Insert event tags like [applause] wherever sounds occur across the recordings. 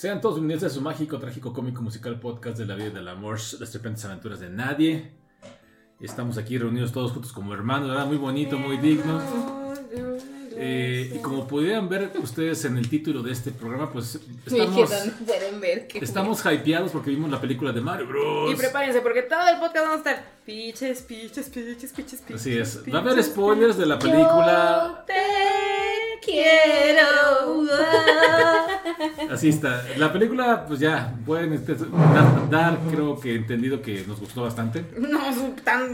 Sean todos bienvenidos a su mágico, trágico, cómico, musical podcast de la vida y del amor, las serpientes aventuras de nadie. Estamos aquí reunidos todos juntos como hermanos, ¿verdad? Muy bonito, muy digno. Eh, y como pudieran ver ustedes en el título de este programa, pues estamos, pueden ver que estamos hypeados porque vimos la película de Mario Bros. Y prepárense porque todo el podcast vamos a estar piches, piches, piches, piches, piches. Así es. Va a haber spoilers de la película. Yo te quiero. Así está. La película, pues ya, pueden este, dar, dar, creo que entendido que nos gustó bastante. No, tan...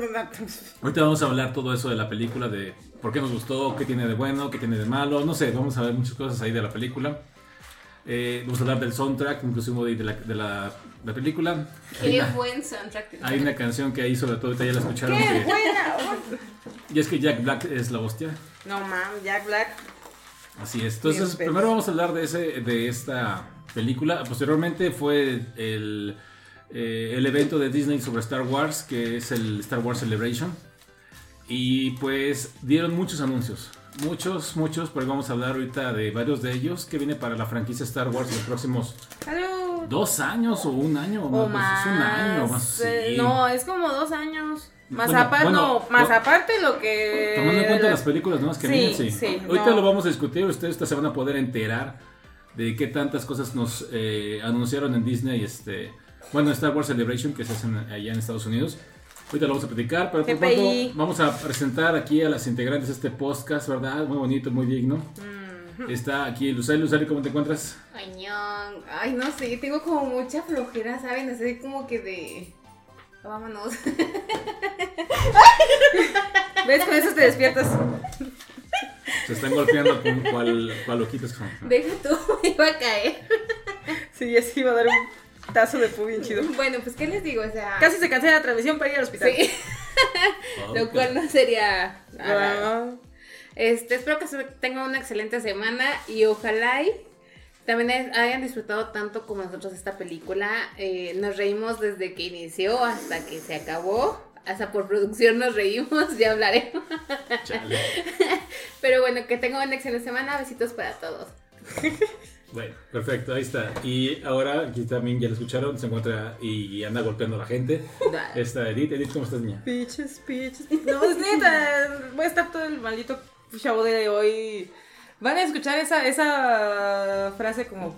Ahorita vamos a hablar todo eso de la película, de por qué nos gustó, qué tiene de bueno, qué tiene de malo, no sé, vamos a ver muchas cosas ahí de la película. Eh, vamos a hablar del soundtrack, inclusive de la, de la, la película. Hay Qué una, buen soundtrack. hay una canción que ahí sobre todo ya la escucharon. Qué que- buena. y es que Jack Black es la hostia. No mames, Jack Black. Así es. Entonces, Bien, primero vamos a hablar de, ese, de esta película. Posteriormente fue el, eh, el evento de Disney sobre Star Wars, que es el Star Wars Celebration. Y pues dieron muchos anuncios. Muchos, muchos, pero vamos a hablar ahorita de varios de ellos que viene para la franquicia Star Wars los próximos dos años o un año. O pues, más. Es un año más. eh, sí. No, es como dos años. Más, Bueno, aparte, bueno, no, más no. aparte lo que. Tomando en cuenta las películas nuevas que Sí, vienen, sí. sí, Ahorita no. lo vamos a discutir, ustedes se van a poder enterar de qué tantas cosas nos eh, anunciaron en Disney, este, bueno, Star Wars Celebration, que se hacen allá en Estados Unidos. Ahorita lo vamos a platicar, pero por pronto vamos a presentar aquí a las integrantes de este podcast, ¿verdad? Muy bonito, muy digno. Está aquí Lucely, Lucely, ¿cómo te encuentras? Ay, ñon. Ay, no sé, tengo como mucha flojera, ¿saben? Así como que de. Vámonos. ¿Ves? Con eso te despiertas. Se están golpeando con cual, cual ojitos. Deja tú, [laughs] me iba a caer. Sí, así iba a dar un tazo de pu bien chido. Bueno, pues, ¿qué les digo? O sea. Casi se cancela la transmisión para ir al hospital. Sí, [laughs] lo cual no sería. nada. Ah, Este, espero que tengan una excelente semana y ojalá y también hay- hayan disfrutado tanto como nosotros esta película. Eh, nos reímos desde que inició hasta que se acabó. Hasta por producción nos reímos, [laughs] ya hablaremos. Chale. [laughs] Pero bueno, que tengan una excelente semana. Besitos para todos. Bueno, perfecto, ahí está. Y ahora aquí también ya lo escucharon, se encuentra y anda golpeando a la gente. Está Edith. Edith, ¿cómo estás, niña? Piches, piches. No, es neta. Voy a estar todo el maldito chavo de hoy. Van a escuchar esa, esa frase como.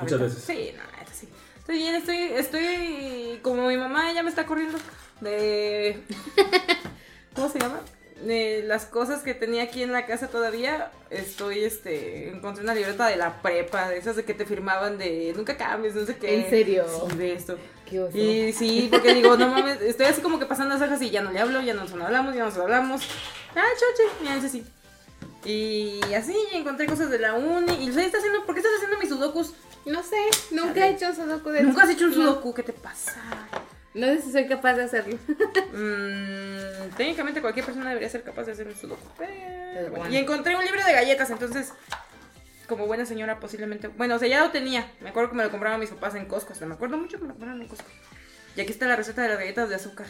Muchas veces. Sí, no, neta, sí. Estoy bien, estoy, estoy. Como mi mamá ya me está corriendo. De. [laughs] ¿Cómo se llama? De las cosas que tenía aquí en la casa todavía. Estoy, este. Encontré una libreta de la prepa, de esas de que te firmaban de nunca cambies, no sé qué. ¿En serio? Sí, de esto. Qué oso. Y sí, porque digo, no mames, estoy así como que pasando las hojas y ya no le hablo, ya no nos hablamos, ya no nos hablamos. Ah, choche, ya dice sí. Y así encontré cosas de la uni. Y Lucía está haciendo, ¿por qué estás haciendo mis sudokus? No sé, nunca he hecho un sudoku de Nunca has hecho un No. sudoku, ¿qué te pasa? No sé si soy capaz de hacerlo. [laughs] Mm, técnicamente cualquier persona debería ser capaz de hacer un sudoku. Pero Pero bueno. Y encontré un libro de galletas, entonces, como buena señora posiblemente. Bueno, o sea, ya lo tenía. Me acuerdo que me lo compraban mis papás en Costco. O sea, me acuerdo mucho que me lo compraron en Costco. Y aquí está la receta de las galletas de azúcar.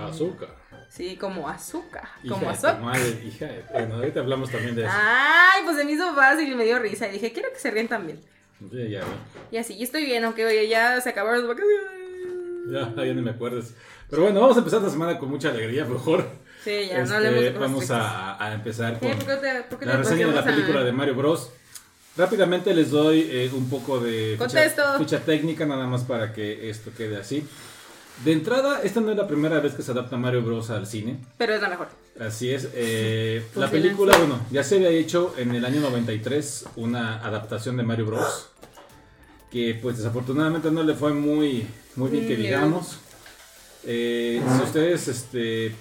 Azúcar. Sí, como azúcar. Hija Como azúcar. madre, hija de- Bueno, ahorita hablamos también de eso. Ay, pues se me hizo fácil y me dio risa. Y dije, quiero que se ríen también. Sí, ya, Y así, y estoy bien, aunque oye, ya se acabaron las vacaciones. ya, ya ni me acuerdas. Pero bueno, vamos a empezar esta semana con mucha alegría, mejor. Sí, ya, Este, no cosas vamos a, a empezar con ¿Por qué te, por qué la reseña de la a- película de Mario Bros. Rápidamente les doy eh, un poco de ficha, ficha técnica, nada más para que esto quede así. De entrada, esta no es la primera vez que se adapta Mario Bros al cine. Pero es la mejor. Así es. eh, la película, bueno, ya se había hecho en el año 93 una adaptación de Mario Bros. Que pues desafortunadamente no le fue muy, muy bien que digamos. Eh, si ustedes, este,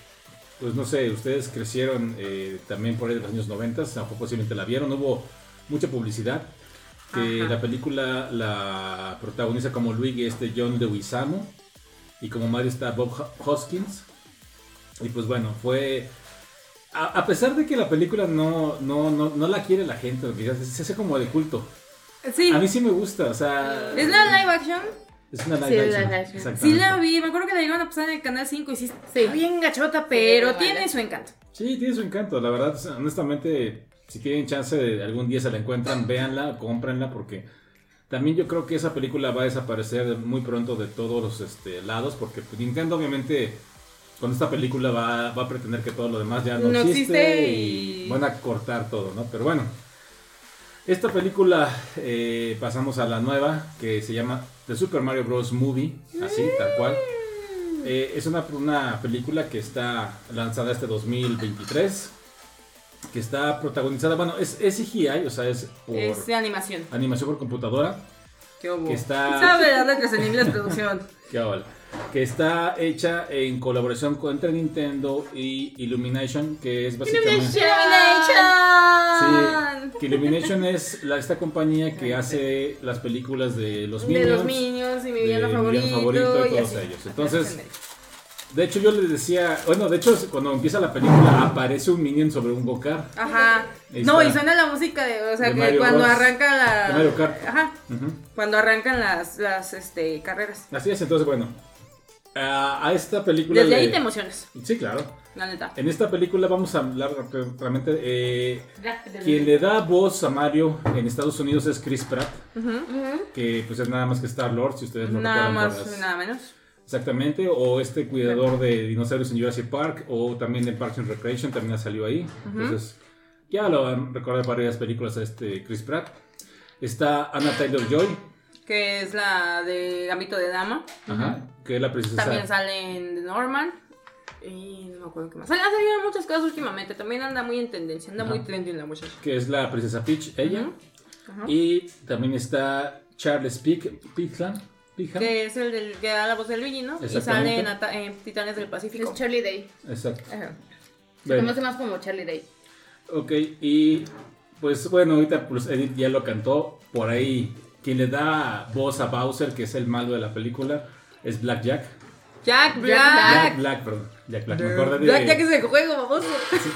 pues no sé, ustedes crecieron eh, también por ahí de los años 90, a lo mejor posiblemente la vieron, hubo mucha publicidad. Que Ajá. la película la protagoniza como Luigi este John Leguizamo y como Mario está Bob Ho- Hoskins. Y pues bueno, fue. A, a pesar de que la película no, no, no, no la quiere la gente, porque se, se hace como de culto. Sí. A mí sí me gusta, o sea. ¿Es la live action? Es una live action. live action. exactamente. Sí la vi, me acuerdo que la llegaron a pasar en el canal 5 y sí, Sí. está bien gachota, pero tiene su encanto. Sí, tiene su encanto, la verdad, honestamente, si tienen chance de algún día se la encuentran, véanla, cómprenla, porque También yo creo que esa película va a desaparecer muy pronto de todos los este, lados, porque pues, Nintendo obviamente con esta película va, va a pretender que todo lo demás ya no, No existe, existe y y- van a cortar todo, ¿no? Pero bueno, esta película eh, pasamos a la nueva que se llama The Super Mario Bros. Movie, así, tal cual. Eh, es una, una película que está lanzada este 2023, que está protagonizada, bueno, es, es CGI, o sea, es por Es de animación. animación por computadora, ¿Qué hubo? que está... Sabe las letras en inglés producción. [laughs] Qué. Que está hecha en colaboración con entre Nintendo y Illumination, que es básicamente. Illumination. Sí, que Illumination es la, esta compañía que hace las películas de los De Minions. los Minions y mi villano de mi favorito. favorito y todos así. ellos. Entonces, De hecho, yo les decía, bueno, de hecho, cuando empieza la película aparece un Minion sobre un go-kart. Ajá. No, y suena la música de, o sea, De que cuando Bros. arrancan la... De Mario Kart. Ajá. Cuando arrancan las, las, este, carreras. Así es, entonces, bueno. A, a esta película. Desde ahí te emocionas, Sí, claro. la neta. En esta película vamos a hablar realmente. Eh, quien le da voz a Mario en Estados Unidos es Chris Pratt, que pues es nada más que Star Lord, si ustedes lo Nada más, las- nada menos. Exactamente, o este cuidador de dinosaurios en Jurassic Park, o también en Parks and Recreation, también salió ahí. Entonces, ya lo han recordado varias películas a este Chris Pratt. Está Anna Taylor Joy, Que es la de Gambito de Dama. que es la princesa. También sale en The Norman. Y no me acuerdo qué más. Han salido muchas cosas últimamente. También anda muy en tendencia. Anda Ajá. muy trendy la muchacha. que es la princesa Peach, ella. Ajá. Y también está Charles Pig, Pigham. Que es el del que da la voz de Luigi, ¿no? Y sale en, Ata- en Titanes del Pacífico. Es Charlie Day. Exacto. Ajá. Se conoce más como Charlie Day. ok, y pues bueno, ahorita pues Edith ya lo cantó. Por ahí, quien le da voz a Bowser, que es el malo de la película, es Black Jack. Jack Jack Black. Jack Black, perdón. Jack Black. Me acordé de. Black Jack es el juego, baboso.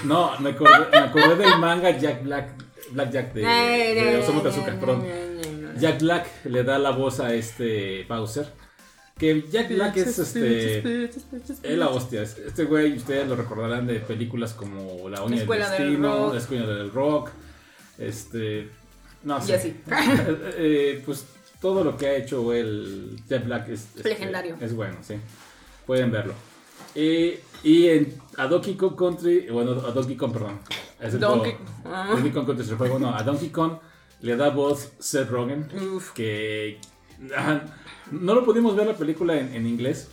No, me acordé, me acordé del manga Jack Black. Black Jack de, de Osamu Tezuka, perdón. Jack Black le da la voz a este Bowser. Que Jack Black es este. Es la hostia. es- Este güey, ustedes lo recordarán de películas como La Uña del Destino. La Escuela del Rock. Este. No Y sé. así. [laughs] Eh, eh, pues todo lo que ha hecho el Jack Black es. este, Legendario. Es bueno, sí. Pueden verlo. Y, y en a Donkey Kong Country. Bueno, a Donkey Kong, perdón. Es el Donkey- juego. ah. Donkey Kong Country es el juego. No, a Donkey Kong le da voz Seth Rogen. Uf. Que. no lo pudimos ver la película en, en inglés.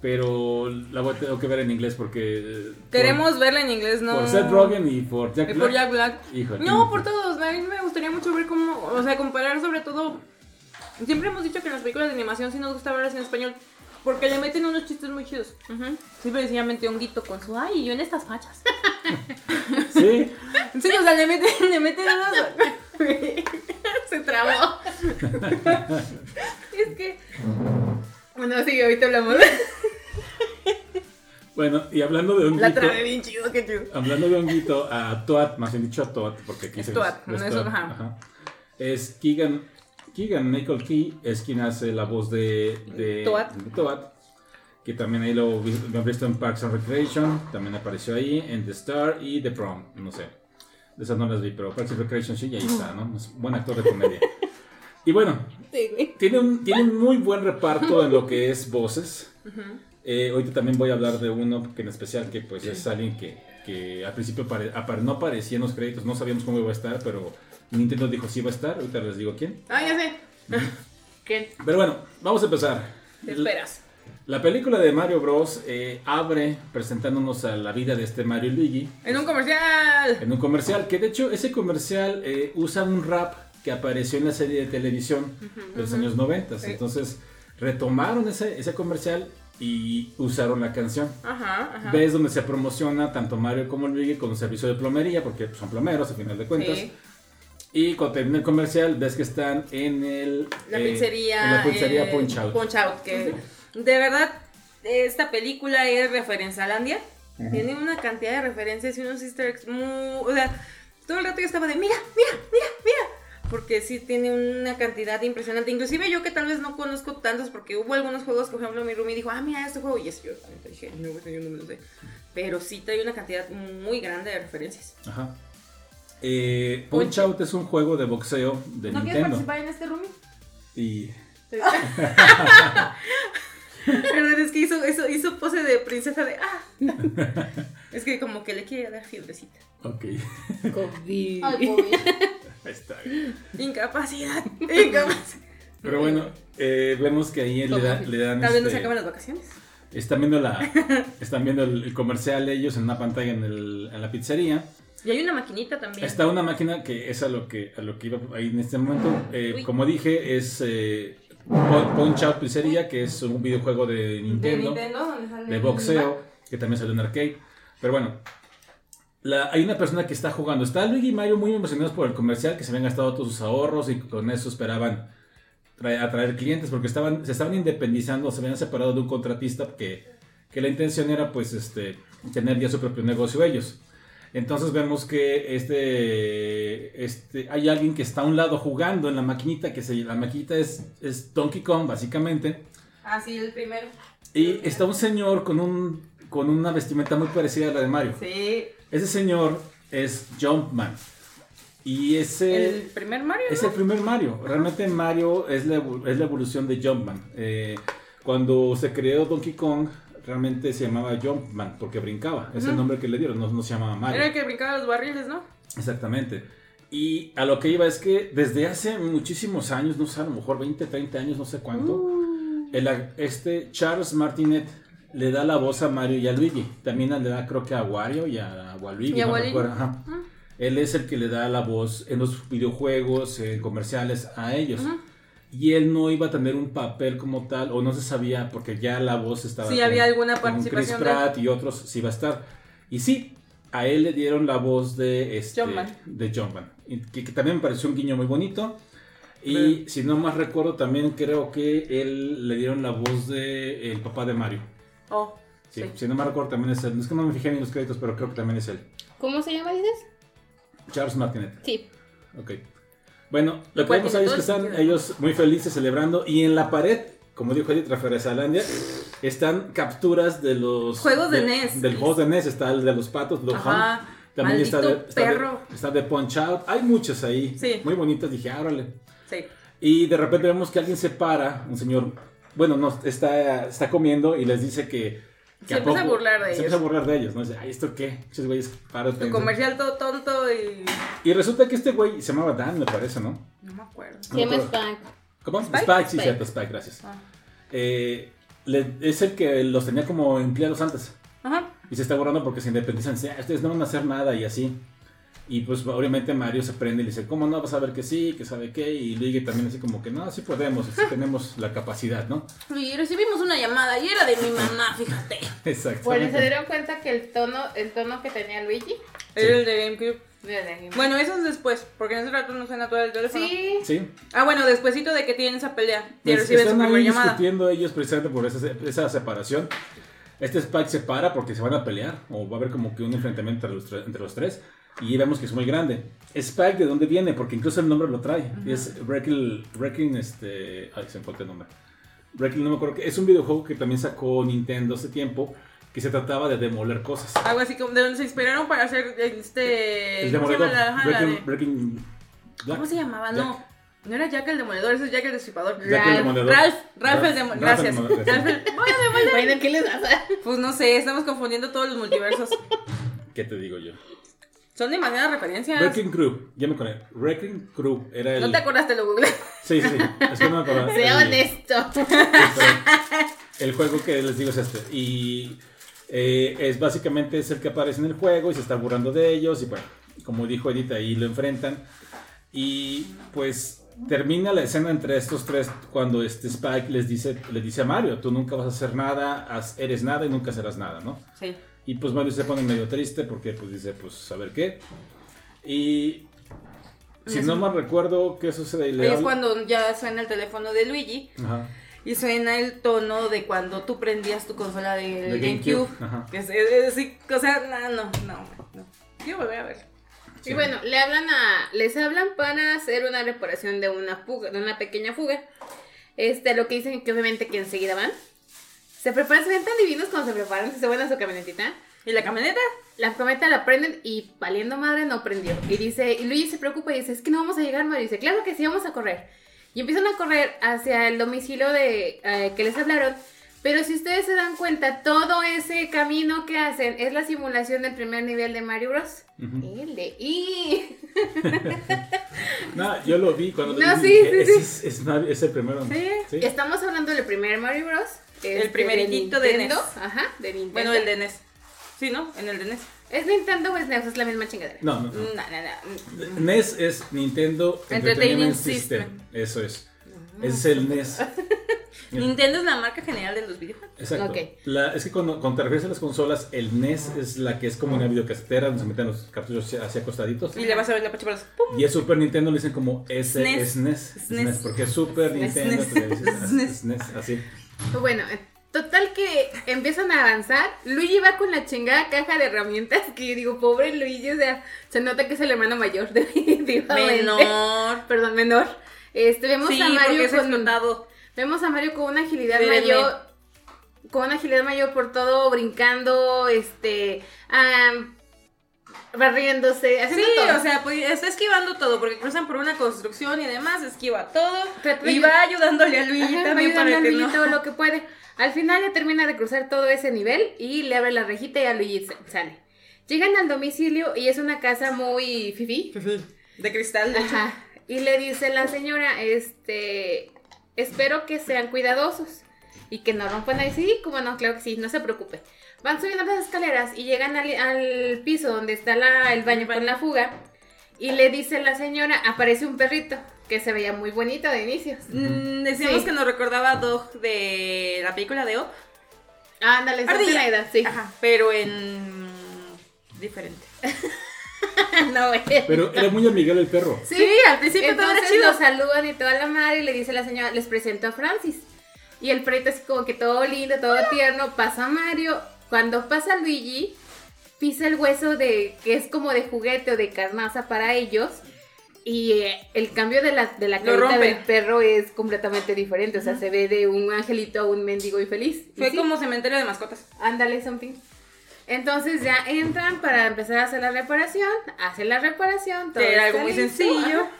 Pero la voy a tener que ver en inglés porque. eh, Queremos verla en inglés, ¿no? por Seth Rogen y por Jack Y Black. por Jack Black. Híjole. No, por todos. A mí me gustaría mucho ver cómo, o sea, comparar sobre todo. Siempre hemos dicho que en las películas de animación sí nos gusta verlas en español. Porque le meten unos chistes muy chidos. Simple y sencillamente honguito con su ay, y yo en estas fachas. [laughs] Sí. [laughs] Sí, o sea, le meten, le meten unos. [laughs] Se trabó. [laughs] es que. Bueno, sí, ahorita hablamos. [laughs] Bueno, y hablando de La honguito. bien chido, qué chido. Hablando de honguito, a Toad, más bien dicho a Toad, porque aquí Es se Toad, es no es Toad, ajá. Es Keegan, Keegan Michael Key, es quien hace la voz de, de Toad. de Toad, que también ahí lo han visto en Parks and Recreation, también apareció ahí, en The Star y The Prom, no sé. De esas no las vi, pero Parks and Recreation sí, y ahí está, ¿no? Es buen actor de comedia. Y bueno, Sí, tiene un, tiene un muy buen reparto en lo que es voces. Eh, ahorita también voy a hablar de uno que en especial que pues es alguien que, que al principio pare- apare- no aparecía en los créditos, no sabíamos cómo iba a estar, pero Nintendo dijo sí va a estar, ahorita les digo quién. Ah, ya sé. ¿Quién? Pero bueno, vamos a empezar. Te esperas. La película de Mario Bros. eh, abre presentándonos a la vida de este Mario y Luigi En un comercial. en un comercial, que de hecho ese comercial eh, usa un rap que apareció en la serie de televisión de los años 90. Sí. Entonces retomaron ese, ese comercial y usaron la canción. Ajá, ajá. Ves donde se promociona tanto Mario como Luigi con un servicio de plomería, porque son plomeros a final de cuentas. Sí. Y cuando termina el comercial, ves que están en el. La eh, pizzería. En la pizzería eh, Punch Out. Punch Out, que de verdad, esta película es referencia a Landia. Tiene una cantidad de referencias y unos easter eggs muy... O sea, todo el rato yo estaba de, mira, mira, mira, mira. Porque sí tiene una cantidad impresionante. Inclusive yo que tal vez no conozco tantos, porque hubo algunos juegos, por ejemplo, mi roomie dijo, ah, mira este juego. Y eso yo también dije, no, yo no me lo sé. Pero sí trae una cantidad muy grande de referencias. Ajá. Eh, Punch Out es un juego de boxeo de ¿No quieres Nintendo. participar en este roomie? Y [laughs] Perdón, es que hizo, hizo, hizo pose de princesa de ah. [laughs] Es que como que le quiere dar fiebrecita. ok, COVID. Ay, [laughs] ahí está. bien. Incapacidad. Incapacidad. Pero bueno, eh, vemos que ahí le, da- le dan. Tal vez no se este, acaban las vacaciones. están viendo la, [laughs] están viendo el, el comercial ellos en una pantalla en, el- en la pizzería. Y hay una maquinita también. Está una máquina que es a lo que, a lo que iba ahí en este momento. Eh, como dije, es eh, Punch Out Pizzería, que es un videojuego de de Nintendo, de boxeo, que también salió en arcade. Pero bueno, la- hay una persona que está jugando. Está Luigi y Mario muy emocionados por el comercial, que se habían gastado todos sus ahorros y con eso esperaban trae- atraer clientes, porque estaban, se estaban independizando, se habían separado de un contratista que, que la intención era pues este, tener ya su propio negocio ellos. Entonces vemos que este, este, hay alguien que está a un lado jugando en la maquinita, que se, la maquinita es, es Donkey Kong básicamente. Ah, sí, el primero. Y está un señor con, un, con una vestimenta muy parecida a la de Mario. Sí. Ese señor es Jumpman. Y ese El primer Mario. es ¿no? el primer Mario. Realmente Mario es la, es la evolución de Jumpman. Eh, cuando se creó Donkey Kong, realmente se llamaba Jumpman porque brincaba. Es el nombre que le dieron, no, no se llamaba Mario. Era el que brincaba los barriles, ¿no? Exactamente. Y a lo que iba es que desde hace muchísimos años, no sé, a lo mejor 20, 30 años, no sé cuánto, Uh. el este Charles Martinet le da la voz a Mario y a Luigi. También le da creo que a Wario y a Waluigi. Y a no ajá. Ah. Él es el que le da la voz en los videojuegos, en comerciales a ellos. Ujú. Y él no iba a tener un papel como tal, o no se sabía, porque ya la voz estaba. Sí, con- había alguna con Chris participación de. Pratt y otros sí iba a estar. Y sí, a él le dieron la voz de este, Jumpman. de Jumpman, y que, que también me pareció un guiño muy bonito. Y Sí. si no más recuerdo, también creo que él le dieron la voz de el papá de Mario. Oh, Sí, sí. Si no me recuerdo, también es él. Es que no me fijé en los créditos, pero creo que también es él. ¿Cómo se llama, dices? Charles Martinet. Sí. Ok. Bueno, lo que vemos ahí es que están ellos muy felices celebrando y en la pared, como dijo Edith Rafaresalandia, están capturas de los Juegos de NES. Del juego de NES está el de los patos, Hunt. Ajá. También está de, está, de, perro. está de Punch Out. Hay muchos ahí. Sí. Muy bonitos. Dije, ah, órale. Sí. Y de repente vemos que alguien se para, un señor, bueno, no, está, está comiendo y les dice que... Se empieza a burlar de Se ellos. empieza a burlar de ellos, ¿no? Dice, ay, ¿esto qué? Esos güeyes paros. Tu comercial todo tonto y. Y resulta que este güey se llamaba Dan, me parece, ¿no? No me acuerdo. Se llama Spank. ¿Cómo? ¿Spike? Spike, sí, Spike. cierto, Spike, gracias. Ah. Eh, le- es el que los tenía como empleados antes. Ajá. Y se está borrando porque se independizan. Dice, "Ah, ustedes no van a hacer nada y así. Y pues obviamente Mario se prende y le dice, ¿cómo no? Vas a ver que sí, que sabe qué. Y Luigi también así como que, no, sí podemos, sí tenemos la capacidad, ¿no? Y recibimos una llamada y era de mi mamá, fíjate. [laughs] Exacto. Bueno, ¿se dieron cuenta que el tono, el tono que tenía Luigi? Era el de GameCube. Bueno, eso es después, porque en ese rato no suena todo el teléfono. Sí. Sí. Ah, bueno, despuésito de que tienen esa pelea. Y Pues, reciben su están primera ahí llamada. discutiendo ellos precisamente por esa, esa separación. Este Spike se para porque se van a pelear o va a haber como que un enfrentamiento entre los, tre- entre los tres y vemos que es muy grande. Spike, ¿de dónde viene? Porque incluso el nombre lo trae. Es Wrecking, Wrecking, este... Ay, se me fue el nombre. Wrecking, no me acuerdo. Es un videojuego que también sacó Nintendo hace tiempo que se trataba de demoler cosas. Algo así como de donde se inspiraron para hacer este. el ¿cómo se demoledor. llama de- Wrecking Black. ¿Cómo se llamaba? Jack. No. No era Jack el demoledor, ese es Jack el destripador. Jack el Ralph. demoledor. Ralph, Ralph el demoledor. el Gracias. demoledor, Ralph el- Voy a demoler. Bueno, ¿qué les pasa? Pues no sé, estamos confundiendo todos los multiversos. ¿Qué te digo yo? Son demasiadas referencias. Wrecking Crew. Ya me acordé. Wrecking Crew. Era el... No te acordaste, lo googleé. Sí, sí. Es que no me acordaba. Sea El- honesto. El juego que les digo es este. Y eh, es básicamente es el que aparece en el juego y se está burlando de ellos. Y bueno, como dijo Edith, ahí lo enfrentan. Y pues termina la escena entre estos tres cuando este Spike les dice, le dice a Mario, tú nunca vas a hacer nada, eres nada y nunca serás nada, ¿no? Sí. Y pues Mario se pone medio triste porque pues dice, pues a ver qué. Y si no mal recuerdo, ¿qué sucede? Y le Es habla- cuando ya suena el teléfono de Luigi Ajá. y suena el tono de cuando tú prendías tu consola de, De GameCube. Que es, es- es o sea, no, no, no. Quiero volver a ver. Sí. Y bueno, le hablan a, les hablan para hacer una reparación de una fuga, de una pequeña fuga. Este, lo que dicen que obviamente que enseguida van. Se preparan, se ven tan divinos cuando se preparan, se van a su camionetita. ¿Y la camioneta? La camioneta la prenden y valiendo madre no prendió. Y dice, y Luigi se preocupa y dice, es que no vamos a llegar, Mario. Y dice, claro que sí, vamos a correr. y empiezan a correr hacia el domicilio de eh, que les hablaron. Pero si ustedes se dan cuenta, todo ese camino que hacen es la simulación del primer nivel de Mario Bros. Ujú. El de I. [laughs] No, yo lo vi cuando [laughs] No, sí, dije, sí, "Ese sí. Es, es el primero. Sí. Estamos hablando del primer Mario Bros. Este, primeritito de Nintendo. NES. Ajá, de Nintendo. Bueno, el de NES. Sí, ¿no? En el de NES. ¿Es Nintendo o es NES? Es la misma chingadera. No, no, no. No, no, no. NES es Nintendo Entertainment Entertainment System. System. Eso es. Ese es el NES. Nintendo es la marca general de los videojuegos. Exacto. La- es que cuando, cuando te refieres a las consolas, el NES es la que es como una videocasetera donde se meten los cartuchos hacia, hacia acostaditos. Y le vas a ver la. ¡Pum! Y el Super Nintendo le dicen como ese SNES. es NES. SNES. SNES, porque es Super SNES. Nintendo. SNES. ah, SNES. SNES, así. Bueno, total que empiezan a avanzar. Luigi va con la chingada caja de herramientas que yo digo, pobre Luigi, o sea, se nota que es el hermano mayor, [laughs] definitivamente. Menor. Perdón, menor. Este, vemos Sí, a Mario con, vemos a Mario con una agilidad mayor. Con una agilidad mayor por todo, brincando, este, barriéndose, haciendo Sí, todo. o sea, pues está esquivando todo, porque cruzan por una construcción y demás, esquiva todo. Trata Y va ayudándole a Luigi Ajá, también para a que Luigi no. todo lo que puede. Al final ya termina de cruzar todo ese nivel y le abre la rejita y a Luigi sale. Llegan al domicilio y es una casa muy fifi. De cristal, de hecho. Ajá. Y le dice la señora, este, espero que sean cuidadosos y que no rompan ahí. Sí, como no, claro que sí, no se preocupe. Van subiendo las escaleras y llegan al, al piso donde está la- el baño con la fuga. Y le dice la señora, aparece un perrito que se veía muy bonito de inicio. Mm, decíamos Sí. que nos recordaba a Dog de la película de O. Ándale, Ardilla. edad, sí. Ajá, pero en diferente. [laughs] no, güey. Pero era muy amigable el perro. Sí, al principio todo era Entonces chido. lo saludan y toda la madre y le dice la señora, les presento a Francis. Y el perrito así como que todo lindo, todo tierno, pasa Mario. Cuando pasa Luigi, pisa el hueso de que es como de juguete o de carnaza para ellos. Y eh, el cambio de la, de la carita del perro es completamente diferente. O sea, se ve de un angelito a un mendigo y feliz. Fue sí, como cementerio de mascotas. Ándale, something. Entonces ya entran para empezar a hacer la reparación. Hacen la reparación. todo era algo muy sencillo.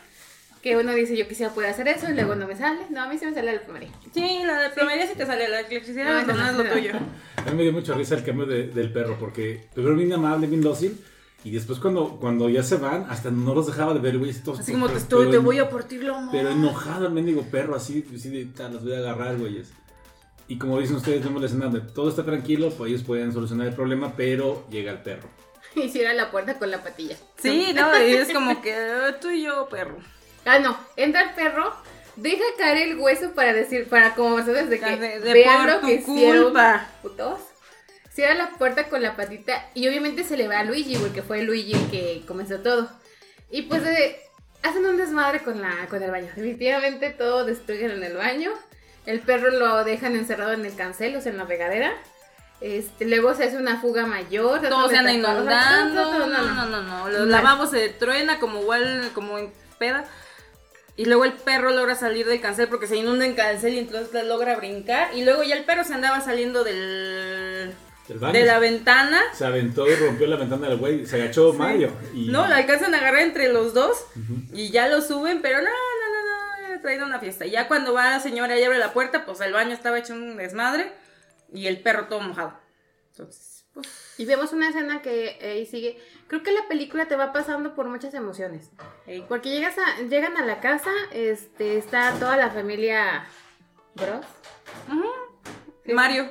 Que uno dice, yo quisiera poder hacer eso, y luego no me sale. No, a mí sí me sale la primaria. Sí, la de plomería sí te sale, la electricidad No, no, no, es lo tuyo. A mí me dio mucha risa el cambio de- del perro, porque primero bien amable, bien dócil, y después cuando, cuando ya se van, hasta no los dejaba de ver, güey. estos- Así como te estoy, te voy a partir lomo. Pero enojado el mendigo perro, así, así de, "Ta, los voy a agarrar, güeyes. Y como dicen ustedes, vemos la escena donde todo está tranquilo, pues ellos pueden solucionar el problema, pero llega el perro. [laughs] Y cierra la puerta con la patilla. Sí, no, y es como que eh, tú y yo, perro. Ah, no. Entra el perro, deja caer el hueso para decir, para como sabes de que De, de vean lo que tu hicieron. culpa. putos. Cierra la puerta con la patita y obviamente se le va a Luigi, porque fue Luigi el que comenzó todo. Y pues eh, hacen un desmadre con, la, con el baño. Definitivamente todo destruyen en el baño. El perro lo dejan encerrado en el cancel, o sea, en la regadera. Este, luego se hace una fuga mayor. Todo tratan se de anda taparlo, inundando. No, no, no, no. no, no. Los lavabos se truena como igual, como en peda. Y luego el perro logra salir del cancel porque se inunda en cancel y entonces le logra brincar. Y luego ya el perro se andaba saliendo del, Del baño. de la ventana. Se aventó y rompió la ventana del güey, se agachó Mario. Y... No, la alcanzan a agarrar entre los dos y ya lo suben, pero no, no, no, no, he traído una fiesta. Y ya cuando va la señora y abre la puerta, pues el baño estaba hecho un desmadre y el perro todo mojado. Entonces, Y vemos una escena que ahí sigue. Creo que la película te va pasando por muchas emociones. Porque llegas a, llegan a la casa, este, está toda la familia Bros. Sí. Mario.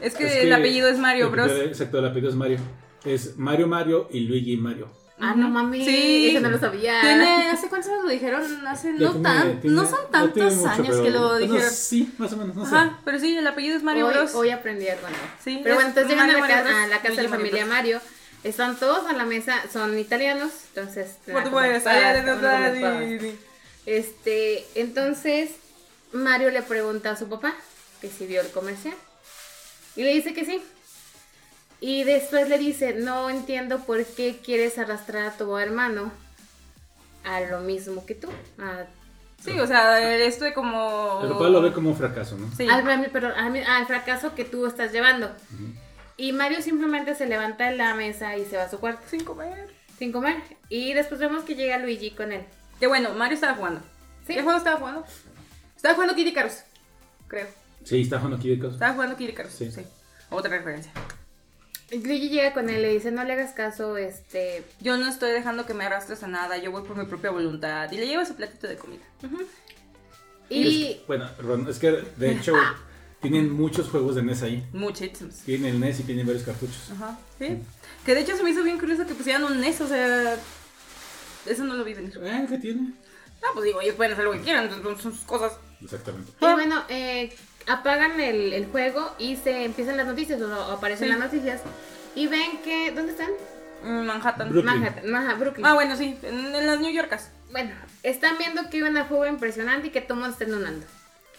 Es que, Es que el apellido es Mario Bros. Exacto, el apellido es Mario. Es Mario Mario y Luigi Mario. Ah, no mami, Sí. eso no lo sabía. Tiene, ¿hace cuántos años lo dijeron? Hace Ya no tiene- tan, tiene- no son tantos mucho, años pero- que lo bueno, dijeron. sí, más o menos, no sé. Ajá, pero sí, el apellido es Mario hoy, Bros. hoy aprendí algo nuevo. Sí, Pero bueno, es entonces llegan a la, a casa de la familia Mario. Están todos a la mesa, son italianos, entonces... Por. Este, entonces Mario le pregunta a su papá que si vio el comercial. Y le dice que sí. Y después le dice, no entiendo por qué quieres arrastrar a tu hermano a lo mismo que tú. a- Sí, o sea, esto de como... El papá lo ve como un fracaso, ¿no? Sí. al, al- perdón, al, al fracaso que tú estás llevando. Y Mario simplemente se levanta de la mesa y se va a su cuarto Sin comer. sin comer. Y después vemos que llega Luigi con él. Que bueno, Mario estaba jugando. Sí. ¿Qué juego estaba jugando? Estaba jugando Kid Icarus, creo. Sí, está jugando de cosas. Estaba jugando Kid Icarus, Sí. sí. Otra referencia. Luigi llega con él y le dice, no le hagas caso, este... Yo no estoy dejando que me arrastres a nada, yo voy por mi propia voluntad. Y le lleva su platito de comida. Y... Bueno, Ron, es que de hecho [laughs] tienen muchos juegos de NES ahí. Muchísimos. Tienen el NES y tienen varios cartuchos. Ajá, sí. Que de hecho se me hizo bien curioso que pusieran un NES, o sea. Eso no lo vi venir. Eh, ¿qué tiene? Ah, pues digo, ellos pueden hacer lo que quieran, son sus cosas. Exactamente. Y bueno, eh, apagan el, el juego y se empiezan las noticias, o aparecen Sí. las noticias. Y ven que... ¿Dónde están? Mm, Manhattan. Brooklyn. Manhattan, Brooklyn. Ah, bueno, sí, en, en las New Yorkas. Bueno, están viendo que hay una fuga impresionante y que todo el mundo está inundando.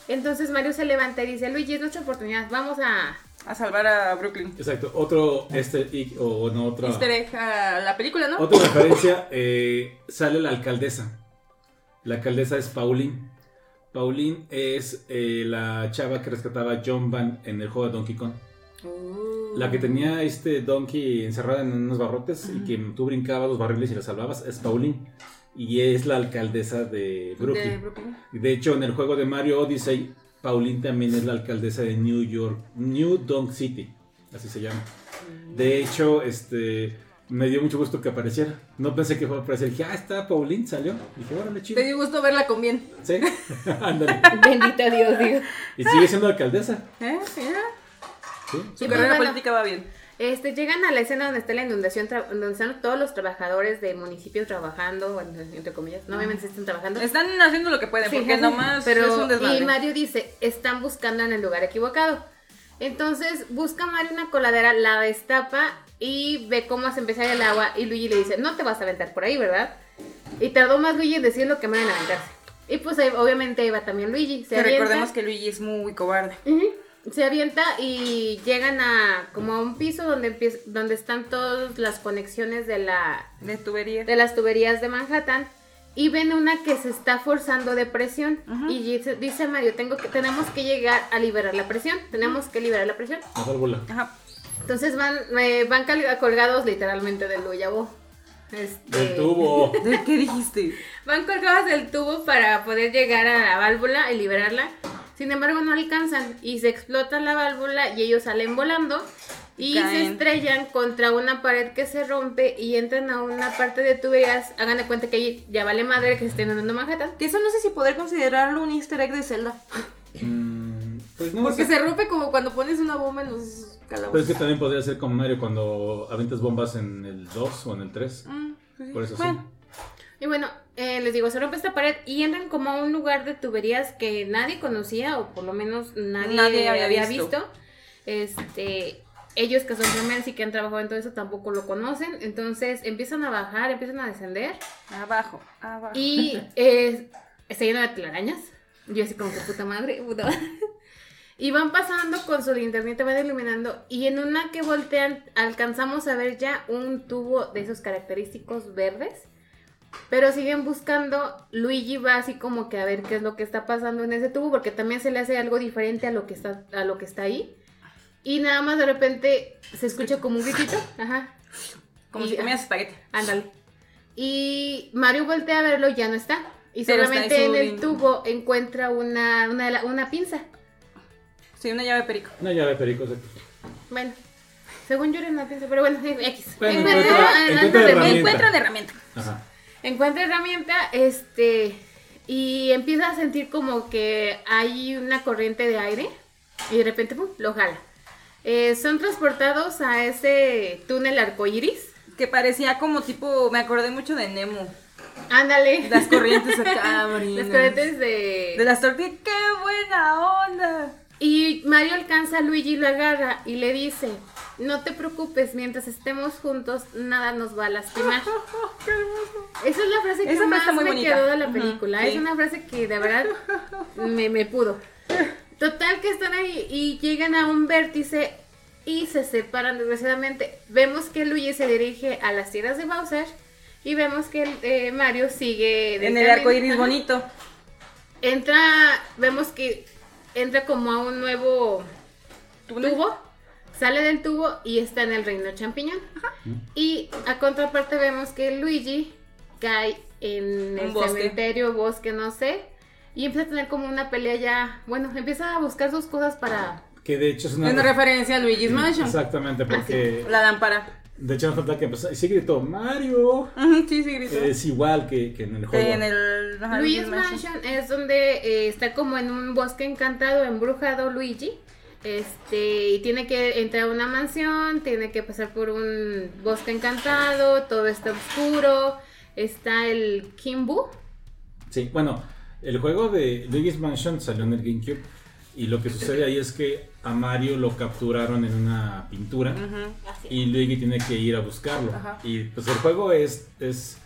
Entonces Mario se levanta y dice, Luigi, es nuestra oportunidad, vamos a... A salvar a Brooklyn. Exacto. Otro, este, o no, otra. Easter egg a la película, ¿no? Otra referencia, eh, sale la alcaldesa. La alcaldesa es Pauline. Pauline es eh, la chava que rescataba a John Van en el juego de Donkey Kong. Uh. La que tenía este Donkey encerrada en unos barrotes y que tú brincabas los barriles y la salvabas es Pauline. Y es la alcaldesa de Brooklyn. De Brooklyn. Y De hecho, en el juego de Mario Odyssey, Pauline también es la alcaldesa de New York, New Donk City, así se llama. De hecho, este, me dio mucho gusto que apareciera. No pensé que fuera a aparecer. Dije, ah, está Pauline, salió. Dije, órale, chido. Te dio gusto verla con bien. Sí, [laughs] ándale. [laughs] Bendito Dios, digo. Y sigue siendo alcaldesa. ¿Eh? ¿sí? Su Y carrera bueno, política va bien. Este, llegan a la escena donde está la inundación, donde están todos los trabajadores del municipio trabajando, bueno, entre comillas, no obviamente están trabajando. Están haciendo lo que pueden, Sí, porque ajá. nomás pero es un desmadre. y Mario dice, están buscando en el lugar equivocado. Entonces busca Mario una coladera, la destapa y ve cómo se empieza el agua y Luigi le dice, no te vas a aventar por ahí, ¿verdad? Y tardó más Luigi en decir lo que van a aventarse. Y pues ahí, obviamente ahí va también Luigi. Se Que avienta, recordemos que Luigi es muy cobarde. Se avienta y llegan a como a un piso donde empieza, donde están todas las conexiones de la De tubería. de las tuberías de Manhattan y ven una que se está forzando de presión y dice, dice Mario, tengo que, tenemos que llegar a liberar la presión, tenemos que liberar la presión. La válvula. Ajá. Entonces van, eh, van colgados literalmente del Luyabo. Este, Del tubo. [laughs] ¿De qué dijiste? Van colgados del tubo para poder llegar a la válvula y liberarla. Sin embargo, no alcanzan y se explota la válvula y ellos salen volando y se Caen. estrellan contra una pared que se rompe y entran a una parte de tuberías. Hagan de cuenta que ahí ya vale madre que se estén andando Manhattan. Que eso no sé si poder considerarlo un easter egg de Zelda. Mm, pues no Porque sé. se rompe como cuando pones una bomba en los Pero es calabozos. que también podría ser como Mario cuando aventas bombas en el 2 o en el 3. Mm, pues sí. Por eso Bueno, Y bueno, eh, les digo, se rompe esta pared y entran como a un lugar de tuberías que nadie conocía o por lo menos nadie, Nadie había había, visto. visto. Este, ellos que son freelance y que han trabajado en todo eso tampoco lo conocen. Entonces empiezan a bajar, empiezan a descender abajo, abajo. y eh, está lleno de telarañas. Yo así como que puta madre, puta madre. Y van pasando con su linterna, van iluminando. Y en una que voltean, alcanzamos a ver ya un tubo de esos característicos verdes. Pero siguen buscando. Luigi va así como que a ver qué es lo que está pasando en ese tubo. Porque también se le hace algo diferente a lo que está, a lo que está ahí. Y nada más de repente se escucha como un gritito. Ajá. como y- si comías espagueti. Ándale. Y Mario voltea a verlo, ya no está. Y Pero está solamente en el tubo encuentra una, una, una pinza. Sí, una llave perico. Una llave perico, exacto. Bueno, según yo era una pinza, pero bueno, [laughs] X. Bueno, encuentra, encuentra- encuentra antes de- herramienta. Encuentra una herramienta. Ajá. encuentra herramienta, este, y empieza a sentir como que hay una corriente de aire y de repente pum, lo jala. Eh, son transportados a ese túnel arcoíris. Que parecía como tipo, me acordé mucho de Nemo. Ándale. Las corrientes acá. [laughs] Las corrientes de... De las tortillas. ¡Qué buena onda! Y Mario alcanza a Luigi y lo agarra y le dice, no te preocupes, mientras estemos juntos, nada nos va a lastimar. [laughs] ¡Qué hermoso! Esa es la frase que Esa más me bonita. quedó de la película. sí. Es una frase que de verdad me, me pudo. Total que están ahí y llegan a un vértice y se separan desgraciadamente. Vemos que Luigi se dirige a las tierras de Bowser y vemos que eh, Mario sigue... En el arco iris bonito. Entra, vemos que entra como a un nuevo ¿Túnel? tubo, sale del tubo y está en el reino champiñón. Y a contraparte vemos que Luigi cae en Un el bosque. cementerio, bosque, no sé. Y empieza a tener como una pelea ya, bueno, empieza a buscar sus cosas para... Que de hecho es una... Es una referencia a Luigi's Mansion. Exactamente, porque... La lámpara. De hecho, no falta que empezó. Y sí gritó Mario. Sí, sí, gritó. Es igual que, que en el juego. en el ajá, Luigi's Luigi's Mansion es donde eh, está como en un bosque encantado, embrujado Luigi. Este, y tiene que entrar a una mansión, tiene que pasar por un bosque encantado, todo está oscuro, está el Kimbu. Sí, bueno, el juego de Luigi's Mansion salió en el GameCube. Y lo que sucede ahí es que a Mario lo capturaron en una pintura. Y Luigi tiene que ir a buscarlo. Ajá. Y pues el juego es, es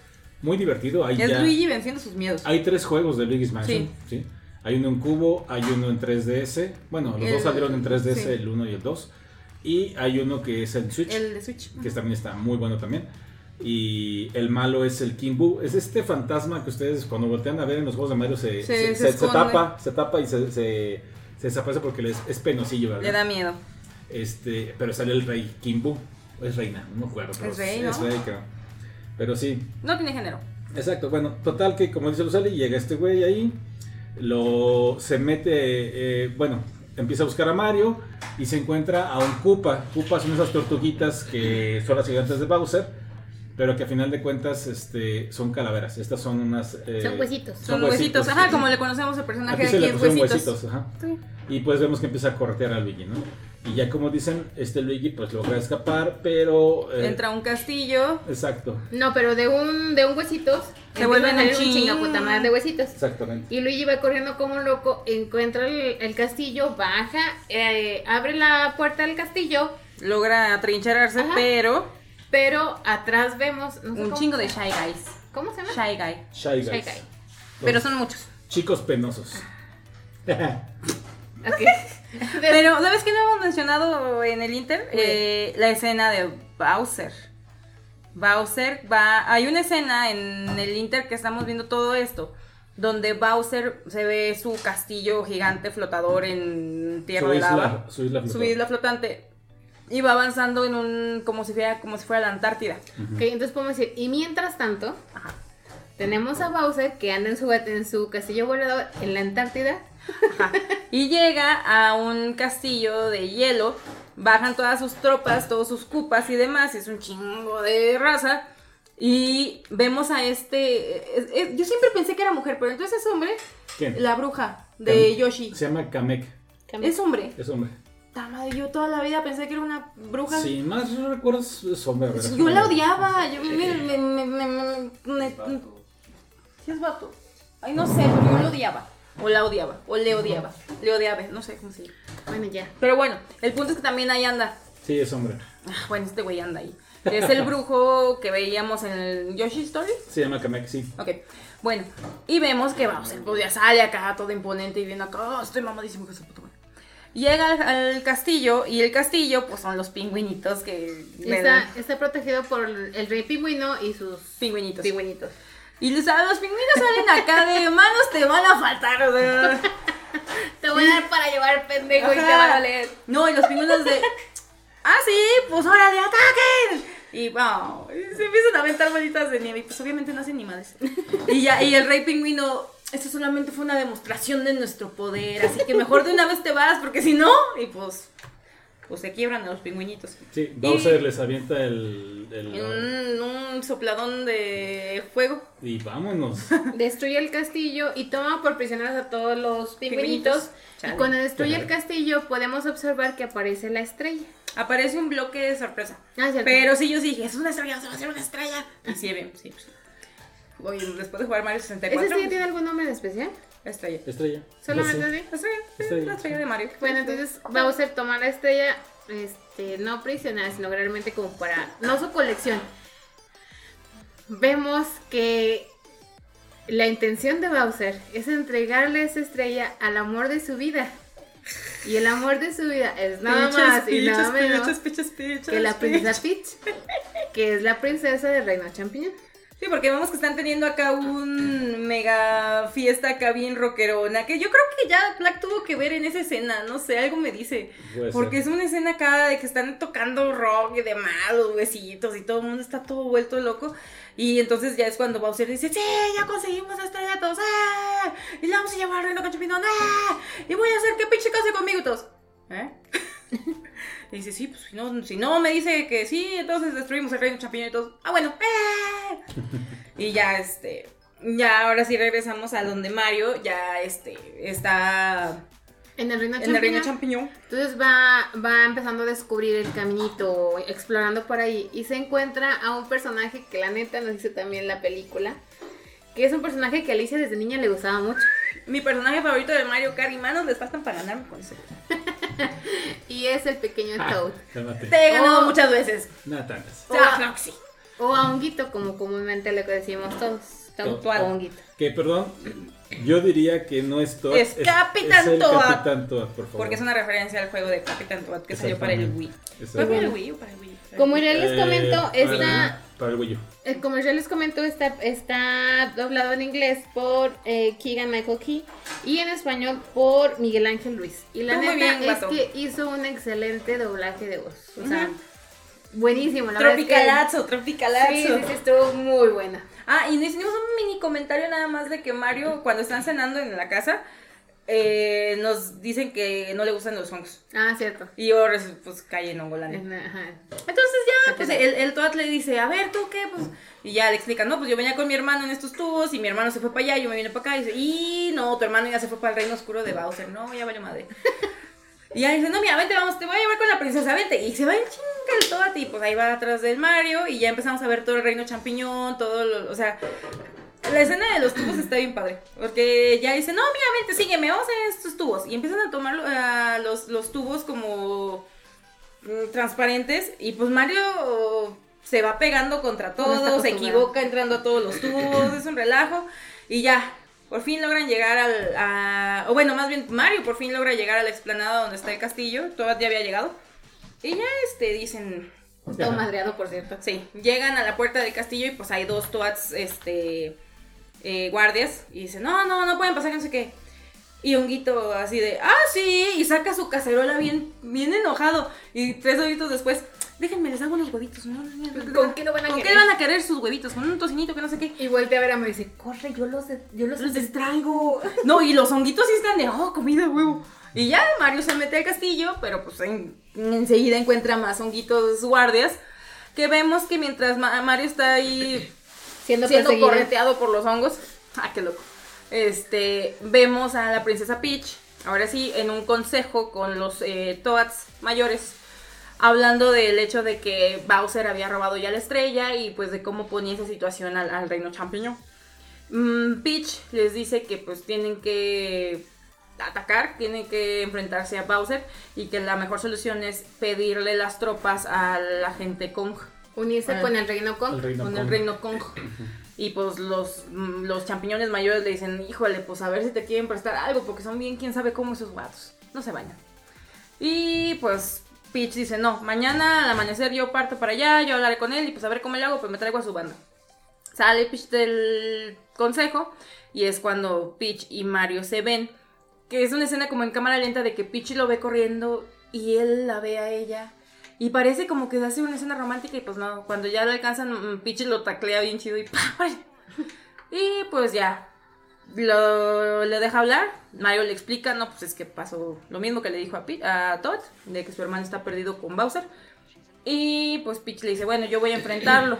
muy divertido. Hay, Es ya- Luigi venciendo sus miedos. hay tres juegos de Luigi's Mansion. Sí. Hay uno en cubo, hay uno en 3DS. Bueno, los El- dos salieron en 3DS, sí. el 1 y el 2. Y hay uno que es el Switch, El de Switch. que también está muy bueno también. Y el malo es el Kimbu. Es este fantasma que ustedes cuando voltean a ver en los juegos de Mario se, Se- tapa, se tapa y se, se- desaparece porque les, es penosillo, ¿verdad? Le da miedo. Este, pero sale el rey Kimbu. O es reina, no me acuerdo. pero Es rey, es ¿no? rey, creo. Pero sí, No tiene género. exacto. Bueno, total que como dice Luceli, llega este güey ahí. Lo se mete, eh, bueno, empieza a buscar a Mario y se encuentra a un Koopa. Koopa son esas tortuguitas que son las gigantes de Bowser, pero que a final de cuentas este, son calaveras. Estas son unas. eh, Son huesitos. Son huesitos. Ajá, como le conocemos al personaje Aquí de aquí es huesitos. huesitos, ajá. Sí. Y pues vemos que empieza a corretear a Luigi, ¿no? Y ya como dicen, este Luigi pues logra escapar, pero... eh, Entra a un castillo. Exacto, No, pero de un, de un huesitos. Se vuelven a un un chin. chingaputamar de huesitos. exactamente. Y Luigi va corriendo como un loco, encuentra el, el castillo, baja, eh, abre la puerta del castillo, Logra atrincherarse, Ajá. pero pero atrás vemos no sé un cómo chingo de. Shy Guys. ¿Cómo se llama? Shy Guy. Shy Guys. Shy Guy. Pero son muchos. Chicos penosos. Ok. [laughs] Pero, ¿sabes qué no hemos mencionado en el Inter? Eh, la escena de Bowser. Bowser va. Hay una escena en el Inter que estamos viendo todo esto. Donde Bowser se ve su castillo gigante flotador en tierra su de isla, lava. su isla Su flotante. isla flotante. Y va avanzando en un. como si fuera, como si fuera la Antártida. Ok, entonces podemos decir, y mientras tanto, Ajá. tenemos a Bowser que anda en su, en su castillo volador en la Antártida. Ajá. Y llega a un castillo de hielo. Bajan todas sus tropas, todos sus cupas y demás. y Es un chingo de raza. Y vemos a este. es- es- yo siempre pensé que era mujer, pero entonces es hombre. ¿Quién? La bruja de Kam- Yoshi. Se llama Kamek. Es hombre. Es hombre. Madre, yo toda la vida pensé que era una bruja. Si más hombre. ¿verdad? Yo la odiaba. Yo me. me, me, me- me- me- Sí, es vato. Ay, no sé, pero yo lo odiaba. O la odiaba. O le odiaba. Le odiaba, no sé cómo se llama. Bueno, ya. Pero bueno, el punto es que también ahí anda. Sí, es hombre. Ah, bueno, este güey anda ahí. Es el brujo que veíamos en el Yoshi Story. Se llama Kamek, sí. Ok, bueno, y vemos que vamos, pues ya sale acá todo imponente y viendo acá, "Oh, estoy mamadísimo que puta madre". Llega al, al castillo y el castillo pues son los pingüinitos que Está, está protegido por el rey pingüino y sus pingüinitos. pingüinitos. Y los, los pingüinos salen acá de manos te van a faltar. o sea. [laughs] Te voy a dar para llevar pendejo y te Ajá. va a doler. No, y los pingüinos de. ¡Ah, sí! ¡Pues órale, ataquen! Y wow, se empiezan a aventar bolitas de nieve. Y pues obviamente no hacen ni madres. Y ya, y el rey pingüino. Esto solamente fue una demostración de nuestro poder. Así que mejor de una vez te vas, porque si no. Y pues. Pues se quiebran a los pingüinitos. Sí, Bowser les avienta el. el- un, un sopladón de fuego. Y vámonos. [laughs] Destruye el castillo y toma por prisioneros a todos los pingüinitos. Y cuando destruye el castillo, podemos observar que aparece la estrella. Aparece un bloque de sorpresa. Ah, cierto. Pero sí, yo sí dije, es una estrella, se va a hacer una estrella. Y sí, bien, sí. pues. Oye, después de jugar Mario ¿Esa 64. estrella tiene algún nombre en especial? Estrella. Estrella. Solamente así. La estrella, sí, Estrella, la estrella de Mario. Bueno, entonces Bowser toma la estrella, este, no prisionera, sino realmente como para, no su colección. Vemos que la intención de Bowser es entregarle esa estrella al amor de su vida. Y el amor de su vida es nada más y nada menos que la princesa Peach, que es la princesa del reino champiñón. Sí, porque vemos que están teniendo acá un mega fiesta acá bien rockerona, que yo creo que ya Black tuvo que ver en esa escena, no sé, algo me dice. Puede Porque ser. es una escena acá de que están tocando rock y demás, los huesitos y todo el mundo está todo vuelto loco. Y entonces ya es cuando Bowser dice, sí, ya conseguimos a este gato, ¡ah! Y la vamos a llevar al reino cachapinón, ¡ah! Y voy a hacer que pinche case conmigo todos, ¿eh? [laughs] y dice, sí, pues si no, si no me dice que sí, entonces destruimos el reino champiñón y todos, ah, bueno, ¡eh! [laughs] y ya, este, ya ahora sí regresamos a donde Mario ya, este, está En el reino en el reino champiñón. champiñón. Entonces va, va empezando a descubrir el caminito, explorando por ahí. Y se encuentra a un personaje que la neta nos dice también la película. Que es un personaje que a Alicia desde niña le gustaba mucho. Mi personaje favorito de Mario Kart y manos les faltan para ganarme con eso. [laughs] [laughs] Y es el pequeño Toad. Cálmate. Te he ganado Oh. muchas veces. Nada tantas. O sea, claro que sí. O a honguito, como comúnmente le decimos todos. Toad Toad. o honguito. Que perdón, yo diría que no es Toad. Es Capitán el Toad. Capitán Toad, por favor. Porque es una referencia al juego de Capitán Toad que salió para el Wii. ¿Fue para el. Wii o para el Wii? Como ya les Eh, comento, para el- esta, Para el Wii U. eh, como ya les comento, está, está doblado en inglés por eh, Keegan Michael Key y en español por Miguel Ángel Ruiz. Y la Tú neta bien, es que hizo un excelente doblaje de voz. O sea, buenísimo. La verdad es que- Tropicalazo, tropicalazo. Sí, sí, sí, estuvo muy buena. Ah, y necesitamos un mini comentario nada más de que Mario, cuando están cenando en la casa, eh, nos dicen que no le gustan los hongos. Ah, cierto. Y yo, pues, cae en hongolania. Ajá. Entonces ya, pues el, el Toad le dice, a ver, ¿tú qué? Pues, y ya le explica, no, pues yo venía con mi hermano en estos tubos y mi hermano se fue para allá, yo me vine para acá y dice, y no, tu hermano ya se fue para el reino oscuro de Bowser, no, ya valió madre. [laughs] y ya dice, no, mira, vente, vamos, te voy a llevar con la princesa, vente. Y se va en chinga el Toad y pues ahí va atrás del Mario y ya empezamos a ver todo el reino champiñón, todo lo, o sea... La escena de los tubos está bien padre, porque ya dice, no, mira, vente, sígueme, vamos a estos tubos. Y empiezan a tomar ah, los, los tubos como mm, transparentes y pues Mario se va pegando contra No está todo, se equivoca entrando a todos los tubos, es un relajo y ya, por fin logran llegar al, a- o bueno, más bien Mario por fin logra llegar a la explanada donde está el castillo, todavía había llegado y ya este dicen, Todo madreado, por cierto. sí, llegan a la puerta del castillo y pues hay dos Toads, este, eh, guardias y dicen, no, no, no pueden pasar, no sé qué. Y Honguito así de, ah, sí, y saca su cacerola bien, bien enojado. Y tres horitos después, déjenme, les hago unos huevitos. ¿no? ¿Con qué lo van a ¿Con qué querer? van a querer sus huevitos? Con un tocinito que no sé qué. Y voltea a ver a Mario y dice, corre, yo los, yo los, Los distraigo. No, y los honguitos sí están de, oh, comida, huevo. Y ya Mario se mete al castillo, pero pues en- enseguida encuentra más honguitos guardias. Que vemos que mientras Ma- Mario está ahí siendo, correteado por los hongos. [laughs] Ah, qué loco. Este, vemos a la princesa Peach, ahora sí, en un consejo con los eh, Toads mayores, hablando del hecho de que Bowser había robado ya la estrella y pues de cómo ponía esa situación al, al reino champiñón. Mm, Peach les dice que pues tienen que atacar, tienen que enfrentarse a Bowser y que la mejor solución es pedirle las tropas a la gente Kong Unirse Ah. con el reino Kong. El reino con Kong. el reino Kong. [coughs] Y pues los, mm, los champiñones mayores le dicen, híjole, pues a ver si te quieren prestar algo, porque son bien, quién sabe cómo esos gatos. No se bañan. Y pues Peach dice, no, mañana al amanecer yo parto para allá, yo hablaré con él y pues a ver cómo le hago, pues me traigo a su banda. Sale Peach del consejo y es cuando Peach y Mario se ven, que es una escena como en cámara lenta de que Peach lo ve corriendo y él la ve a ella. Y parece como que hace una escena romántica y pues no, cuando ya lo alcanzan, mm, Peach lo taclea bien chido y. [laughs] ¡Órale! Y pues ya, lo, le deja hablar, Mario le explica, no, pues es que pasó lo mismo que le dijo a, Pi- a Todd, de que su hermano está perdido con Bowser. Y pues Peach le dice, bueno, yo voy a enfrentarlo.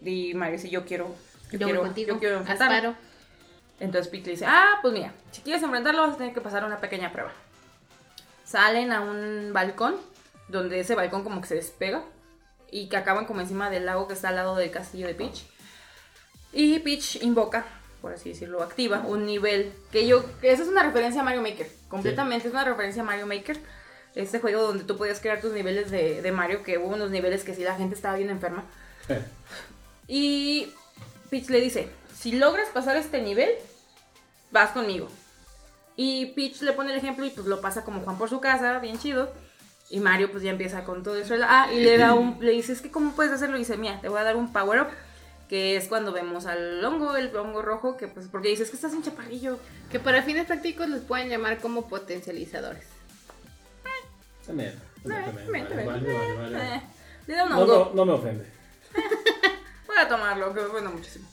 Y Mario dice, yo quiero, yo, Yo quiero, contigo. yo quiero enfrentarlo. Asparo. Entonces Peach le dice, ah, pues mira, si quieres enfrentarlo vas a tener que pasar una pequeña prueba. Salen a un balcón, donde ese balcón como que se despega y que acaban como encima del lago que está al lado del castillo de Peach. Y Peach invoca, por así decirlo, activa un nivel que yo, que eso es una referencia a Mario Maker, completamente es una referencia a Mario Maker. Este juego donde tú podías crear tus niveles de, de Mario, que hubo unos niveles que sí la gente estaba bien enferma. [laughs] Y Peach le dice, si logras pasar este nivel, vas conmigo. Y Peach le pone el ejemplo y pues lo pasa como Juan por su casa, bien chido. Y Mario pues ya empieza con todo eso. Ah, y le da un, le dice, es que cómo puedes hacerlo. Y dice, mira, te voy a dar un power up. que es cuando vemos al hongo, el hongo rojo, que pues porque dices que estás en chaparrillo. Que para fines prácticos los pueden llamar como potencializadores. También. Eh, eh, Le da un No, hongo. no, no me ofende. [laughs] Voy a tomarlo, que bueno muchísimo.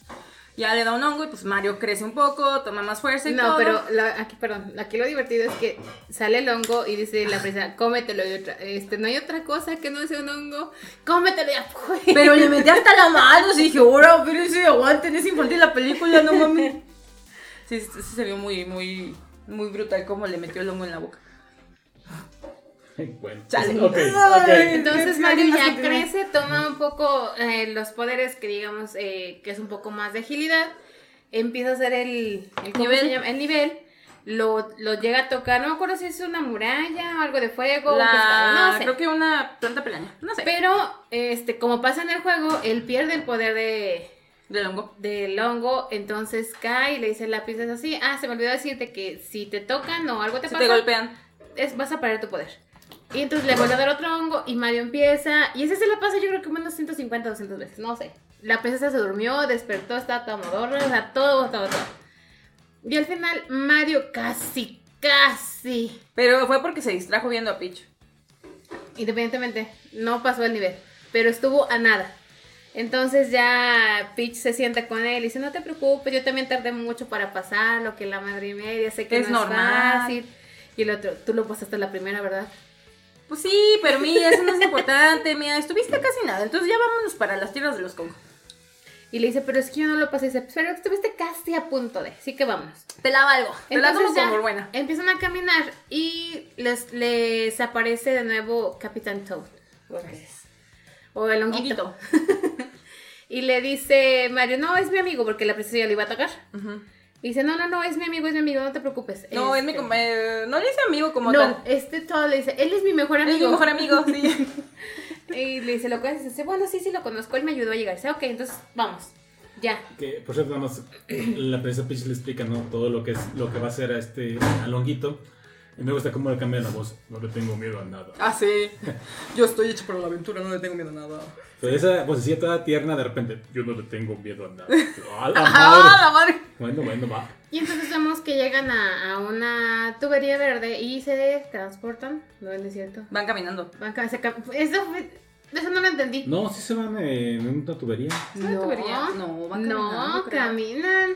Ya le da un hongo y pues Mario crece un poco, toma más fuerza y No, todo. pero la- aquí, perdón, aquí lo divertido es que sale el hongo y dice la princesa, cómetelo y otra, este, no hay otra cosa que no sea un hongo, cómetelo ya, pues. Pero le [laughs] metí hasta la mano y dije, ahora, pero ese aguanten, es infantil la película, no mames. [laughs] Sí, sí, sí se vio muy, muy, muy brutal cómo le metió el hongo en la boca. [laughs] Bueno. Chale. Ok, [laughs] Ay, ok. Entonces Mario ya crece, toma un poco eh, los poderes que digamos eh, que es un poco más de agilidad, empieza a hacer el, el, ¿cómo Nivel. se llama? el nivel, lo, lo llega a tocar, no me acuerdo si es una muralla o algo de fuego, un La, pescado, no sé. Creo que una planta pelaña, no sé. Pero, este, como pasa en el juego, él pierde el poder de, Del hongo. del hongo, entonces cae y le dice la princesa así, ah, se me olvidó decirte que si te tocan o algo te Si pasa, te golpean. es, vas a perder tu poder. Y entonces le vuelve a dar otro hongo y Mario empieza, y ese se lo pasa yo creo que unos 150, 200 veces, no sé. La princesa se durmió, despertó, estaba toda modorra, o sea, todo, todo, todo. Y al final Mario casi, casi, Pero fue porque se distrajo viendo a Peach. independientemente, no pasó el nivel, pero estuvo a nada. Entonces ya Peach se sienta con él y dice, no te preocupes, yo también tardé mucho para pasar, lo que la madre y media, sé que Es no normal. es fácil. Y el otro, tú lo pasaste la primera, ¿verdad? Pues sí, pero mira, eso no es importante. Mira, estuviste casi nada. Entonces ya vámonos para las tierras de los Congo. Y le dice, pero es que yo no lo pasé. Y dice, pero estuviste casi a punto de, así que vámonos. Te la valgo. Te la como buena. empiezan a caminar y les, les aparece de nuevo Capitán Toad. O el honguito. [laughs] y le dice Mario, no, es mi amigo, porque la princesa ya lo iba a atacar. Ujú. Y dice, no, no, no, es mi amigo, es mi amigo, no te preocupes. No, es mi Este, com- eh, No le dice amigo como No, tal. este todo le dice, él es mi mejor amigo. Es mi mejor amigo, sí. [laughs] Y le dice, ¿lo conoces? Dice, bueno, sí, sí, lo conozco, él me ayudó a llegar. Dice, ok, entonces vamos, ya. Que, por cierto, nada más, la princesa Peach le explica, ¿no? Todo lo que es lo que va a hacer a este alonguito. Y me gusta cómo le cambia la voz. No le tengo miedo a nada. Ah, sí. Yo estoy hecho para la aventura, no le tengo miedo a nada. Pero esa vocecilla toda tierna, de repente, yo no le tengo miedo a nada. [laughs] ¡A la ¡Ah, madre! la madre! Bueno, bueno, va. Y entonces vemos que llegan a, a una tubería verde y se transportan, ¿no es cierto? Van caminando. Van ca- se ca- Eso, fue- eso no lo entendí. No, sí se van en una tubería. ¿Es una tubería? No, van caminando, No, creo. caminan.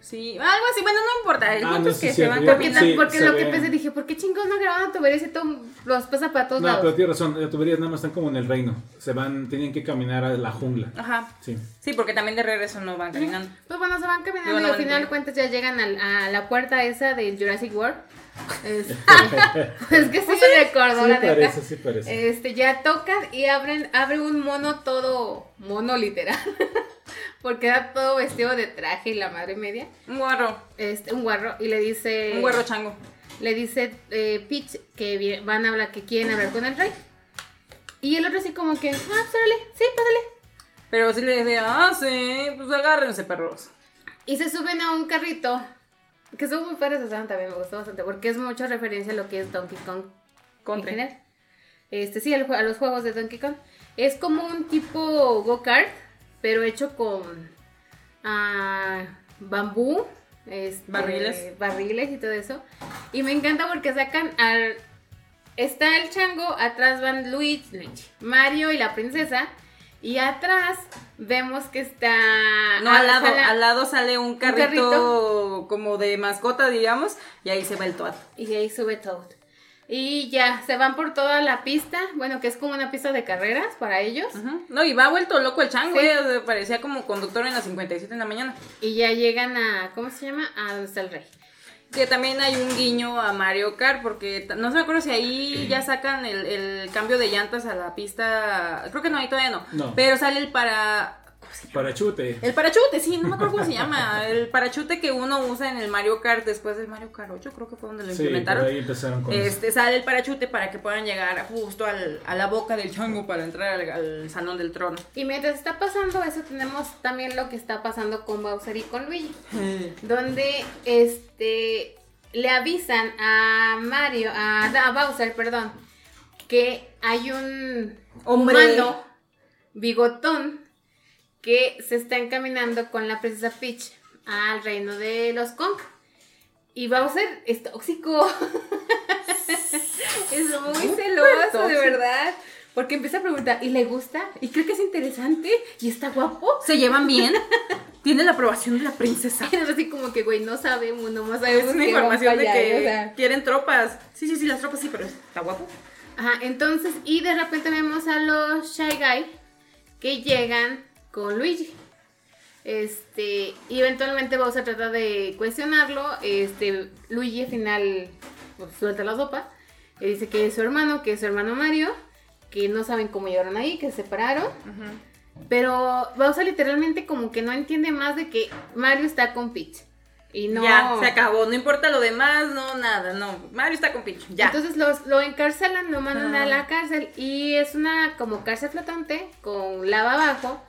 Sí, algo así. Bueno, no importa. El Ah, punto no, es sí, que se van Porque, caminando. Sí, porque se lo que pensé, dije, ¿por qué chingados no grabaron tubería si todo los pasa para todos No, lados? pero tienes razón, las tuberías nada más están como en el reino. Se van, tienen que caminar a la jungla. Ajá. Sí. Sí, porque también de regreso no van caminando. Pues bueno, se van caminando y al final de cuentas ya llegan a, la puerta esa del Jurassic World. Este, [laughs] es que sí me recordó, Sí la neta. parece, sí parece. Este, ya tocan y abren, abre un mono todo, mono literal. [laughs] Porque era todo vestido de traje y la madre media. Un guarro. Este, un guarro. Y le dice. Un guarro chango. Le dice eh, Peach que van a hablar, que quieren hablar con el rey. Y el otro así como que, ah, pues órale, sí, pásale. Pero sí le decía, ah, sí, pues agárrense, perros. Y se suben a un carrito. Que son muy padres, o sea, también me gustó bastante. Porque es mucha referencia a lo que es Donkey Kong. en Country. general. Este, sí, a los juegos de Donkey Kong. Es como un tipo go-kart, pero hecho con ah, bambú, este, Barriles. barriles y todo eso. Y me encanta porque sacan al... Está el chango, atrás van Luigi, Luigi, Mario y la princesa. Y atrás vemos que está... No, al lado, sale- al lado sale un carrito, carrito. como de mascota, digamos, y ahí se va el toad. Y ahí sube Toad. Y ya, se van por toda la pista. Bueno, que es como una pista de carreras para ellos. Ujú. No, y va vuelto loco el chango, Sí. eh, parecía como conductor en las 57 en la mañana. Y ya llegan a, ¿cómo se llama? A donde está el rey. Que también hay un guiño a Mario Kart, porque no se me acuerdo si ahí ya sacan el, el cambio de llantas a la pista. Creo que no, ahí todavía no. No. Pero sale el para. ¿Cómo se llama? Parachute. El parachute, sí, no me acuerdo cómo se llama. El parachute que uno usa en el Mario Kart después del Mario Kart 8, creo que fue donde lo Sí, por implementaron. ahí empezaron con eso. Este, sale el parachute para que puedan llegar justo al- a la boca del chango para entrar al, al salón del trono. Y mientras está pasando eso, tenemos también lo que está pasando con Bowser y con Luigi. [laughs] Donde este le avisan a Mario, a, a Bowser, perdón, que hay un Hombre. humano bigotón que se está encaminando con la princesa Peach al reino de los Kong. Y Bowser es tóxico. [laughs] es muy celoso, de verdad. Porque empieza a preguntar, ¿y le gusta? ¿Y cree que es interesante? ¿Y está guapo? ¿Se llevan bien? Tiene la aprobación de la princesa. Y [laughs] así como que, güey, no sabemos, nomás Es sabemos una que van información de que o sea. quieren tropas. Sí, sí, sí, las tropas sí, pero está guapo. Ajá, entonces, y de repente vemos a los Shy Guy que llegan con Luigi. Este, y eventualmente Bowser trata de cuestionarlo. Este, Luigi al final pues, suelta la sopa. Y dice que es su hermano, que es su hermano Mario, que no saben cómo llegaron ahí, que se separaron. Pero Bowser literalmente como que no entiende más de que Mario está con Peach. Y no. Ya, se acabó. No importa lo demás, no, nada, no. Mario está con Peach. Ya. Entonces los, lo encarcelan, lo mandan Ah. a la cárcel y es una como cárcel flotante con lava abajo.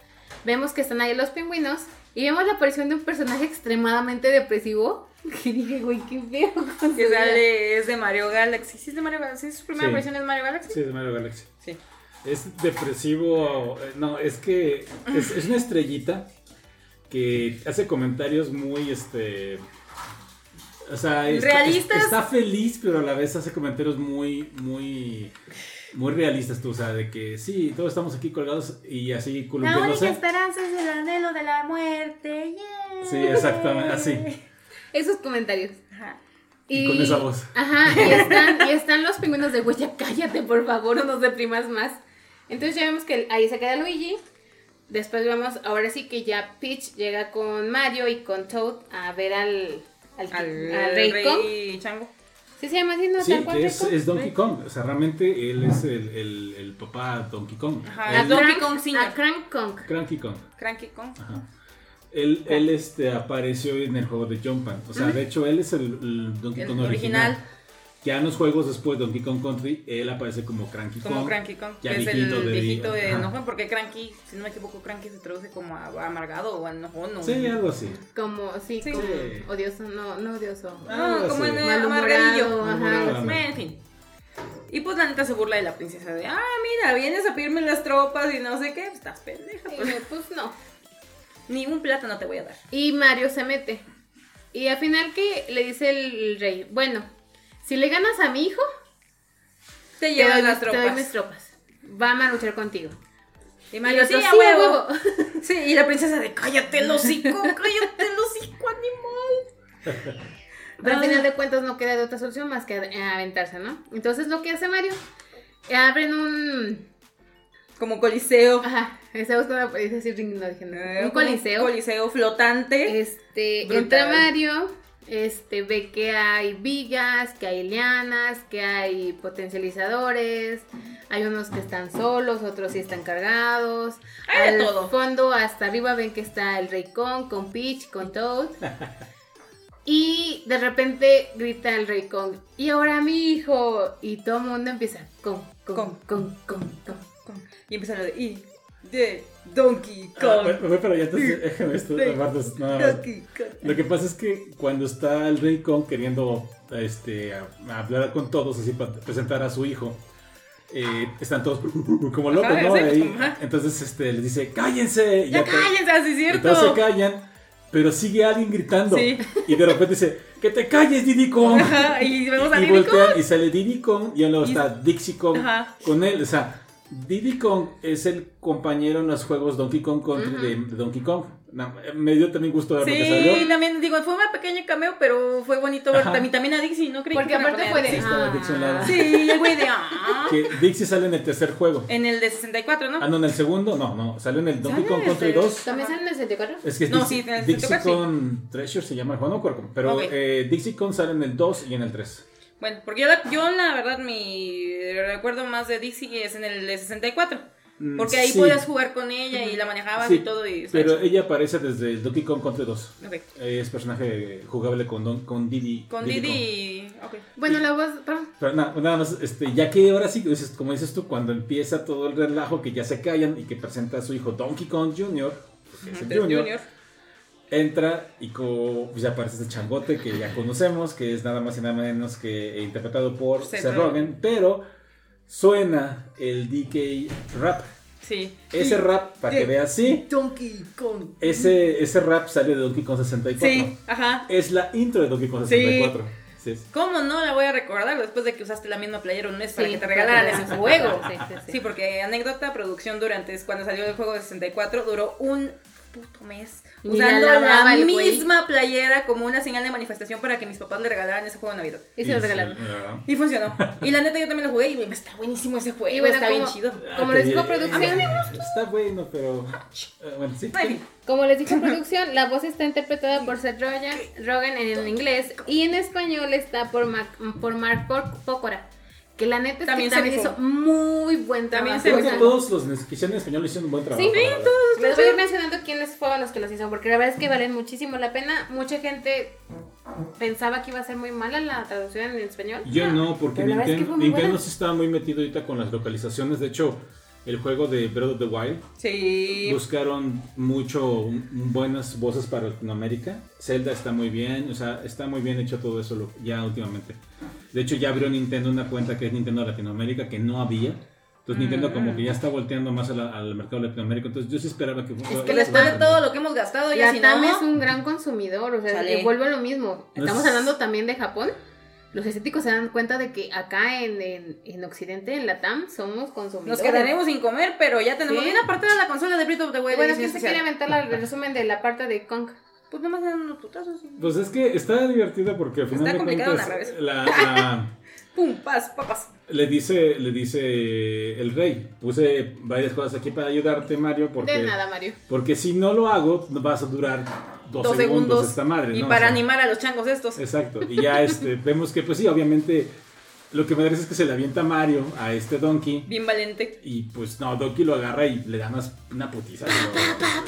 Vemos que están ahí los pingüinos y vemos la aparición de un personaje extremadamente depresivo. [laughs] Que dije, güey, qué feo. que sale, es de Mario Galaxy. Sí, es de Mario Galaxy. ¿Sí, ¿Su primera Sí. aparición es Mario Galaxy? Sí, de Mario Galaxy. Sí. Es depresivo. eh, No, es que es, es una estrellita que hace comentarios muy, este. O sea, está, Realistas. es- está feliz, pero a la vez hace comentarios muy, muy, muy realistas, tú, o sea, de que sí, todos estamos aquí colgados y así columpiándose. esperanza es el anhelo de la muerte. yeah. Sí, exactamente, así. Esos comentarios. Ajá. Y con esa voz. Ajá, y están, y están los pingüinos de, güey, ya cállate, por favor, no nos deprimas más. Entonces ya vemos que ahí se queda Luigi. Después vemos, ahora sí que ya Peach llega con Mario y con Toad a ver al, al, Al, al Rey Kong. Rey Chango. ¿Sí se llama así? ¿No? Sí, que es, es Donkey Kong. O sea, realmente él es el, el, el papá Donkey Kong. Ajá, Él- Donkey Kong Senior. A Crank Kong. Cranky Kong. Cranky Kong. Ajá. Él, él este, apareció en el juego de Jumpman. O sea, de hecho, él es el, el Donkey El Kong original. original. Ya en los juegos después de Donkey Kong Country, él aparece como Cranky Como Kong. Cranky Kong. ya que es el de- viejito de enojón. Porque Cranky, si no me equivoco, Cranky se traduce como a- amargado o a enojón. o- Sí, algo así. Como, sí, Sí. como Sí. odioso, no, no odioso. Ah, No, como sí. en amargadillo. ajá, en fin. Y pues la neta se burla de la princesa de, ah, mira, vienes a pedirme las tropas y no sé qué, pues, estás pendeja. Y Pues, pues no. ni un plátano te voy a dar. Y Mario se mete. Y al final que le dice el rey, bueno, si le ganas a mi hijo, Te te llevas doy, las te doy tropas. mis tropas. Van a luchar contigo. Y Mario, sí, otro, a "Sí, a huevo. huevo". [laughs] Sí, y la princesa de, cállate el hocico, cállate el hocico, animal. [laughs] Pero al final de cuentas no queda de otra solución más que aventarse, ¿no? Entonces lo que hace Mario, abren un... Como coliseo. Ajá, estaba buscando, podéis decir, no dije nada. Eh, Un coliseo. Un coliseo flotante. Este, Brutal. entra Mario, este, ve que hay vigas, que hay lianas, que hay potencializadores, hay unos que están solos, otros sí están cargados. Hay de Al todo. fondo, hasta arriba, ven que está el Rey Kong con Peach, con Toad. [laughs] Y de repente grita el Rey Kong, y ahora mi hijo. Y todo el mundo empieza, con, con, con, con. Con- Y empieza lo de, y de Donkey Kong. me- me voy para allá, entonces déjame esto. Sí. aparte, nada más. Donkey Kong. Lo que pasa es que cuando está el Rey Kong queriendo este, a- a hablar con todos, así para presentar a su hijo, eh, están todos [laughs] como locos, Ajá, ¿no? Ahí, entonces este, les dice, cállense. Ya cállense, así es cierto. todos se callan, pero sigue alguien gritando. Sí. Y de repente dice, que te calles, Diddy Kong. Ajá, y vemos [laughs] a y Diddy voltean y sale Diddy Kong y luego Y- está Dixie Kong Ajá. con él. O sea, Diddy Kong es el compañero en los juegos Donkey Kong Country Ujú. de, de Donkey Kong. Na- me dio también gusto ver lo que Sí, salió. también digo, fue un pequeño cameo, pero fue bonito ver también, también a Dixie, no creí Porque que aparte con fue de. Sí, estaba ah. Lado. Sí, el güey de ah. Que Dixie sale en el tercer juego. En el de 64, ¿no? Ah, no, en el segundo, no, no, salió en el Donkey Sale Kong Country de- 2. ¿También Ajá. salen en el 64? Es que es No, Dixie, sí, en el Dixie 64 con Treasure se llama el juego, no pero Ok. eh, Dixie Kong sale en el 2 y en el 3. Bueno, porque yo la, yo la verdad mi recuerdo más de Dixie es en el de 64. Mm, Porque ahí sí, podías jugar con ella y la manejabas sí, y todo. Y Pero ella aparece desde el Donkey Kong Country 2. Ok. Es personaje jugable con, Don- con Diddy. Con Diddy Didi. Kong. y- ok. Bueno, la voz, perdón. Pero na- nada más, este, ya que ahora sí, dices, como dices tú, cuando empieza todo el relajo, que ya se callan y que presenta a su hijo Donkey Kong Jr., porque es el Entonces, Junior, Junior. Entra y co- pues ya aparece este changote que ya conocemos, que es nada más y nada menos que interpretado por Seth Rogen, pero suena el DK Rap. Sí. Ese rap, para que veas, sí. Donkey Kong. Ese, ese rap sale de Donkey Kong 64. Sí, ajá. Es la intro de Donkey Kong Sí. 64. Sí. sí. ¿Cómo no la voy a recordar después de que usaste la misma playera un mes para Sí, que te regalaran ese juego? [laughs] Sí, sí, sí. Sí, porque anécdota, producción durante cuando salió el juego de 64 duró un puto mes usando la misma playera como una señal de manifestación para que mis papás le regalaran ese juego de Navidad. Y se lo sí, regalaron. Y funcionó. [laughs] Y la neta yo también lo jugué y me está buenísimo ese juego. Y bueno, está bien chido. Como les dijo producción, Está bueno, pero. bueno, sí. Como les dijo producción, la voz está interpretada por Seth Rogen, Rogen en inglés y en español está por, Mac- por Mark Por- Pokora. Que la neta es También que se también rifó. hizo muy buen También trabajo. se Creo que todos los que hicieron en español hicieron un buen trabajo. Sí, la verdad. Les voy a ir mencionando quiénes fueron los que los hicieron, porque la verdad es que valen muchísimo la pena. Mucha gente pensaba que iba a ser muy mala la traducción en español. Yo no, porque verdad es que Nintendo, Nintendo sí estaba muy metido ahorita con las localizaciones. De hecho, el juego de Breath of the Wild Sí. buscaron mucho un- buenas voces para Latinoamérica. Zelda está muy bien, o sea, está muy bien hecho todo eso lo- ya últimamente. De hecho, ya abrió Nintendo una cuenta que es Nintendo Latinoamérica que no había. Entonces Nintendo como que ya está volteando más a la- al mercado latinoamérico. Entonces yo sí esperaba que... Es que después de todo lo que hemos gastado, ya si no... es un gran consumidor, o sea, eh, vuelvo a lo mismo. Estamos es- hablando también de Japón. Los estéticos se dan cuenta de que acá en, en, en Occidente, en la TAM, somos consumidores. Nos quedaremos sin comer, pero ya tenemos Sí. bien apartada la consola de Breath of the Wild. Bueno, edición ¿quién se quiere aventar la- el resumen de la parte de Kong? Pues nomás dan unos putazos. Pues es que está divertido porque al final Está de complicado cuentas la- la- [laughs] Pum, paz, papas. le dice le dice el rey, puse varias cosas aquí para ayudarte Mario porque De nada, Mario. porque si no lo hago vas a durar dos, Dos segundos, segundos. esta madre, Y ¿no? O para sea, animar a los changos estos. Exacto. Y ya este [laughs] vemos que pues sí, obviamente lo que me parece es que se le avienta Mario a este Donkey Bien valiente. y pues no, Donkey lo agarra y le da unas- una putiza. [laughs]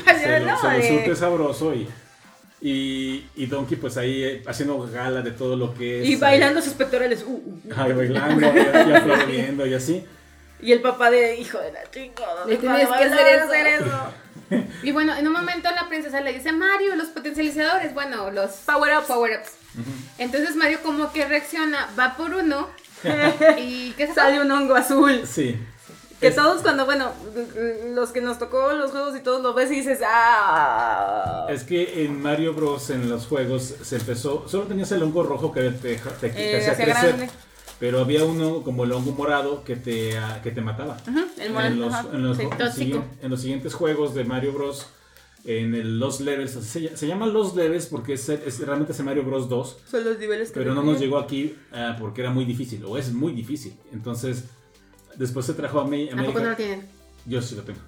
Se lo, se lo- se lo eh. surte sabroso y, y, y Donkey pues ahí eh, haciendo gala de todo lo que es. Y bailando sus pectorales. Uh, uh, uh. Ay, bailando y, aplaudiendo y así. Y el papá de hijo de la chingada. Le ¿cómo tienes que hacer eso? Y bueno, en un momento la princesa le dice, Mario, los potencializadores, bueno, los power-ups. Power-ups. Entonces Mario como que reacciona, va por uno [laughs] y ¿qué se Sale un hongo azul. Sí. Que Es- todos cuando, bueno, los que nos tocó los juegos y todos lo ves y dices, ah. Es que en Mario Bros. en los juegos se empezó. Solo tenías el hongo rojo que te, te, te Eh, hacía crecer. grande. Pero había uno como el hongo morado que te, ah, que te mataba. El en, los, en, los, sí. en los Tóxico. siguien- en los siguientes juegos de Mario Bros. En el Los Levels, se, ll- se llaman Los Levels porque es, es- realmente es Mario Bros. 2, Son los niveles que pero no nos llegó aquí ah, porque era muy difícil, o es muy difícil. Entonces, después se trajo a mí. ¿A poco no lo tienen? Yo sí lo tengo.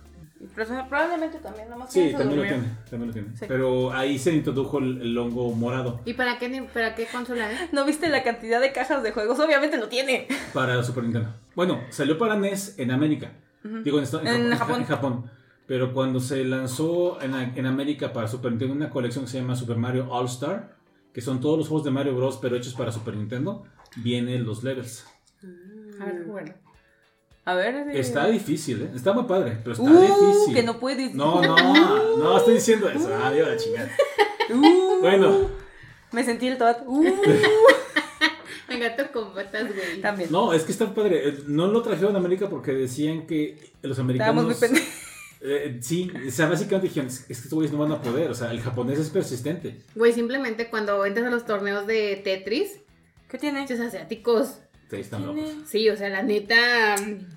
Pero probablemente también, nomás Sí, también lo tiene, también lo tiene. Sí. Pero ahí se introdujo el, el hongo morado ¿Y para qué, para qué consola es? [laughs] ¿No viste la cantidad de cajas de juegos? Obviamente lo tiene. para Super Nintendo. Bueno, salió para NES en América. Digo, en, esto- en En Japón, Japón. en Japón. Pero cuando se lanzó en, en América para Super Nintendo una colección que se llama Super Mario All Star, que son todos los juegos de Mario Bros. pero hechos para Super Nintendo, vienen los levels. A ver, bueno. A ver. eh. Está difícil, ¿eh? Está muy padre, pero está Uh, difícil. que no puedes. No, no, no estoy diciendo eso. Adiós, la chingada. Uh, Bueno, Me sentí el tot. Uh, [laughs] Me gato con botas, güey. también. no, es que está padre. Eh, No lo trajeron a América porque decían que los americanos. Estábamos muy pendejos. Eh, sí, o sea, básicamente dijeron, es que estos güeyes no van a poder, o sea, el japonés es persistente. Güey, simplemente cuando entras a los torneos de Tetris, ¿Qué tiene? muchos asiáticos. Sí, están locos. Sí, o sea, la neta.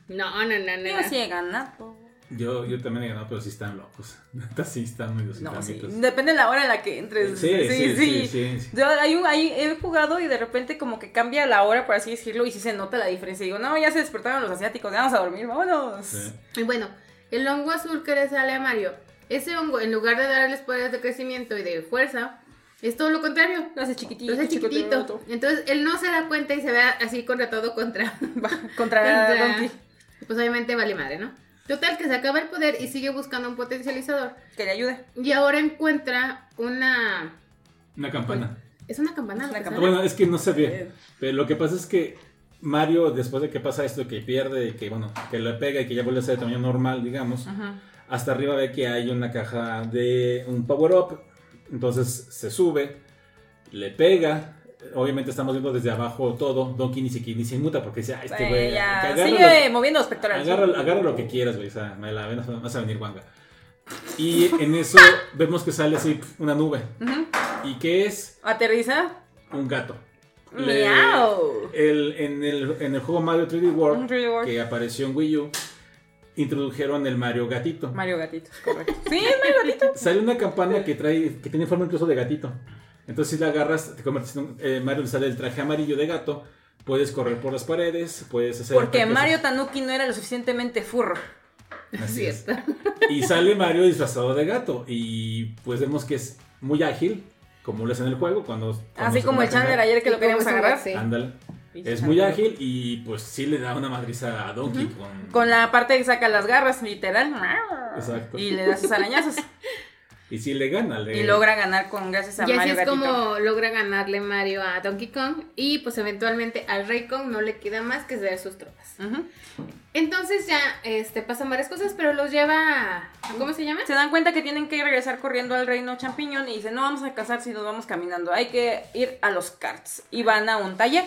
No, no, no, no. Yo sí he ganado. Yo, yo también he ganado, pero sí están locos. [laughs] Neta, sí están medio No, sí. Depende de la hora en la que entres. Sí, sí, sí, sí, sí. Yo hay un, hay- he jugado y de repente como que cambia la hora, por así decirlo, y sí se nota la diferencia. Digo, no, ya se despertaron los asiáticos, ya vamos a dormir, vámonos. Sí. Y bueno, el hongo azul que le sale a Mario, ese hongo, en lugar de darles poderes de crecimiento y de fuerza, es todo lo contrario. Lo hace chiquitito. Lo hace chiquitito. Entonces él no se da cuenta y se ve así contra [laughs] todo contra. Contra contra- Donkey. Pues obviamente vale madre, ¿no? Total, que se acaba el poder y sigue buscando un potencializador. Que le ayude. Y ahora encuentra una. Una campana. Es una campana. Es una campana. Bueno, es que no se ve. Pero lo que pasa es que Mario, después de que pasa esto, que pierde, que bueno, que le pega y que ya vuelve a ser de tamaño normal, digamos, Ajá. hasta arriba ve que hay una caja de un power up. Entonces se sube, le pega, obviamente estamos viendo desde abajo todo. Donkey ni se, ni se inmuta porque dice, ah, este güey. sigue lo- moviendo los pectorales. Agarra, agarra lo que quieras, güey. O sea, me la ven, vas a venir guanga. Y en eso vemos que sale así una nube. ¿Y qué es? Aterriza. Un gato. Le- el- en, el, en el juego Mario 3D World, Un 3D World. que apareció en Wii U, introdujeron el Mario Gatito. Mario Gatito, correcto. Sí, es Mario Gatito. [laughs] Sale una campana que trae, que tiene forma incluso de gatito. Entonces si la agarras, te conviertes en un, eh, Mario le sale el traje amarillo de gato, puedes correr por las paredes, puedes hacer... Porque. Mario Tanuki no era lo suficientemente furro. Así es. Y sale Mario disfrazado de gato. Y pues vemos que es muy ágil, como lo es en el juego. cuando, cuando Así como el Chandler ayer que lo queríamos agarrar. sí. Es muy ágil y pues sí le da una madriza a Donkey con... Con la parte que saca las garras, literal. Exacto. Y le da sus arañazos. [laughs] Y sí le gana. Le... Y logra ganar con gracias a Y así Mario es Gatito. como logra ganarle Mario a Donkey Kong. Y pues eventualmente al Rey Kong no le queda más que ceder sus tropas. Entonces ya este, pasan varias cosas, pero los lleva. a- ¿Cómo se llama? Se dan cuenta que tienen que regresar corriendo al reino champiñón y dicen, no vamos a cazar si nos vamos caminando, hay que ir a los karts. Y van a un taller,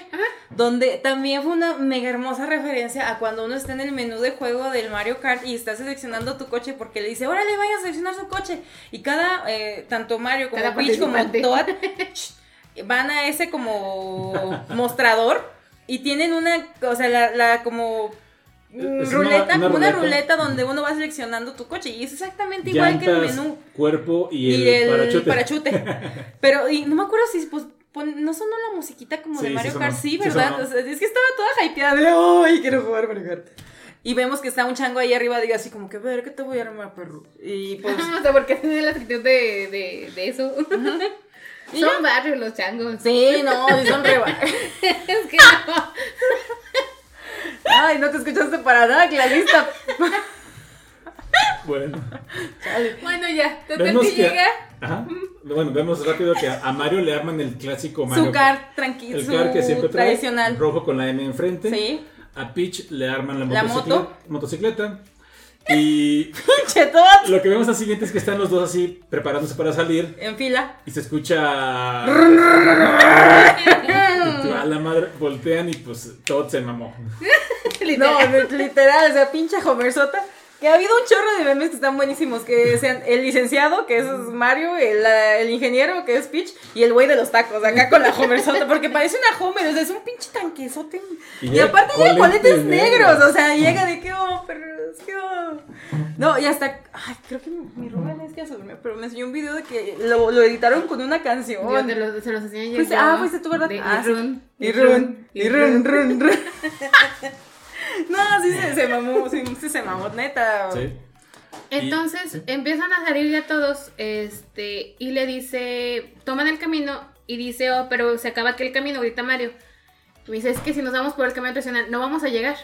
donde también fue una mega hermosa referencia a cuando uno está en el menú de juego del Mario Kart y está seleccionando tu coche porque le dice, órale, vaya a seleccionar su coche. Y cada, eh, tanto Mario como Cada Peach como. Toad [laughs] van a ese como mostrador y tienen una, o sea, la, la como... Es una- ruleta, una como una ruleta. ruleta donde uno va seleccionando tu coche y es exactamente igual que el menú cuerpo y, y, el, el parachute. parachute. [laughs] Pero y no me acuerdo si pues pon- no sonó la musiquita como Sí, de sí Mario sonó, Kart, sí, sí ¿verdad? O sea, es que estaba toda hypeada de ¡Ay, quiero jugar Mario Kart! Y vemos que está un chango ahí arriba, diga así como que, ver, ¿qué te voy a armar, perro? Y pues, [laughs] o sea, porque tiene la actitud de, de, de eso. [laughs] ¿Y Son barrios los changos. sí, no, sí son re... es que no. Ay, no te escuchaste para nada, clarista. Bueno, Bueno, ya. Total vemos que que... llega. Ajá. Bueno, vemos rápido que a Mario le arman el clásico Mario Su car tranquilo, El car que siempre trae, tradicional. rojo con la M enfrente. Sí. A Peach le arman la, La motocicleta, moto. motocicleta. Y Chetot lo que vemos al siguiente es que están los dos así preparándose para salir en fila. y se escucha... [laughs] A la madre voltean y pues todo se mamó. [laughs] No, literal, o sea, pinche Homersota. Que ha habido un chorro de memes que están buenísimos. Que sean el licenciado, que es Mario, el, el ingeniero, que es Peach, y el güey de los tacos, acá con la Homersota. Porque parece una Homer, o sea, es un pinche tanquesote. Y Y, aparte llega lentes negros, negros. o sea, llega de que, oh, perros, qué oh. No, y hasta, ay, creo que mi, mi Rubén es que durmió, pero me enseñó un video de que lo, lo editaron con una canción. Yo te lo- se los enseñé yo. ah, fuiste tú, ¿verdad? De Ah, sí. Irun. Y run, y run, run, run. No, sí se, se mamó, sí, sí se mamó, neta. Sí. Entonces empiezan a salir ya todos, este, y le dice, toman el camino y dice, oh, pero se acaba aquí el camino, grita Mario. Y me dice, es que si nos vamos por el camino tradicional, no vamos a llegar.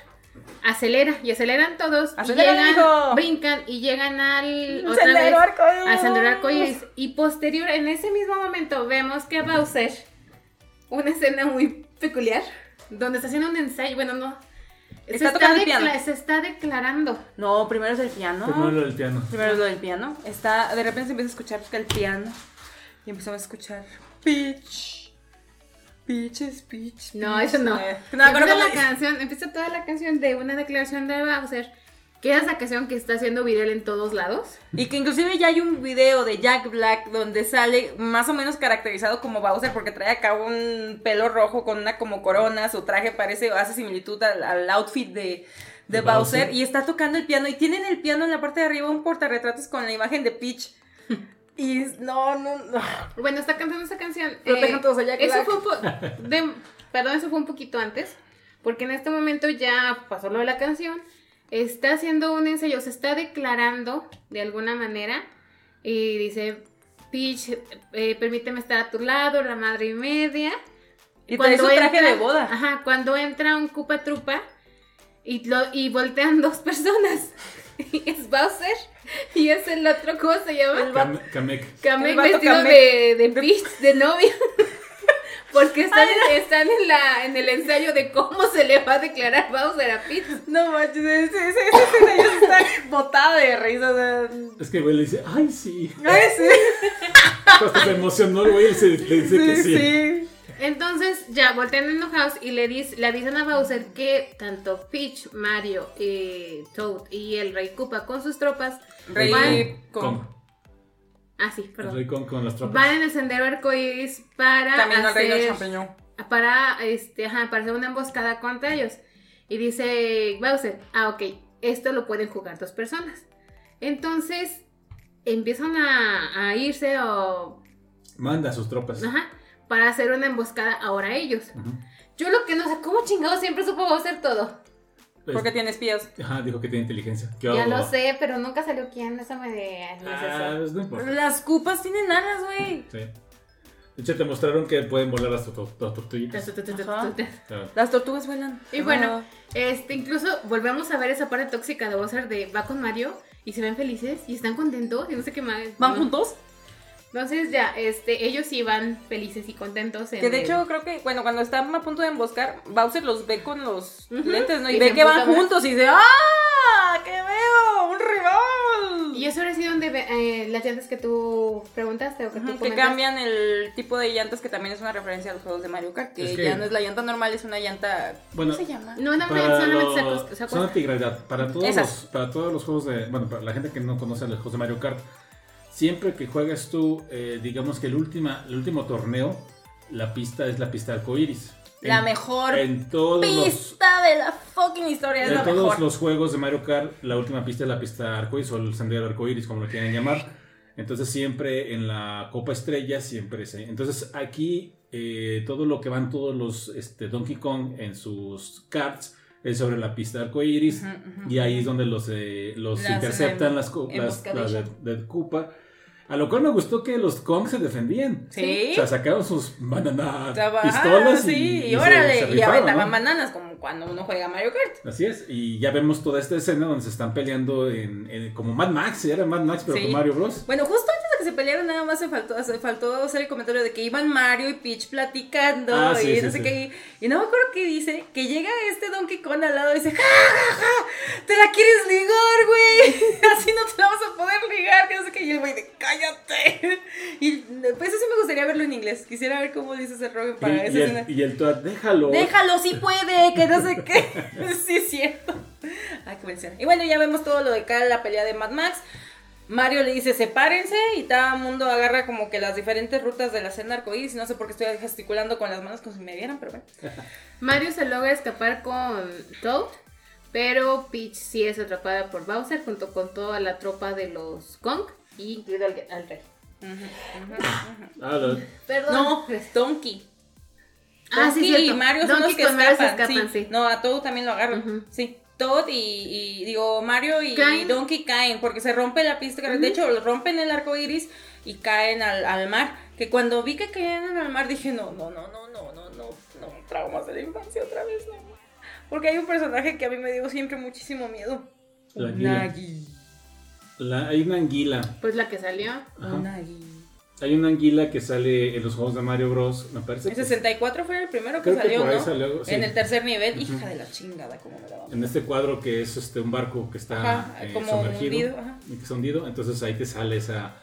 Acelera, y aceleran todos, Acelera, y llegan, hijo. brincan y llegan al otra sendero vez, al sendero arcoíris. Y posterior, en ese mismo momento, vemos que Bowser, una escena muy peculiar, donde está haciendo un ensayo, bueno, no. Está se, está tocando el piano. decla- se está declarando. No, primero es el piano. Primero lo del piano. Primero es lo del piano. Está, de repente se empieza a escuchar que el piano. Y empezamos a escuchar Peach. Peach es Peach. No, eso no. Eh, No, empieza la canción, empieza toda la canción de una declaración de Bowser, que es la canción que está haciendo viral en todos lados. Y que inclusive ya hay un video de Jack Black donde sale más o menos caracterizado como Bowser porque trae acá un pelo rojo con una como corona, su traje parece, hace similitud al, al outfit de, Bowser. Bowser. y está tocando el piano y tienen el piano en la parte de arriba un portarretratos con la imagen de Peach. [laughs] Y no, no, no. Bueno, está cantando esa canción. Protejan eh, todos a Jack eso Black. fue un po- [laughs] de- perdón, eso fue un poquito antes, porque en este momento ya pasó lo de la canción. Está haciendo un ensayo, se está declarando de alguna manera y dice, Peach, eh, permíteme estar a tu lado, la madre y media. Y trae su traje de boda. Ajá, cuando entra un Koopa Trupa y, lo, y voltean [laughs] dos personas. Y es Bowser y es el otro, ¿cómo se llama? Kamek. Kamek vestido Kamek. de, de Peach, de novia. Porque están, están en, la, en el ensayo de cómo se le va a declarar Bowser a Peach. No manches, ese- ese- esa escena ya se está botada de risa. O sea, Es que el güey le dice, ay, sí. ay, sí. [laughs] Hasta se emocionó el güey y se- le dice que Sí, sí. sí. Entonces, ya voltean enojados y le, dice, le avisan a Bowser que tanto Peach, Mario, eh, Toad y el Rey Koopa con sus tropas Rey van. con- Con, Ah, sí, el perdón. rey con, con las tropas. Van en el sendero arcoíris para También el reino hacer, champiñón. para, este, ajá, para hacer una emboscada contra ellos. Y dice Bowser, ah, ok, esto lo pueden jugar dos personas. Entonces, empiezan a, a irse o, Manda a sus tropas. ajá, para hacer una emboscada ahora ellos. Yo lo que no sé, ¿cómo chingado siempre supo Bowser todo? Pues, Porque tiene espías. Ajá, dijo que tiene inteligencia. ¿Qué Ya hago? lo sé, pero nunca salió quién, eso me de... Ah, pues no importa. Las cupas tienen alas, güey. Sí. De hecho, te mostraron que pueden volar las, to- las tortuguitas. eso. Ajá. Claro. Las tortugas vuelan. Y bueno, este, incluso volvemos a ver esa parte tóxica de Bowser de va con Mario y se ven felices y están contentos y no sé qué más. ¿Van juntos? Entonces ya, este, ellos sí van felices y contentos. En Que de el- hecho creo que, bueno, cuando están a punto de emboscar, Bowser los ve con los Ujú. lentes, ¿no? Y, Y ve que van más. juntos y dice, ¡ah! ¡Que veo! ¡Un rival! Y eso ahora sí donde ve- eh, las llantas que tú preguntaste o que Ujú, tú que cambian el tipo de llantas que también es una referencia a los juegos de Mario Kart, que, Es que- ya no es la llanta normal, es una llanta... Bueno, ¿Cómo se llama? No, no, solamente se los- se son acuesta. antigravidad. Para todos, Esas. los, para todos los juegos de. Bueno, para la gente que no conoce los juegos de Mario Kart, siempre que juegas tú, eh, digamos que el, última, el último torneo, la pista es la pista arcoiris. La En- mejor En todos los. Pista de la fucking historia, es En la todos mejor. los juegos de Mario Kart, la última pista es la pista arcoíris o el sendero arcoíris, como lo quieran llamar. Entonces siempre en la Copa Estrella, siempre se... Entonces aquí eh, todo lo que van todos los este, Donkey Kong en sus karts es sobre la pista arcoíris. Ujú, ujú. Y ahí es donde los, eh, los Las interceptan em- las, co- las, las de, de Koopa. A lo cual me gustó que los Kong se defendían. Sí. O sea, sacaron sus banana Estaba- pistolas ah, y, sí, y, se- órale, se y rifaron, aventaban ¿no? bananas como cuando uno juega Mario Kart. Así es, y ya vemos toda esta escena donde se están peleando en, en- como Mad Max, era Mad Max pero Sí. con Mario Bros. Bueno, justo antes que se pelearan nada más se faltó, se faltó hacer el comentario de que iban Mario y Peach platicando Ah, sí, y sí, no sé sí. qué. Y, y no me acuerdo qué dice, que llega este Donkey Kong al lado y dice, ¡Ja, ja, ja! ¡Te la quieres ligar, güey! [laughs] Así no te la vas a poder ligar, que no sé qué. Y el güey de, ¡cállate! [laughs] Y pues eso sí me gustaría verlo en inglés. Quisiera ver cómo dice ese Robin Y, para esa y escena. el, y el déjalo. Déjalo, si puede, que no sé qué. [laughs] sí, es cierto. Ay, qué buena Y bueno, ya vemos todo lo de acá, la pelea de Mad Max. Mario le dice, sepárense, y todo el mundo agarra como que las diferentes rutas de la senda arcoíris. No sé por qué estoy gesticulando con las manos como si me vieran, pero bueno. [laughs] Mario se logra escapar con Toad, pero Peach sí es atrapada por Bowser junto con toda la tropa de los Kong, incluido al, al rey. Ah, lo- Perdón. No, Donkey. Ah, sí, y Mario son Donkey los que escapan. escapan, sí. sí. No, a Toad también lo agarran. Sí. Toad y, y, digo Mario y, Caen. Donkey caen porque se rompe la pista. De hecho, rompen el arco iris y caen al, al mar. Que cuando vi que caían al mar dije, no, no, no, no, no, no, no, no, traumas de la infancia otra vez, no. Porque hay un personaje que a mí me dio siempre muchísimo miedo. La anguila. Nagi. la- hay una anguila. Pues la que salió. Nagi. Hay una anguila que sale en los juegos de Mario Bros. Me parece que 64 fue el primero que Creo que salió, por ahí ¿no? salió, sí. En el tercer nivel, hija de la chingada, como me daba. en este cuadro que es este un barco que está Ajá, eh, como sumergido hundido, ajá. y que está hundido, entonces ahí te sale esa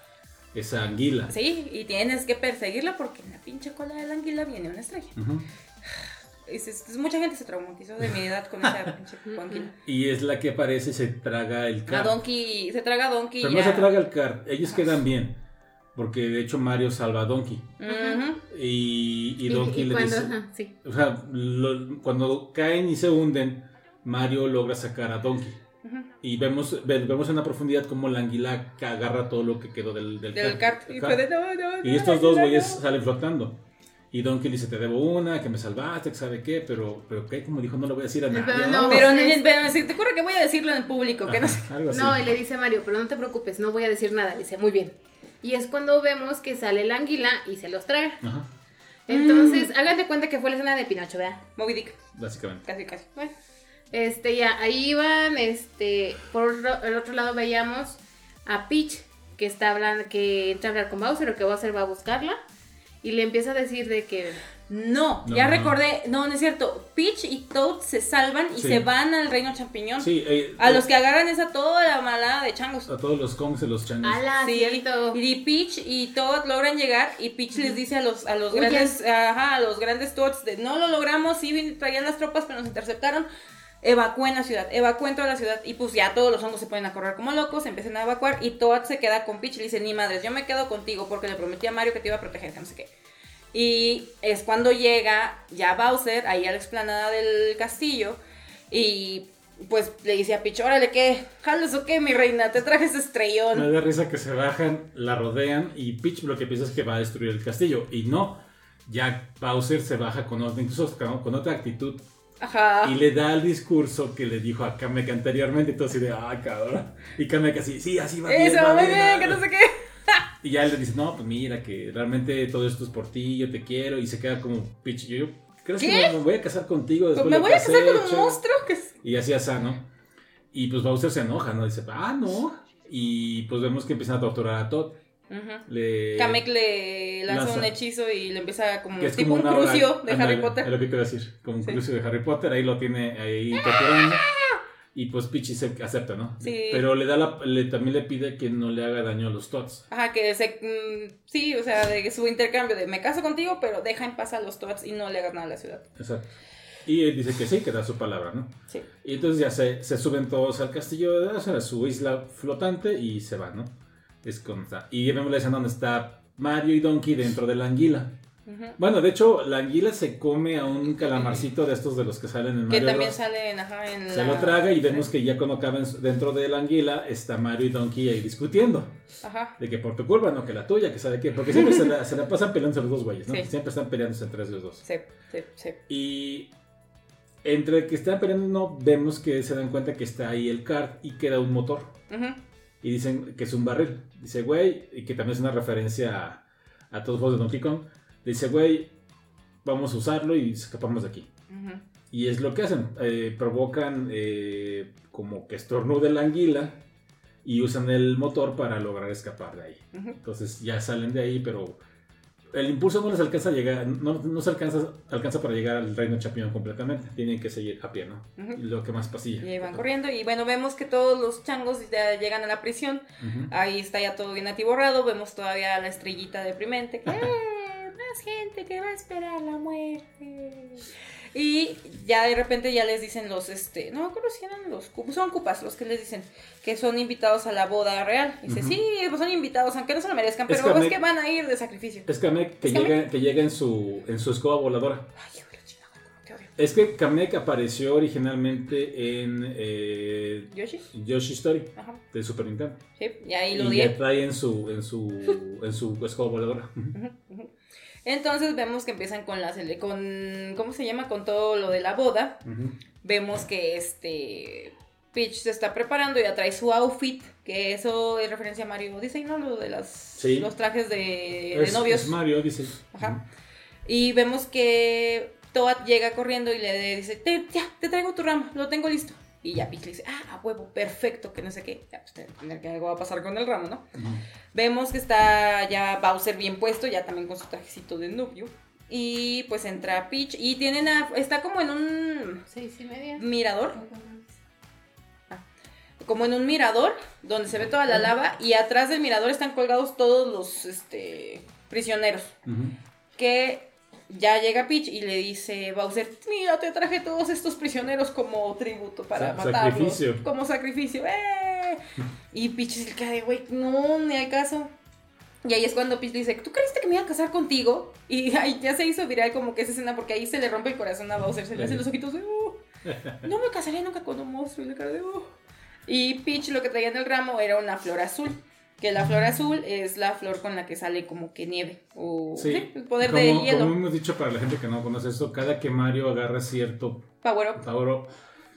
esa anguila. Sí, y tienes que perseguirla porque en la pinche cola de la anguila viene una estrella. Ujú. [sighs] Es, es- es- mucha gente se traumatizó de mi [laughs] edad con esa pinche anguila. Y es la que aparece y se traga el A kart. Donkey, se traga a Donkey. Pero y no se a- traga el kart, ellos quedan bien. Porque de hecho Mario salva a Donkey. Ujú. Y, y Donkey y le cuando, dice. ajá, sí. O sea, lo- cuando caen y se hunden, Mario logra sacar a Donkey. Ujú. Y vemos, ve- vemos en la profundidad como la anguila que agarra todo lo que quedó del, del, Del kart. Y no, no, no, Y estos dos no, güeyes no. salen flotando. Y Donkey le dice, te debo una, que me salvaste, que sabe qué, pero, pero ¿qué? Como dijo, no lo voy a decir a Pero nadie. no, Pero, Es- ni- pero si te ocurre que voy a decirlo en público, que no sé. Ajá, algo así. No, y le dice a Mario, pero no te preocupes, no voy a decir nada. Dice, muy bien. Y es cuando vemos que sale la anguila y se los traga. Ajá, Entonces, Mm. hagan de cuenta que fue la escena de Pinocho, ¿verdad? Moby Dick, básicamente. casi, casi. Bueno, este ya, ahí iban, este, por el otro lado veíamos a Peach, que está hablando, que entra a hablar con Bowser, o que Bowser va a buscarla. y le empieza a decir de que No, No, ya recordé. No, no es cierto. Peach y Toad se salvan y Sí. se van al reino champiñón. Sí, eh, A los que agarran es a toda la malada de changos. a todos los Kongs y los changos. ala, Sí, cierto. y Peach y Toad logran llegar y Peach les dice a los, a los grandes, ajá, a los grandes Toads de no lo logramos, sí traían las tropas pero nos interceptaron, evacúen la ciudad, evacúen toda la ciudad y pues ya todos los hongos se ponen a correr como locos, empiezan a evacuar y Toad se queda con Peach y le dice, ni madres, yo me quedo contigo porque le prometí a Mario que te iba a proteger, que no sé qué. Y es cuando llega ya Bowser ahí a la explanada del castillo y pues le dice a Peach, órale, ¿qué? ¿Jalas o qué, mi reina? Te traje ese estrellón. Me da risa que se bajan, la rodean y Peach lo que piensa es que va a destruir el castillo. Y no, ya Bowser se baja con otra, incluso con, otra actitud Ajá. y le da el discurso que le dijo a Kamek anteriormente. Y todo así de, ah, cabrón. Y Kamek así, sí, así va bien. Eso, va muy bien, bien, va que no bien". sé qué. Y ya él le dice, no, pues mira, que realmente todo esto es por ti, yo te quiero. Y se queda como, Peach, yo, ¿crees ¿Qué? que me, me voy a casar contigo Pues después me de voy a casar con un hecho?" monstruo. Que Y así así, ¿no? Y pues Bowser se enoja, ¿no? Dice, ah, no. Y pues vemos que empiezan a torturar a Todd. Le... Kamek le lanza lanza. un hechizo y le empieza como que es tipo como un crucio hora- de Harry Potter. Es lo que quiero decir, como un Sí. crucio de Harry Potter, ahí lo tiene ahí torturando. Y pues Peachy se acepta, ¿no? Sí. Pero le da la, le, también le pide que no le haga daño a los Tots. Ajá, que se. mm, sí, o sea, de su intercambio de me caso contigo, pero deja en paz a los Toads y no le hagas nada a la ciudad. Exacto. Y él dice que sí, que da su palabra, ¿no? Sí. Y entonces ya se, se suben todos al castillo, o sea, a su isla flotante y se van, ¿no? Es como está. Y vemos la escena donde está Mario y Donkey dentro de la anguila. Bueno, de hecho, la anguila se come a un calamarcito de estos de los que salen en Que Mario también Bros. sale en, ajá, en Se la- lo traga y vemos que ya cuando caben dentro de la anguila está Mario y Donkey ahí discutiendo. Ajá. De que por tu culpa, no que la tuya, que sabe qué. Porque siempre se la, se la pasan peleando los dos güeyes, ¿no? Sí. Siempre están peleándose entre ellos dos. Sí, sí, sí. Y entre que están peleando, no, vemos que se dan cuenta que está ahí el kart y queda un motor. Ujú. Y dicen que es un barril. Dice, güey, y que también es una referencia a, a todos los juegos de Donkey Kong. Dice, güey, vamos a usarlo y escapamos de aquí. Ujú. Y es lo que hacen. eh, provocan eh, como que estornude la anguila y usan el motor para lograr escapar de ahí. Ujú. Entonces ya salen de ahí, pero el impulso no les alcanza a llegar, no, no se alcanza, alcanza para llegar al reino champiñón completamente. Tienen que seguir a pie, ¿no? Ujú. Y Lo que más pasilla. Y ahí van corriendo y bueno, vemos que todos los changos ya llegan a la prisión. Ujú. Ahí está ya todo bien atiborrado. Vemos todavía la estrellita deprimente. que, "Eh, [laughs] más gente que va a esperar la muerte. Y ya de repente ya les dicen los, este, no me acuerdo si eran los cupas, son cupas los que les dicen que son invitados a la boda real. Dice, Ujú. sí, pues son invitados, aunque no se lo merezcan, pero es que van a ir de sacrificio. Es Kamek que Kamek. llega, que llega en, su, en su escoba voladora. Ay. Es que Kamek apareció originalmente en eh, ¿Yoshi? Yoshi Story Ajá. de Super Nintendo. Sí, y ahí lo Y trae en su, en su, en su escoba voladora. Entonces vemos que empiezan con la cele- con ¿cómo se llama? con todo lo de la boda. Vemos que este Peach se está preparando y ya trae su outfit, que eso es referencia a Mario Odyssey, ¿no? Lo de las Sí. los trajes de, novios. es Mario, dice. Ajá. Y vemos que Toad llega corriendo y le dice, "Te- ya, te traigo tu ramo, lo tengo listo. Y ya Peach le dice, ah, a huevo, perfecto, que no sé qué. Ya, pues tener que algo va a pasar con el ramo, ¿no? Vemos que está ya Bowser bien puesto, ya también con su trajecito de novio. Y pues entra Peach y tienen a, está como en un Seis y media. mirador, como en un mirador donde se ve toda la lava y atrás del mirador están colgados todos los este, prisioneros. Que ya llega Peach y le dice Bowser, mira, te traje todos estos prisioneros como tributo para Sa- matarlos. sacrificio. Como sacrificio. ¡eh! Y Peach se queda de, güey, no, ni hay caso. Y ahí es cuando Peach dice, ¿tú creíste que me iba a casar contigo? Y [laughs] ahí ya se hizo viral como que esa escena porque ahí se le rompe el corazón a Bowser, se le hacen los ojitos de, "Oh, [laughs] no me casaría nunca con un monstruo y la cara de, "Oh". Y Peach lo que traía en el ramo era una flor azul. Que la flor azul es la flor con la que sale como que nieve. O Sí. sí, el poder como, de hielo. Como hemos dicho para la gente que no conoce esto, cada que Mario agarra cierto Power up. Tauro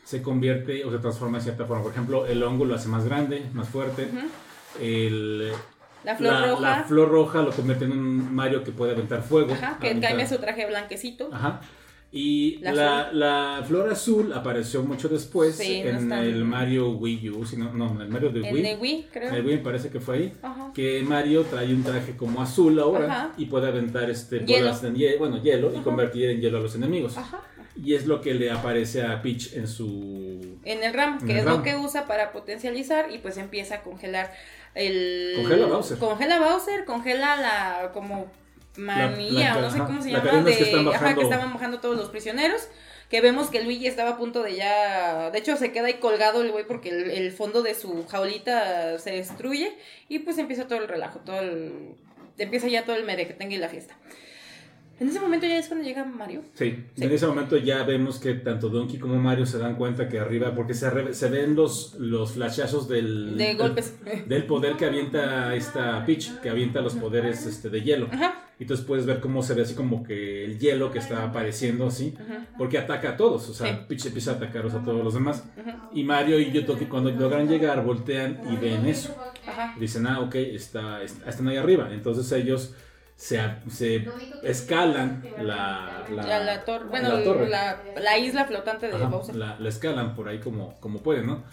se convierte o se transforma en cierta forma. Por ejemplo, el hongo lo hace más grande, más fuerte. Ujú. El, La flor la, roja. la flor roja lo convierte en un Mario que puede aventar fuego. Ajá, que aventar- cambia su traje blanquecito. Ajá. Y La la, la, flor azul apareció mucho después Sí, en el Mario Wii U, si no, en el Mario de En Wii. el Wii, creo. En el Wii me parece que fue ahí. Ajá. Que Mario trae un traje como azul ahora Ajá. y puede aventar este Hielo. bolas de hie- bueno, hielo y convertir en hielo a los enemigos. Y es lo que le aparece a Peach en su... En el RAM, En que el es RAM. lo que usa para potencializar y pues empieza a congelar el... Congela Bowser. Congela Bowser, congela la como la- o no sé cómo se la llama, de, que están ajá, que estaban bajando todos los prisioneros. Que vemos que Luigi estaba a punto de ya. De hecho, se queda ahí colgado el güey porque el, el fondo de su jaulita se destruye. Y pues empieza todo el relajo, todo el. Empieza ya todo el merequetengue y la fiesta. En ese momento ya es cuando llega Mario. Sí, Sí. en ese momento ya vemos que tanto Donkey como Mario se dan cuenta que arriba, porque se, se ven los, los flashazos del, De golpes. del poder que avienta esta Peach, que avienta los poderes este, de hielo. Ajá. Y entonces puedes ver cómo se ve así como que el hielo que está apareciendo así, Ajá. porque ataca a todos, o sea, Sí. Peach empieza a atacarlos a todos los demás. Ajá. Y Mario y Donkey cuando logran llegar voltean y ven eso. Ajá. Dicen, ah, ok, está, está- están ahí arriba. Entonces ellos se, se escalan la, la, la. Bueno, la torre. La, la isla flotante de Ajá, Bowser. la, la escalan por ahí como, como pueden, ¿no?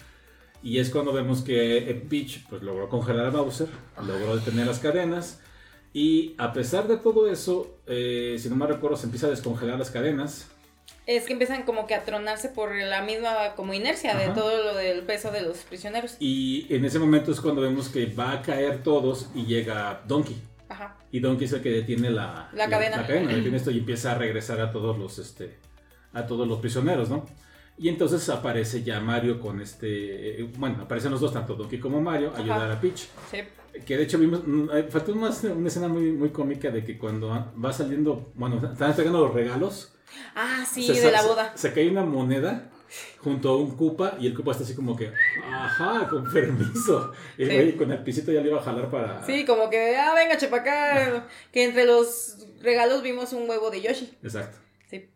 Y es cuando vemos que Peach pues, logró congelar a Bowser, logró detener las cadenas. Y a pesar de todo eso, eh, si no me recuerdo, se empieza a descongelar las cadenas. Es que empiezan como que a tronarse por la misma como inercia de todo lo del peso de los prisioneros. Y en ese momento es cuando vemos que va a caer todos y llega Donkey. Ajá. Y Donkey es el que detiene la, La cadena. La, cadena, detiene esto y empieza a regresar a todos los, este, a todos los prisioneros, ¿no? Y entonces aparece ya Mario con este, eh, bueno, aparecen los dos, tanto Donkey como Mario, a ayudar a Peach. Sí. Que de hecho vimos, mm, eh, faltó una, una escena muy, muy cómica de que cuando va saliendo, bueno, están entregando los regalos. Ah, sí, se- de la se- boda. Se, cae una moneda junto a un Koopa y el Koopa está así como que, ajá, con permiso. El Sí. güey con el pisito ya le iba a jalar para... Sí, como que, ah, venga, chepa acá. Que entre los regalos vimos un huevo de Yoshi. Exacto. Sí.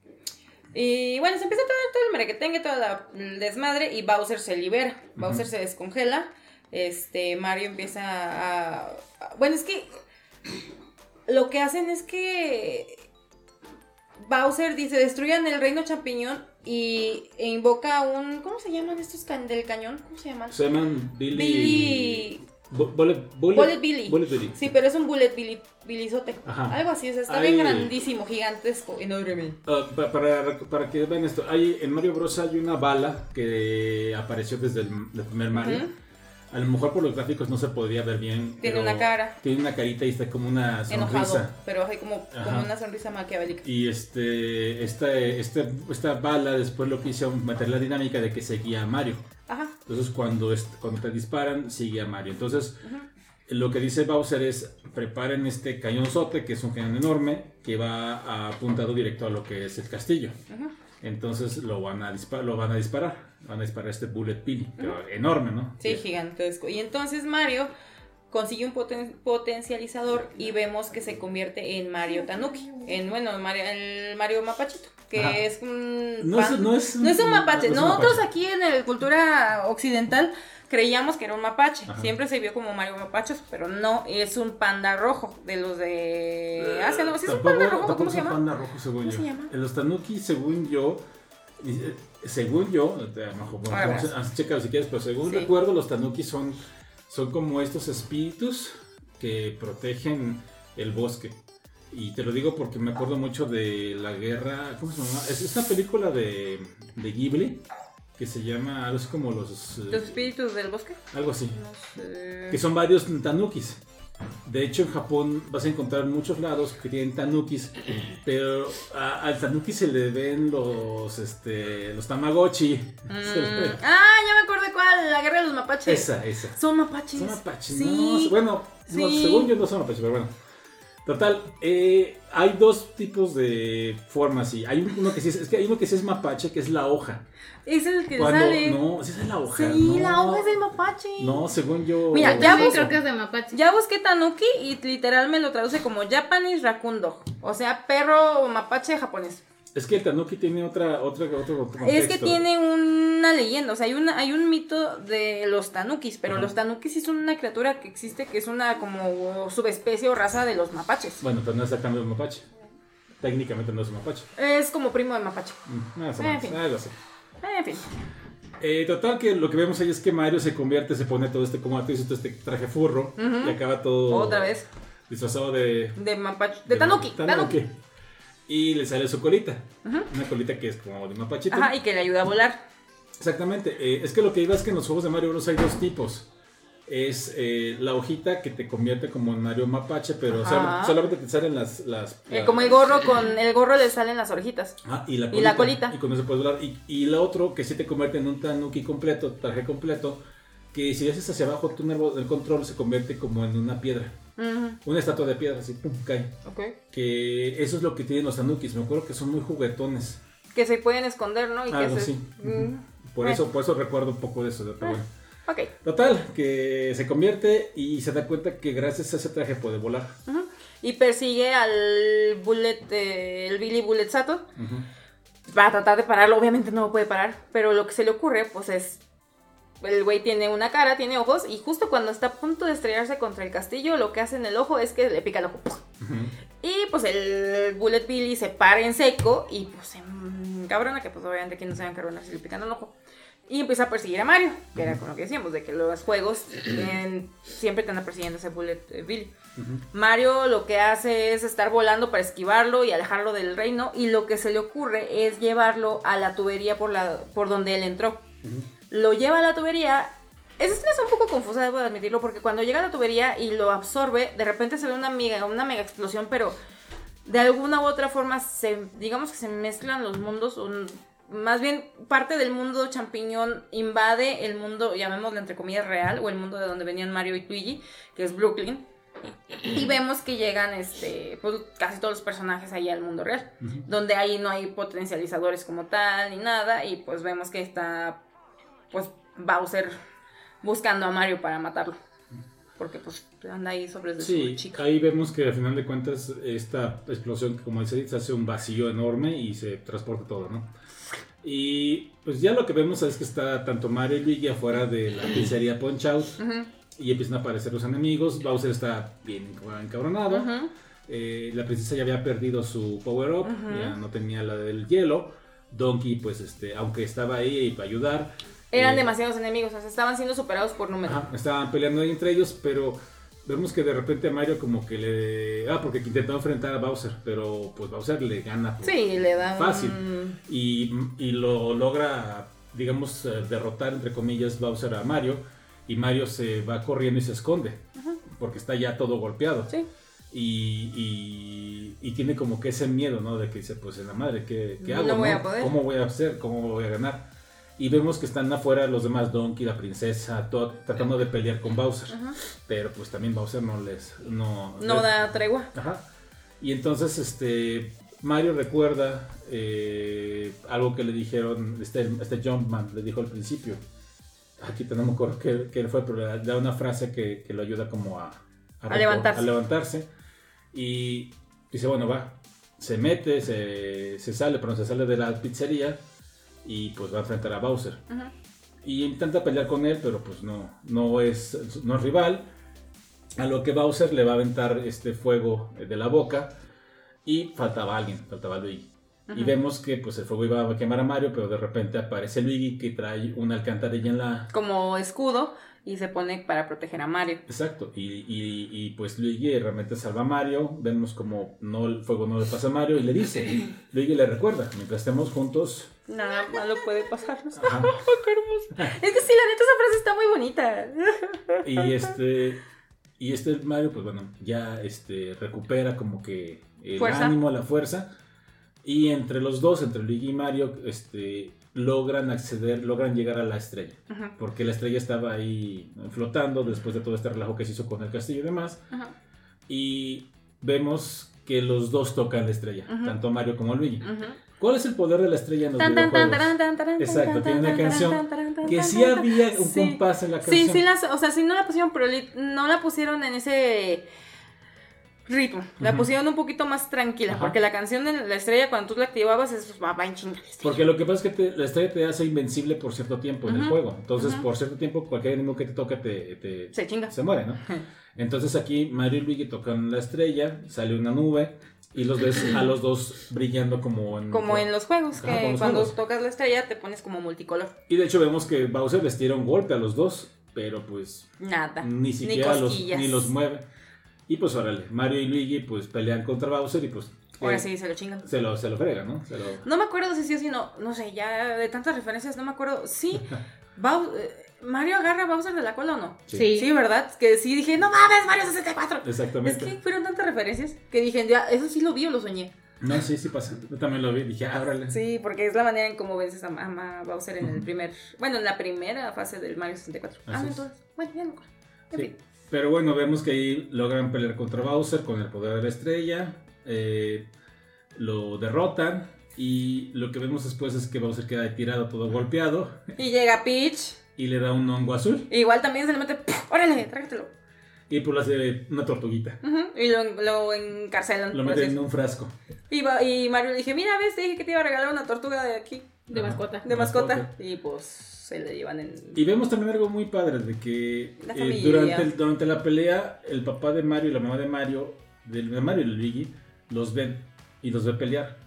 Y bueno, se empieza todo, todo el merequetengue, toda la el desmadre y Bowser se libera. Bowser se descongela. Este, Mario empieza a, a- Bueno, es que lo que hacen es que Bowser dice, destruyan el reino champiñón y e invoca un... ¿Cómo se llaman estos can- del cañón? ¿Cómo se llaman? Se llaman Billy... Billy... Bu- Bullet, bullet, Bullet Billy. Bullet Billy. Sí, pero es un bullet Billy, Billyzote. Ajá. Algo así, o sea, está bien grandísimo, gigantesco, enorme. Ah, pa- para, para que vean esto, hay, en Mario Bros. hay una bala que apareció desde el, el primer Mario. A lo mejor por los gráficos no se podría ver bien. Tiene una cara. Tiene una carita y está como una Enojado, sonrisa. pero hay como, Ajá. como una sonrisa maquiavélica. Y este, esta, este, esta bala después lo que hizo meter la dinámica de que seguía a Mario. Ajá. Entonces cuando, te disparan, sigue a Mario. Entonces lo que dice Bowser es, preparen este cañonzote, que es un cañón enorme, que va apuntado directo a lo que es el castillo. Ujú. Entonces lo van a, lo van a disparar. Van a disparar este Bullet Billy, pero enorme, ¿no? Sí, gigantesco. Y entonces Mario consigue un poten- potencializador y vemos que se convierte en Mario Tanuki. En, bueno, Mario, el Mario Mapachito. Que Ajá. es un. No es, pan- no es, No es un mapache. no es un Nosotros mapache. aquí en la cultura occidental creíamos que era un mapache. Ajá. Siempre se vio como Mario Mapachos, pero no, es un panda rojo de los de. ¿Sí es un panda rojo? ¿Cómo se llama? panda rojo, según ¿Cómo yo. se llama? Los tanuki, según yo, eh, según yo, a lo mejor, bueno, si quieres, pero según Sí. recuerdo, los tanuki son, son como estos espíritus que protegen el bosque. Y te lo digo porque me acuerdo mucho de la guerra. ¿Cómo se llama? Es esta película de, de Ghibli que se llama algo así como los. eh, ¿Los espíritus del bosque? algo así. No sé. Que son varios tanukis. De hecho, en Japón vas a encontrar muchos lados que tienen tanukis, pero a- al tanuki se le ven los, este, los tamagotchi. Le Mm. [laughs] Ah, ya me acordé cuál, la guerra de los mapaches. Esa, esa. Son mapaches. Son mapaches, Sí. no, bueno, no, según yo no son mapaches, pero bueno. Total, eh, hay dos tipos de formas y hay uno que sí es, es que hay uno que sí es mapache, que es la hoja. Es el que Cuando, sale. no, sí esa es la hoja. sí, no. la hoja es del mapache. No, según yo. Mira, ya creo que es de mapache. Ya busqué Tanuki y literal me lo traduce como Japanese Raccoon Dog. O sea, perro mapache japonés. Es que el tanuki tiene otra, otra, otro, Es que tiene una leyenda, o sea, hay, una, hay un mito de los tanukis, pero Ajá. los tanukis sí son una criatura que existe, que es una como subespecie o raza de los mapaches. Bueno, pero no es exactamente un mapache. técnicamente no es un mapache. Es como primo de Mapache. Mm, Más o En menos, fin. algo así. En fin. Eh, total que lo que vemos ahí es que Mario se convierte, se pone todo este, como tú dices, todo este traje furro y acaba todo Otra vez. disfrazado de... De Mapache. De Tanuki. Tanuki. Y le sale su colita. Ujú. Una colita que es como de mapachito. Ajá, y que le ayuda a volar. Exactamente. eh, es que lo que iba es que en los juegos de Mario Bros. hay dos tipos. Es eh, la hojita que te convierte como en Mario Mapache, pero Ajá. solamente, te salen las... las, Eh, las- como el gorro, con el gorro le salen las orejitas. Ah, y la Y colita. la colita. Y con eso puedes volar. Y, y la otro que sí te convierte en un tanuki completo, traje completo, que si haces hacia abajo tu nervo del control se convierte como en una piedra. Una estatua de piedra, así, pum, cae. Ok. Que eso es lo que tienen los tanukis. Me acuerdo que son muy juguetones. Que se pueden esconder, ¿no? Y Algo que se... Mm, Por Eh. eso, por eso recuerdo un poco de eso. de-. Ok. Total, que se convierte y se da cuenta que gracias a ese traje puede volar. Y persigue al Bullet, eh, el Billy Bullet Sato. Ujú. Para tratar de pararlo, obviamente no lo puede parar. Pero lo que se le ocurre, pues es. El güey tiene una cara, tiene ojos. Y justo cuando está a punto de estrellarse contra el castillo, lo que hace en el ojo es que le pica el ojo. Y pues el Bullet Billy se para en seco. Y pues se encabrona, que pues obviamente aquí no se va a si le pican el ojo. Y empieza a perseguir a Mario, que era con lo que decíamos, de que los juegos siempre te andan persiguiendo ese Bullet eh, Billy. Mario lo que hace es estar volando para esquivarlo y alejarlo del reino y lo que se le ocurre es llevarlo a la tubería por, la, por donde él entró. Lo lleva a la tubería. Esa escena es un poco confusa, debo de admitirlo, porque cuando llega a la tubería y lo absorbe, de repente se ve una mega, una mega explosión, pero de alguna u otra forma se, digamos que se mezclan los mundos. un- más bien parte del mundo champiñón invade el mundo, llamémoslo entre comillas real, o el mundo de donde venían Mario y Luigi, que es Brooklyn. Y vemos que llegan este, pues, casi todos los personajes ahí al mundo real, donde ahí no hay potencializadores como tal ni nada, y pues vemos que está pues Bowser buscando a Mario para matarlo. Porque pues anda ahí sobre de Sí, su chica. ahí vemos que al final de cuentas esta explosión, como dice, se hace un vacío enorme y se transporta todo, ¿no? Y pues ya lo que vemos es que está tanto Mario y Luigi afuera de la pizzería Punch Out y empiezan a aparecer los enemigos. Bowser está bien encabronado. Eh, la princesa ya había perdido su power up, Ujú. ya no tenía la del hielo. Donkey, pues, este, aunque estaba ahí para ayudar. Eran eh, demasiados enemigos, o sea, estaban siendo superados por número. Ajá, estaban peleando ahí entre ellos, pero vemos que de repente Mario como que le... Ah, porque intentó enfrentar a Bowser, pero pues Bowser le gana. por- Sí, le dan... Fácil. Y, y lo logra, digamos, eh, derrotar, entre comillas, Bowser a Mario. Y Mario se va corriendo y se esconde, porque está ya todo golpeado. Sí. Y, y- y tiene como que ese miedo, ¿no? De que dice, pues en la madre, ¿qué, qué No hago? voy a poder. ¿Cómo voy a hacer? ¿Cómo voy a ganar? Y vemos que están afuera los demás, Donkey, la princesa, todo, tratando de pelear con Bowser. Ajá. Pero pues también Bowser no les... No, No les- da tregua. Ajá. Y entonces este Mario recuerda eh, algo que le dijeron, este, este Jumpman le dijo al principio. Aquí no me acuerdo qué, qué fue, pero le da una frase que, que lo ayuda como a, A levantarse. a levantarse. Y dice, bueno, va. Se mete, se, se sale, pero se sale de la pizzería y pues va a enfrentar a Bowser. Ujú. Y intenta pelear con él, pero pues no, no es, no es rival. A lo que Bowser le va a aventar este fuego de la boca. Y faltaba alguien, faltaba Luigi. Y Ujú. vemos que pues el fuego iba a quemar a Mario, pero de repente aparece Luigi que trae una alcantarilla en la... Como escudo y se pone para proteger a Mario. Exacto, y, y- y, pues Luigi realmente salva a Mario, vemos como no, el fuego no le pasa a Mario y le dice, [laughs] Luigi le recuerda, mientras estemos juntos, Nada malo puede pasarnos. [laughs] Hermoso. Es que sí, la neta esa frase está muy bonita. Y este, y este Mario, pues bueno, ya este, recupera como que el Fuerza. ánimo, la fuerza. Y entre los dos, entre Luigi y Mario, este, logran acceder, logran llegar a la estrella. Porque la estrella estaba ahí flotando después de todo este relajo que se hizo con el castillo y demás. ujú. Y vemos que los dos tocan la estrella, Ujú. tanto Mario como Luigi. ¿Cuál es el poder de la estrella en los Tan, tan, tan, Exacto, tiene una canción Que sí había un Sí. compás en la canción. Sí, sí, las, o sea, sí no la pusieron, pero no la pusieron en ese... ritmo. La Ujú. pusieron un poquito más tranquila. Ajá. Porque la canción de la estrella, cuando tú la activabas, es va, va en chinga. Porque lo que pasa es que te- la estrella te hace invencible por cierto tiempo en el juego. Entonces, Ujú. por cierto tiempo, cualquier enemigo que te toque te, te- Se chinga. se muere, ¿no? Entonces aquí Mario y Luigi tocan la estrella, sale una nube y los ves a los dos brillando como en... Como en los juegos, que Ajá, los cuando juegos. tocas la estrella te pones como multicolor. Y de hecho vemos que Bowser les tira un golpe a los dos, pero pues Nada. ni siquiera los, cosquillas. ni los mueve. Y pues órale, Mario y Luigi pues pelean contra Bowser y pues... Ahora eh, sí, se lo chingan. Se lo, se lo fregan, ¿no? Se lo... No me acuerdo si sí o si no. No sé, ya de tantas referencias no me acuerdo. Sí, [laughs] Bau- eh, Mario agarra a Bowser de la cola o no. Sí. Sí, ¿verdad? Que sí dije, no mames, Mario 64. Es Exactamente. que fueron tantas referencias que dije, ya, eso sí lo vi o lo soñé. No, sí, sí pasa. Yo también lo vi. Dije, ah, órale. Sí, porque es la manera en cómo vences a, a- a Bowser en el primer. Bueno, en la primera fase del Mario 64. ah, Así no, es. entonces. Bueno, ya no me acuerdo. En Sí. fin. Pero bueno, vemos que ahí logran pelear contra Bowser con el poder de la estrella. eh, lo derrotan. Y lo que vemos después es que Bowser queda tirado todo golpeado. Y llega Peach. Y le da un hongo azul. Igual también se le mete. ¡Órale! Trágatelo. Y pues le hace una tortuguita. Y lo, lo encarcelan. Lo por mete así en un frasco. Y, Mario le dije, mira, ves, te dije que te iba a regalar una tortuga de aquí, De mascota. de mascota. Mascota. Y pues se le llevan en... Y vemos también algo muy padre de que eh, durante, el- durante la pelea el papá de Mario y la mamá de Mario, de, de Mario y Luigi, los ven y los ve pelear.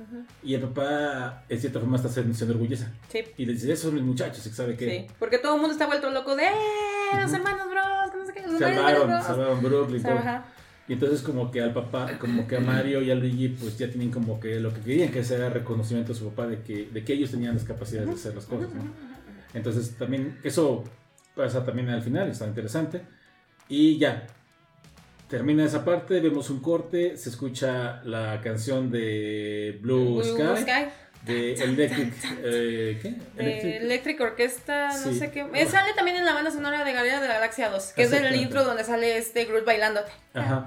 Y el papá, en cierta forma, está se, se. Sí, Y le dice, esos son mis muchachos, sabe sí. Porque todo el mundo está vuelto loco de, ¡eh! Los hermanos bros, no sé qué, los salvaron, Bros. salvaron Brooklyn. Y entonces como que al papá, como que a Mario y a Luigi, pues ya tienen como que lo que querían, que ese era reconocimiento a su papá de que, de que ellos tenían las capacidades de hacer las cosas, ¿no? Entonces también eso pasa también al final, está interesante. Y ya, termina esa parte, vemos un corte, se escucha la canción de Blue, Blue Sky, Sky. de Electric, eh, ¿qué? De Electric, Electric Orquesta, no Sí. sé qué. Eh, sale también en la banda sonora de Guardianes de la Galaxia 2, que es el Exactamente. intro donde sale este Groot bailando. Ajá.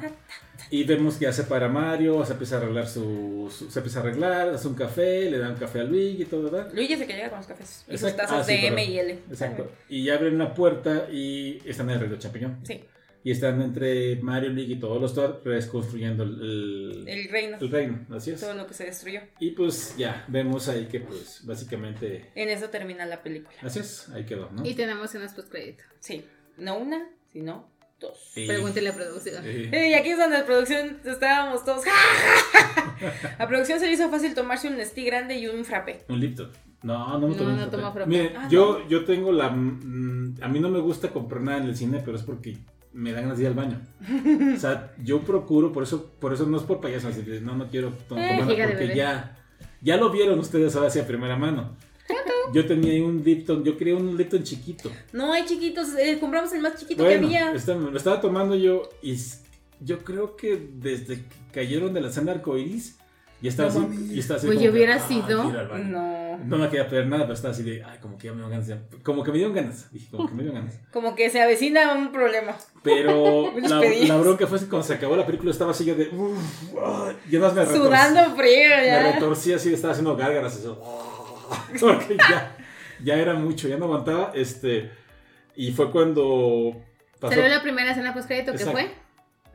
Y vemos que ya se para Mario, se empieza a arreglar su, su- se empieza a arreglar, hace un café, le da un café a Luigi y todo, ¿verdad? Luigi es el que llega con los cafés. Y sus Exacto. tazas Ah, sí, de M y L. Exacto. Y abren una puerta y están en el reino champiñón. Sí, Y están entre Mario, Luigi y todos los Thor reconstruyendo el, el- el reino. el reino. Así es. Todo lo que se destruyó. Y pues ya, vemos ahí que pues básicamente En eso termina la película. así es, ahí quedó, ¿no? Y tenemos unas postcrédito. Sí, no una, sino dos. Y- Pregúntele a producción. eh, [laughs] Eh, Y aquí es donde la producción estábamos todos. [laughs] a producción se le hizo fácil tomarse un Nestí grande y un frappé. un Lipton. No, no me No, un no frappé. toma frappé. Miren, Ah, yo, yo tengo la... mm, a mí no me gusta comprar nada en el cine, pero es porque me dan ganas de ir al baño. O sea, [laughs] yo procuro, por eso, por eso no es por payaso, así que no, no quiero to- Eh, tomar de porque ya, ya lo vieron ustedes ahora sí a primera mano. Yo tenía ahí un Lipton, yo quería un Lipton chiquito. No hay chiquitos, eh, compramos el más chiquito Bueno, que había. lo estaba tomando yo y yo creo que desde que cayeron de la senda arcoiris ya estaba No así. mames. Y estaba así Pues como yo hubiera "Ah, sido". quiero ir al baño". No. No me quería pedir nada, pero estaba así de, ay, como que ya me dieron ganas. ya- Como que me dieron ganas. Dije, como que me dieron ganas. [laughs] Como que se avecina un problema. Pero [laughs] la, la bronca fue que cuando se acabó la película estaba así yo de, uff, ya más me retorcí. Sudando frío Me ya. retorcí así, estaba haciendo gárgaras. Así, [laughs] porque ya, ya era mucho, ya no aguantaba. Este, y fue cuando pasó. Salió la primera escena postcrédito, ¿qué fue?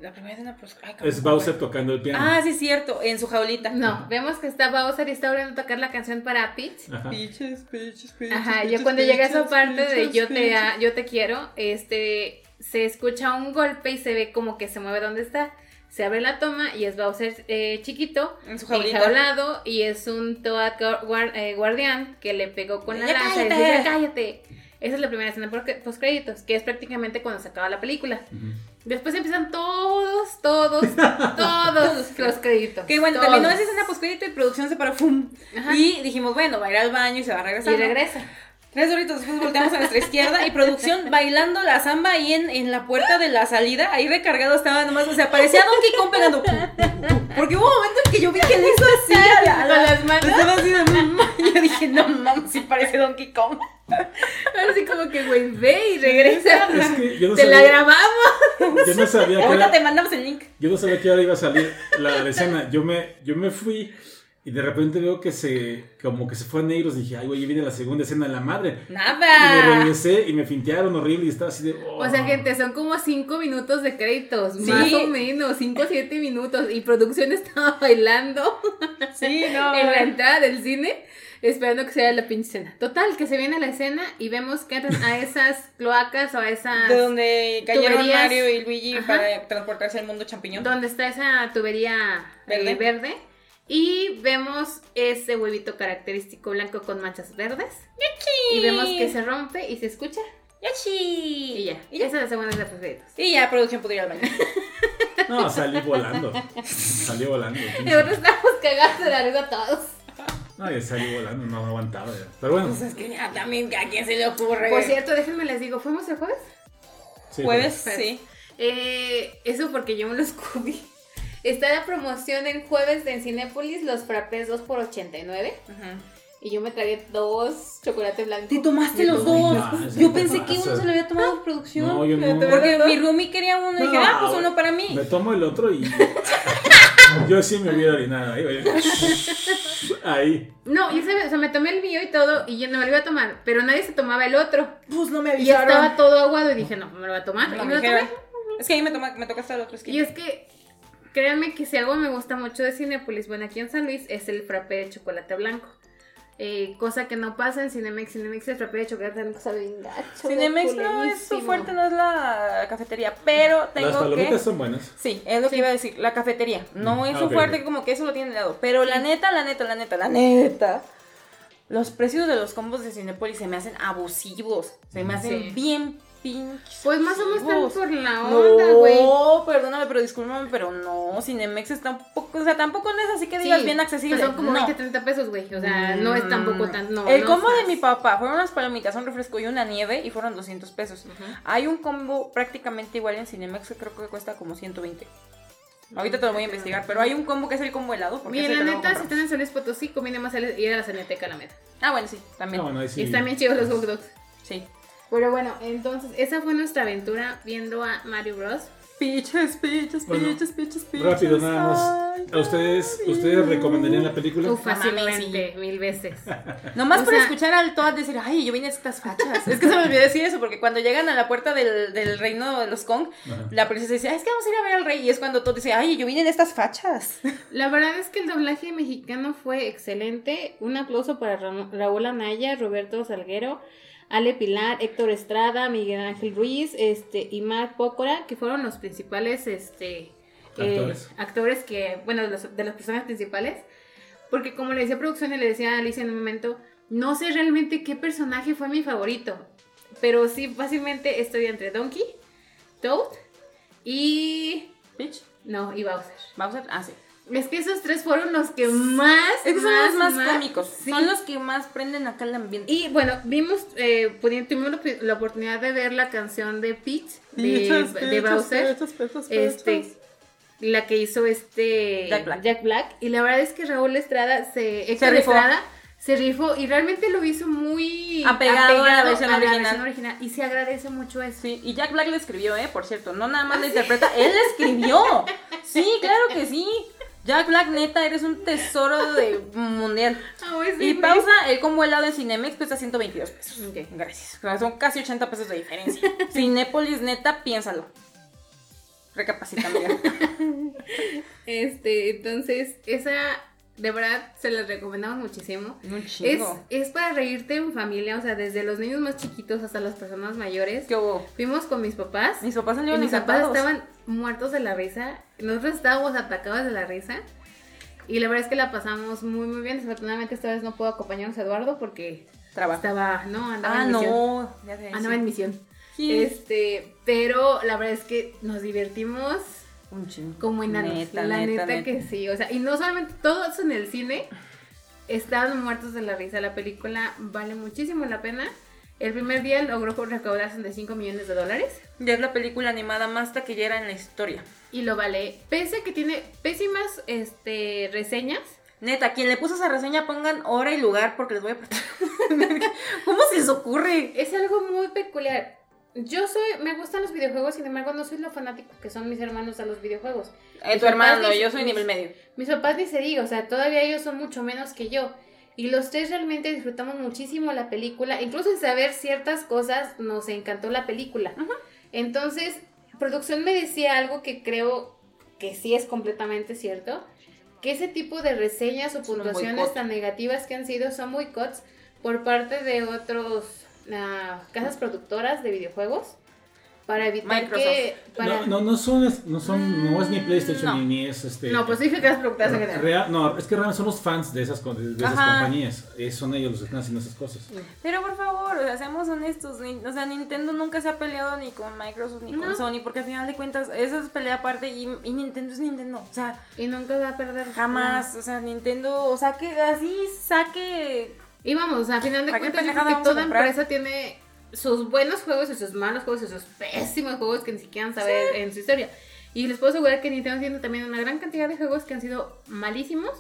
La primera escena, pues. ay, Es ¿cómo Bowser fue? tocando el piano. Ah, sí, cierto, en su jaulita. No, vemos que está Bowser y está volviendo a tocar la canción para Peach. Ajá. Piches, piches, piches. Ajá, yo cuando llegué a esa parte de yo te, yo te quiero, este, se escucha un golpe y se ve como que se mueve donde está. Se abre la toma y es Bowser eh, chiquito, En su jaulita. enjaulado, y es un Toad guar- guar- eh, guardián que le pegó con la ¡Ya lanza y cállate! dice, "Ya cállate. Esa es la primera escena post créditos, que es prácticamente cuando se acaba la película. Después empiezan todos, todos, [laughs] todos los créditos. Que bueno, todos. terminó esa escena postcrédito y producción se paró, ¡fum! Ajá. Y dijimos, bueno, va a ir al baño y se va a regresar. Y ¿no? Tres horitos después volteamos a nuestra izquierda y producción bailando la samba ahí en, en la puerta de la salida. Ahí recargado estaba nomás, o sea, parecía Donkey Kong pegando. Porque hubo un momento en que yo vi que le hizo así a la, a la- Con las manos. Estaba así de "Mm", y yo dije, no mames, sí parece Donkey Kong. Así como que, güey, ve y regresa. Es que yo no Te la grabamos. yo no sabía que Ahorita era- te mandamos el link. yo no sabía que ahora iba a salir la, la escena. Yo me, yo me fui y de repente veo que se, como que se fue a negros. Dije, ay, güey, viene la segunda escena de la madre. Y me Nada. regresé y me fintearon horrible y estaba así de. O sea, "Oh". gente, son como 5 minutos de créditos, Sí. más o menos, 5 o 7 minutos. Y producción [laughs] estaba bailando [laughs] Sí, no. en la entrada del cine, esperando que se vea la pinche escena. Total, que se viene la escena y vemos que entran a esas cloacas o a esas... De donde cayeron Tuberías. Mario y Luigi Ajá. para transportarse al mundo champiñón. donde está esa tubería eh, Verde. Y vemos ese huevito característico blanco con manchas verdes. Y vemos que se rompe y se escucha. ¡Yachi! Y ya. Y ya. Esa es la segunda de créditos. Y ya, producción podría ir al baño. [laughs] No, salí volando. Salí volando. [laughs] Nosotros estamos cagados de la risa todos. No, ya salí volando, no aguantaba ya. Pero bueno, Pues es que ya también, ¿a quién se le ocurre? Por cierto, déjenme les digo, ¿fuimos el jueves? sí, Jueves, Jueves. sí. Eh, eso porque yo me los comí. Está la promoción en jueves de Cinépolis, los frappés 2 por 89 Y yo me tragué dos chocolate blanco. Te tomaste los dos. ya, Yo pensé que uno pasas. se lo había tomado en producción. No, yo no. Porque mi roomie quería uno y dije, ah, pues uno para mí. Me tomo el otro y. Yo [laughs] sí me hubiera orinado ahí. Ahí. No, yo sabía, o sea, me tomé el mío y todo y yo no me lo iba a tomar, pero nadie se tomaba el otro. Pues no me Y estaba todo aguado y dije, no, me lo voy a tomar. No y me lo tomé. Es que ahí me, toma, me toca hasta el otro esquina. Y es que, créanme que si algo me gusta mucho de Cinépolis, bueno, aquí en San Luis, es el frappé de chocolate blanco. Eh, cosa que no pasa en Cinemex. Cinemex el frappé de chocolate blanco sabe bien gacho. Cinemex no es su fuerte, no es la cafetería, pero tengo Las palomitas que... son buenas. Sí, es lo que iba a decir, la cafetería. No Mm, es ah, su fuerte, como que eso lo tiene de lado. Pero la neta, la neta, la neta, la neta. Los precios de los combos de Cinepolis se me hacen abusivos. Se me hacen Sí. bien pinches. Pues más o menos están por la onda, güey. No, perdóname, pero discúlpame, pero no. Cinemex está un poco, o sea, tampoco no es así que digas Sí, bien accesible. pues son como no. 20, 30 pesos, güey. O sea, no es tampoco tan. No, el no combo de mi papá fueron unas palomitas, un refresco y una nieve y fueron 200 pesos. Hay un combo prácticamente igual en Cinemex que creo que cuesta como 120. Ahorita te lo voy a investigar, pero hay un combo que es el combo helado. porque Miren, ese la neta, si están en San Luis Potosí, conviene más ir a la Cineteca, la meta. Ah, bueno, sí, también. Bueno, ahí sí. Y están bien chidos los hot dogs. Sí. Pero bueno, entonces, esa fue nuestra aventura viendo a Mario Bros. Piches, piches, Bueno, piches, piches, piches. Rápido, nada más. ¿A ustedes, ustedes recomendarían la película? Uf, fácilmente, mil veces. [laughs] Nomás O por sea- escuchar al Toad decir, ay, yo vine a estas fachas. es que se me olvidó decir eso, porque cuando llegan a la puerta del, del reino de los Kong, Ajá. la princesa dice, "Ah, es que vamos a ir a ver al rey. Y es cuando Toad dice, ay, yo vine en estas fachas. [laughs] La verdad es que el doblaje mexicano fue excelente. Un aplauso para Ra- Raúl Anaya, Roberto Salguero, Ale Pilar, Héctor Estrada, Miguel Ángel Ruiz, este, y Marc Pócora, que fueron los principales este, eh, Actores. actores que, bueno, de los, de las personas principales. Porque como le decía a producción y le decía a Alicia en un momento, no sé realmente qué personaje fue mi favorito. Pero sí, fácilmente estoy entre Donkey, Toad y... Peach, No, y Bowser. Bowser, ah, sí. Es que esos tres fueron los que más. Es que son los más, cómicos. sí. Son los que más prenden acá el ambiente. Y bueno, vimos, eh, tuvimos la, oportunidad de ver la canción de Peach, de, de Bowser, este, la que hizo este Jack Black. Y la verdad es que Raúl Estrada, se, Héctor rifó. Estrada, se rifó y realmente lo hizo muy Apegado a la versión original. original. Y se agradece mucho eso. Sí, y Jack Black le escribió, ¿eh? Por cierto, no nada más le interpreta, él le escribió. [laughs] Sí, claro que sí. Jack Black, neta, eres un tesoro de mundial. [laughs] Y pausa, el combo helado en Cinemex cuesta 122 pesos. Ok. Gracias. Son casi 80 pesos de diferencia. [laughs] Cinépolis, neta, piénsalo. Recapacita, amiga. [laughs] Este, entonces, esa de verdad se las recomendamos muchísimo. Es, es para reírte en familia, o sea, desde los niños más chiquitos hasta las personas mayores. ¿Qué hubo? Fuimos con mis papás. Mis papás Y mis papás estaban muertos de la risa. Nosotros estábamos atacados de la risa. Y la verdad es que la pasamos muy, muy bien. Desafortunadamente esta vez no puedo acompañarnos a Eduardo porque Trabajo. estaba, no, andaba Ah, en misión. no. Ya sé, Andaba en misión. Sí. Este, pero la verdad es que nos divertimos Un chingo. como enanos. Neta, la neta, neta, neta. que sí. O sea, y no solamente todos en el cine estaban muertos de la risa. La película vale muchísimo la pena. El primer día logró recaudar 65 millones de dólares. Ya es la película animada más taquillera en la historia. Y lo vale. Pese a que tiene pésimas este, reseñas. Neta, quien le puso esa reseña pongan hora y lugar porque les voy a. [laughs] ¿Cómo se les ocurre? Es algo muy peculiar. Yo soy, me gustan los videojuegos, sin embargo no soy lo fanático que son mis hermanos a los videojuegos. Eh, tu hermano, yo soy nivel medio. Mis papás ni se diga, o sea, todavía ellos son mucho menos que yo. Y los tres realmente disfrutamos muchísimo la película. Incluso en saber ciertas cosas nos encantó la película. Entonces, producción me decía algo que creo que sí es completamente cierto. Que ese tipo de reseñas o puntuaciones tan negativas que han sido son boicots por parte de otros casas productoras de videojuegos. Para evitar Microsoft. que... Para... No, no, no son, no son, no es ni PlayStation no. ni, ni es este. No, pues dije casas productoras en general. Real- no, es que realmente son los fans de esas, de esas Ajá. compañías. Eh, son ellos los que están haciendo esas cosas. Pero por favor, o sea, seamos honestos. ni- o sea, Nintendo nunca se ha peleado ni con Microsoft ni con. Sony, porque al final de cuentas, eso es pelea aparte y, y Nintendo es Nintendo. O sea, Y nunca va a perder. jamás. O sea, Nintendo, o sea, que así saque. Y vamos, a final de ¿Para qué cuentas, yo creo que toda empresa tiene sus buenos juegos y sus malos juegos y sus pésimos juegos que ni siquiera saber en su historia. Y les puedo asegurar que Nintendo tiene también una gran cantidad de juegos que han sido malísimos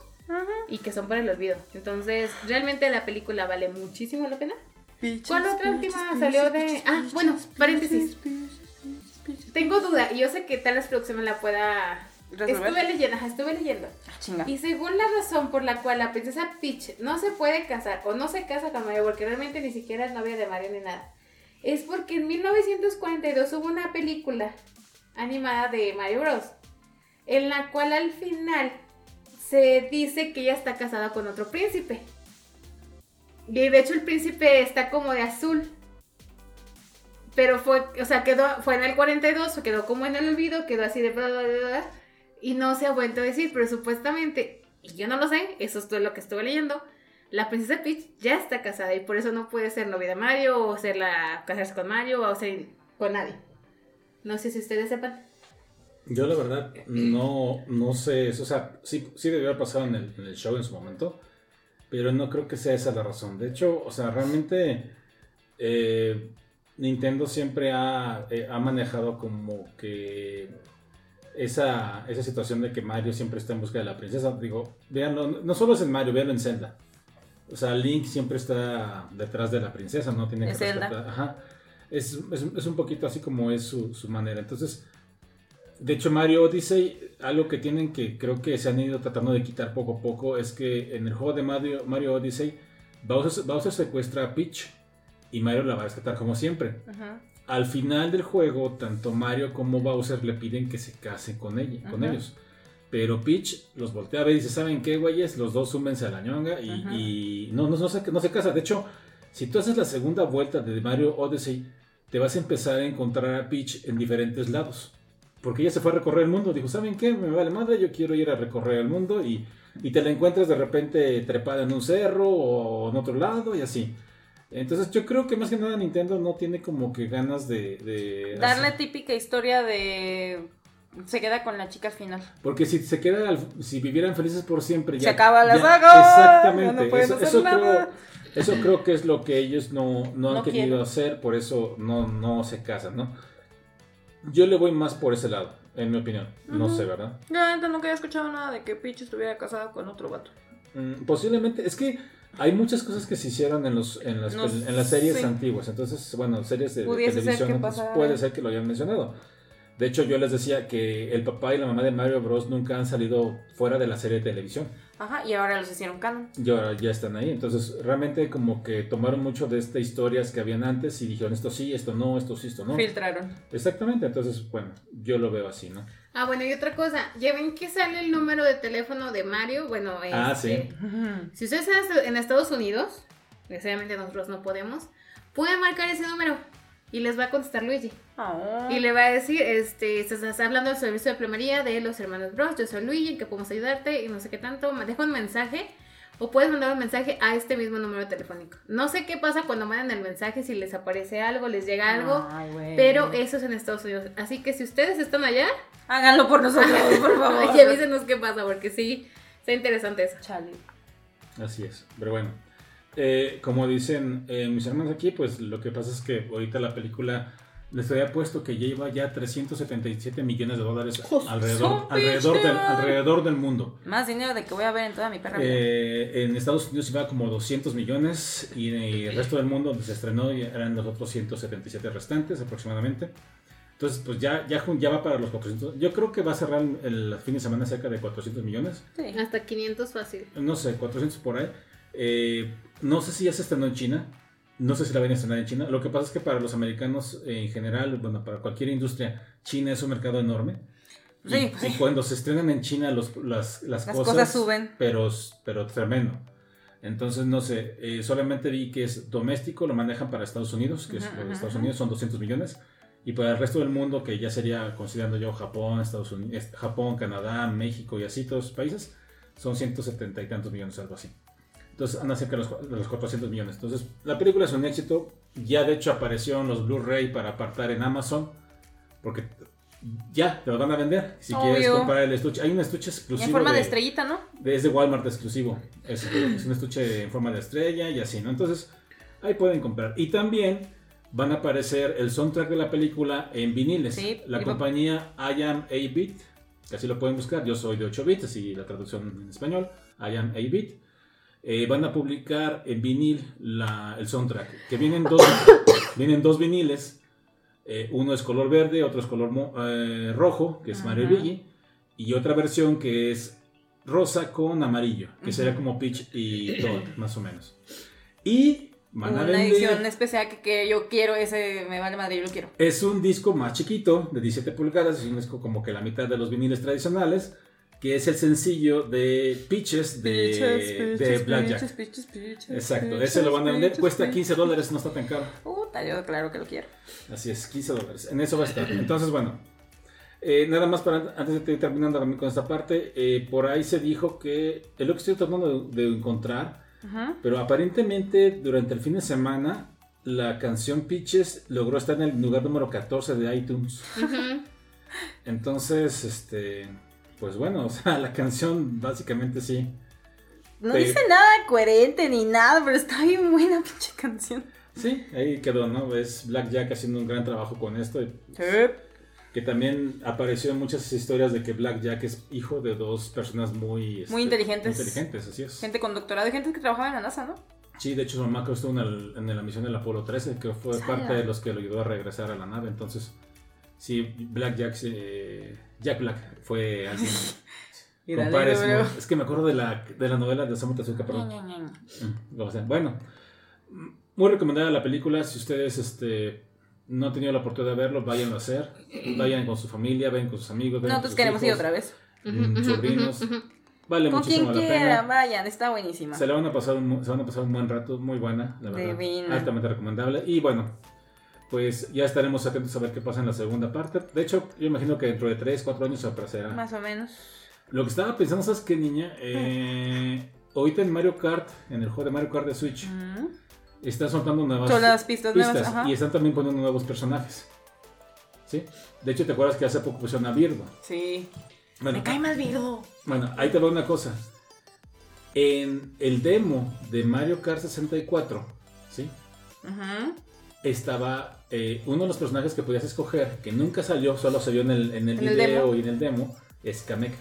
y que son para el olvido. Entonces, realmente la película vale muchísimo la pena. ¿Cuál otra última salió de.? Ah, bueno, paréntesis. Tengo duda, y yo sé que tal vez producción me la pueda. Resolver. Estuve leyendo, ajá, estuve leyendo. Ah, chinga. Y según la razón por la cual la princesa Peach no se puede casar o no se casa con Mario, porque realmente ni siquiera es novia de Mario ni nada, es porque en 1942 hubo una película animada de Mario Bros. En la cual al final se dice que ella está casada con otro príncipe. Y de hecho el príncipe está como de azul. Pero fue, o sea, quedó, fue en el 42, o quedó como en el olvido, quedó así de bla, bla, bla, bla, y no se ha vuelto a decir, pero supuestamente, y yo no lo sé, eso es todo lo que estuve leyendo, la princesa Peach ya está casada y por eso no puede ser novia de Mario, o ser la, casarse con Mario, o ser con nadie. No sé si ustedes sepan. Yo la verdad no, no sé eso. O sea, sí, sí debió haber pasado en el, en el show en su momento. Pero no creo que sea esa la razón. De hecho, o sea, realmente eh, Nintendo siempre ha, eh, ha manejado como que esa, esa situación de que Mario siempre está en busca de la princesa. Digo, véanlo, no solo es en Mario, véanlo en Zelda. O sea, Link siempre está detrás de la princesa, no tiene que respetar- Ajá. Es, es, es un poquito así como es su, su manera. Entonces, de hecho, Mario Odyssey, algo que tienen que creo que se han ido tratando de quitar poco a poco es que en el juego de Mario, Mario Odyssey, Bowser, Bowser secuestra a Peach y Mario la va a rescatar como siempre. Ajá. Al final del juego, tanto Mario como Bowser le piden que se case con, ella, con ellos. Pero Peach los voltea a ver y dice, ¿saben qué, güeyes? Los dos súmense a la ñonga y no, no, no, se, no se casa. De hecho, si tú haces la segunda vuelta de Mario Odyssey, te vas a empezar a encontrar a Peach en diferentes lados. Porque ella se fue a recorrer el mundo. Dijo, ¿saben qué? Me vale madre, yo quiero ir a recorrer el mundo. Y, y te la encuentras de repente trepada en un cerro o en otro lado y así. Entonces yo creo que más que nada Nintendo no tiene como que ganas de... de Darle hacer- típica historia de. Se queda con la chica al final. Porque si se queda, al- si vivieran felices por siempre, Se acaba la saga, Exactamente. ya no eso, eso creo, eso creo que es lo que ellos no, no han querido hacer, por eso no, no se casan, ¿no? Yo le voy más por ese lado, en mi opinión. No sé, ¿verdad? Yo la nunca había escuchado nada de que Peach estuviera casada con otro vato. Mm, posiblemente, es que hay muchas cosas que se hicieron en, los, en, las, en las series sé. antiguas. Entonces, bueno, series de, Pudiese ser televisión, pasara. puede ser que lo hayan mencionado. De hecho, yo les decía que el papá y la mamá de Mario Bros. nunca han salido fuera de la serie de televisión. Ajá, y ahora los hicieron canon. Y ahora ya están ahí. Entonces, realmente como que tomaron mucho de estas historias que habían antes y dijeron esto sí, esto no, esto sí, esto no. Filtraron. Exactamente, entonces, bueno, yo lo veo así, ¿no? Ah, bueno, y otra cosa, ya ven que sale el número de teléfono de Mario. Bueno, Ah, este, Si ustedes están en Estados Unidos, necesariamente nosotros no podemos, pueden marcar ese número y les va a contestar Luigi. Ah. Y le va a decir, este, se está hablando del servicio de plomería de los hermanos Bros, yo soy Luigi, ¿en qué podemos ayudarte? Y no sé qué tanto, me deja un mensaje o puedes mandar un mensaje a este mismo número telefónico. No sé qué pasa cuando mandan el mensaje, si les aparece algo, les llega algo, Ay, pero eso es en Estados Unidos. Así que si ustedes están allá, Háganlo por nosotros, [laughs] por favor. y avísenos qué pasa, porque sí, está interesante eso. Chale. Así es, pero bueno. Eh, como dicen eh, mis hermanos aquí, pues lo que pasa es que ahorita la película les había puesto que lleva ya 377 millones de dólares ¡Oh, alrededor, alrededor, del, alrededor del mundo. Más dinero de que voy a ver en toda mi perra. Eh, en Estados Unidos iba como 200 millones y en el resto del mundo donde se estrenó ya eran los otros 177 restantes aproximadamente. Entonces, pues ya, ya, ya va para los 400. Yo creo que va a cerrar el, el fin de semana cerca de 400 millones. Sí. Hasta 500 fácil. No sé, 400 por ahí. Eh, no sé si ya se estrenó en China. No sé si la van a estrenar en China. Lo que pasa es que para los americanos eh, en general, bueno, para cualquier industria, China es un mercado enorme. Y, Sí, y sí. cuando se estrenan en China los, las, las, Las cosas, cosas suben. Pero, pero tremendo. Entonces, no sé, eh, solamente vi que es doméstico, lo manejan para Estados Unidos, que Estados. Unidos, son 200 millones. Y para el resto del mundo, que ya sería considerando yo Japón, Estados Unidos, Japón, Canadá, México y así todos los países, son 170 y tantos millones, algo así. Entonces anda cerca de los, de los 400 millones. Entonces la película es un éxito. Ya de hecho apareció en los Blu-ray para apartar en Amazon. Porque ya te lo van a vender. Si quieres comprar el estuche. Hay un estuche exclusivo. en forma de de- estrellita, ¿no? de- es de Walmart exclusivo. Es, es un estuche en forma de estrella y así, ¿no? Entonces, ahí pueden comprar. Y también van a aparecer el soundtrack de la película en viniles. Sí, la compañía I Am 8-Bit, que así lo pueden buscar. Yo soy de 8 bits, así la traducción en español. I Am 8-Bit. Eh, van a publicar en vinil la- el soundtrack. Que vienen dos, [coughs] vienen dos viniles. Eh, uno es color verde, otro es color mo- eh, rojo, que es Mario. Luigi. Y otra versión que es rosa con amarillo, que sería como Peach y [coughs] Todd, más o menos. Y van a Una vender- edición especial que, que yo quiero, ese me vale madre, yo lo quiero. Es un disco más chiquito, de 17 pulgadas, es un disco como que la mitad de los viniles tradicionales, que es el sencillo de Peaches de, de Blackjack. Exacto, ese lo van a vender, cuesta 15 dólares, no está tan caro. Puta, yo claro que lo quiero. Así es, 15 dólares. En eso va a estar. Entonces, bueno. eh, nada más para antes de también con esta parte, eh, por ahí se dijo que es lo que estoy tratando de, de encontrar, Ajá. pero aparentemente durante el fin de semana la canción Peaches logró estar en el lugar número 14 de iTunes. Ujú. Entonces, este, pues bueno, o sea, la canción básicamente sí. No dice nada coherente ni nada, pero está bien buena [laughs] pinche canción. Sí, ahí quedó, ¿no? Es Blackjack haciendo un gran trabajo con esto. y Sí. Que también apareció en muchas historias de que Blackjack es hijo de dos personas muy... este, Muy inteligentes. muy inteligentes, así es. Gente con doctorado y gente que trabajaba en la NASA, ¿no? Sí, de hecho su mamá estuvo en, el- en la misión del Apolo 13, que fue Sala. parte de los que lo ayudó a regresar a la nave. Entonces, sí, Blackjack, eh, Jack Black fue alguien... [laughs] Dale. Es que me acuerdo de la, de la novela de Osamu Tezuka, perdón. Mm, o sea, bueno, muy recomendada la película. Si ustedes este, no han tenido la oportunidad de verlo, váyanlo a hacer. Vayan con su familia, vayan con sus amigos. vayan con Nosotros sus queremos ir otra vez. mm, sobrinos. Vale Con quien muchísimo la quiera, pena. vayan, está buenísima. Se, la van a pasar un, se van a pasar un buen rato, muy buena, la verdad. Divina. Altamente recomendable. Y bueno, pues ya estaremos atentos a ver qué pasa en la segunda parte. De hecho, yo imagino que dentro de 3, 4 años aparecerá. Más o menos. Lo que estaba pensando, ¿sabes qué, niña? Eh, ahorita en Mario Kart, en el juego de Mario Kart de Switch, Mm. están soltando nuevas Son las pistas, nuevas, ajá. y están también poniendo nuevos personajes. ¿Sí? De hecho, ¿te acuerdas que hace poco pusieron a Birdo? Sí. Bueno, Me cae mal Virgo. bueno, ahí te va una cosa. En el demo de Mario Kart 64, ¿sí? Ujú. Estaba eh, uno de los personajes que podías escoger, que nunca salió, solo se vio en el, en el ¿En el video y en el demo, es Kamek.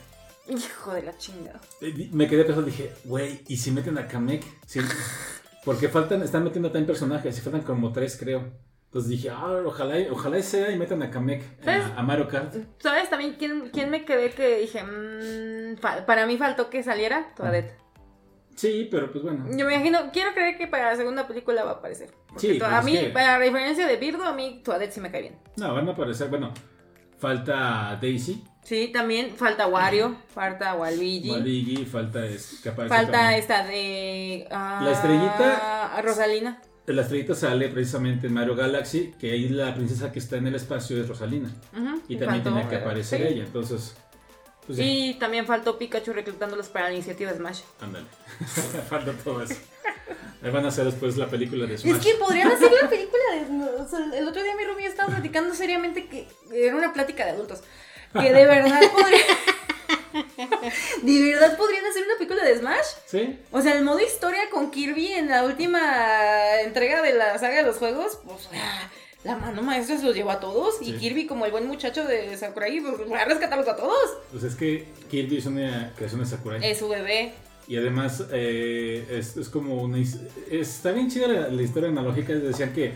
Hijo de la chingada. Eh, Me quedé pensando, dije, güey, ¿y si meten a Kamek? Sí, [laughs] porque faltan, están metiendo también personajes, y faltan como tres, creo. Entonces dije, ah, ojalá, ojalá sea y metan a Kamek a, a Mario Kart. ¿Sabes también quién, quién me quedé que dije, mm, para mí faltó que saliera? Toadette. Sí, pero pues bueno. Yo me imagino, quiero creer que para la segunda película va a aparecer. Sí, pues a mí, que- para la diferencia de Birdo, a mí Toadette sí me cae bien. No, van a aparecer, bueno, falta Daisy, Sí, también falta Wario, falta Waluigi. Waluigi, falta es, Falta esta de. ah, La estrellita- Rosalina. La estrellita sale precisamente en Mario Galaxy, que ahí la princesa que está en el espacio es Rosalina. Ujú, Y también tiene que aparecer sí. ella, entonces... Pues Y también faltó Pikachu reclutándolos para la iniciativa Smash. ándale. [laughs] falta todo eso. Ahí van a hacer después la película de Smash. Es que podrían hacer la película de. o sea, el otro día mi Rumi estaba platicando seriamente que era una plática de adultos. Que de verdad podrían. [laughs] ¿De verdad podrían hacer una película de Smash? ¿Sí? O sea, el modo historia con Kirby en la última entrega de la saga de los juegos, pues ah, La mano maestra se los llevó a todos. Sí. Y Kirby, como el buen muchacho de Sakurai, pues fue a rescatarlos a todos. Pues es que Kirby es una creación de Sakurai. Es su bebé. Y además eh, es, es como una... Está bien chida la, la historia analógica. Decían que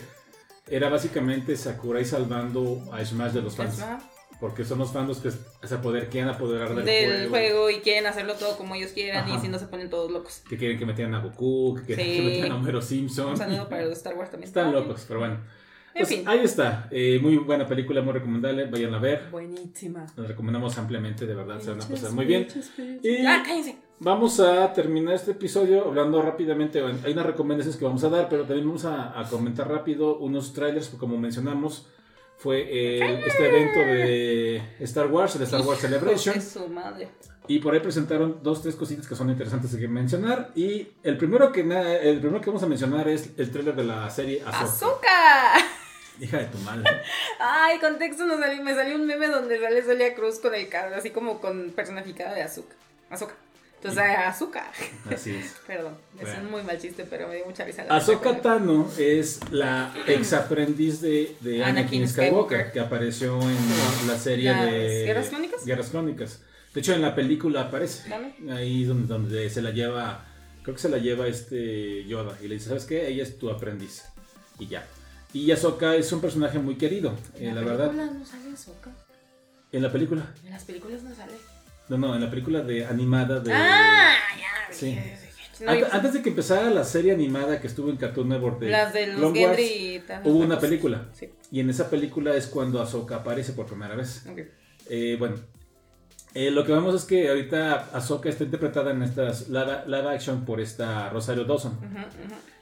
era básicamente Sakurai salvando a Smash de los fans. Porque son los fans que se poder, quieren apoderar del, Del juego y quieren hacerlo todo como ellos quieran Ajá. y si no se ponen todos locos. Que quieren que metieran a Goku, que quieren Sí. que metieran a Homero Simpson. Un saludo para los Star Wars también. Están locos, pero bueno. En Pues, fin. Ahí está. Eh, muy buena película, muy recomendable. Vayan a ver. Buenísima. La recomendamos ampliamente, de verdad. Se van a pasar muy bien. Y Ah, cállense. vamos a terminar este episodio hablando rápidamente. Hay unas recomendaciones que vamos a dar, pero también vamos a, a comentar rápido unos trailers, como mencionamos, fue el- este evento de Star Wars, el Star Wars Celebration. Su madre. Y por ahí presentaron dos, tres cositas que son interesantes de que mencionar. Y el primero que, el primero que vamos a mencionar es el trailer de la serie. ¡Azúcar! Hija de tu madre. [laughs] Ay, contexto, salió, me salió un meme donde sale Celia Cruz con el cabro, así como con personificada de azúcar. Azúcar. Entonces, ah, azúcar. Así es. [laughs] Perdón, es Bueno. un muy mal chiste, pero me dio mucha risa. neta, Tano es la ex aprendiz de, de Anakin, Anakin Skywalker, Skywalker. que apareció en la serie ¿Las de Guerras Clónicas? Guerras Clónicas. De hecho, en la película aparece. Dame. Ahí donde, donde se la lleva, creo que se la lleva este Yoda. Y le dice, ¿sabes qué? Ella es tu aprendiz. Y ya. Y Ahsoka es un personaje muy querido, eh, la, verdad. película no sale Ahsoka. En la película. En las películas no sale. No, no, en la película de animada de... Ah, ya. Sí. No, antes de que empezara la serie animada que estuvo en Cartoon Network de las de los Wars, y tal. hubo una película. Sí. Y en esa película es cuando Ahsoka aparece por primera vez. ok. Eh, bueno, eh, lo que vemos es que ahorita Ahsoka está interpretada en estas live, live action por esta Rosario Dawson,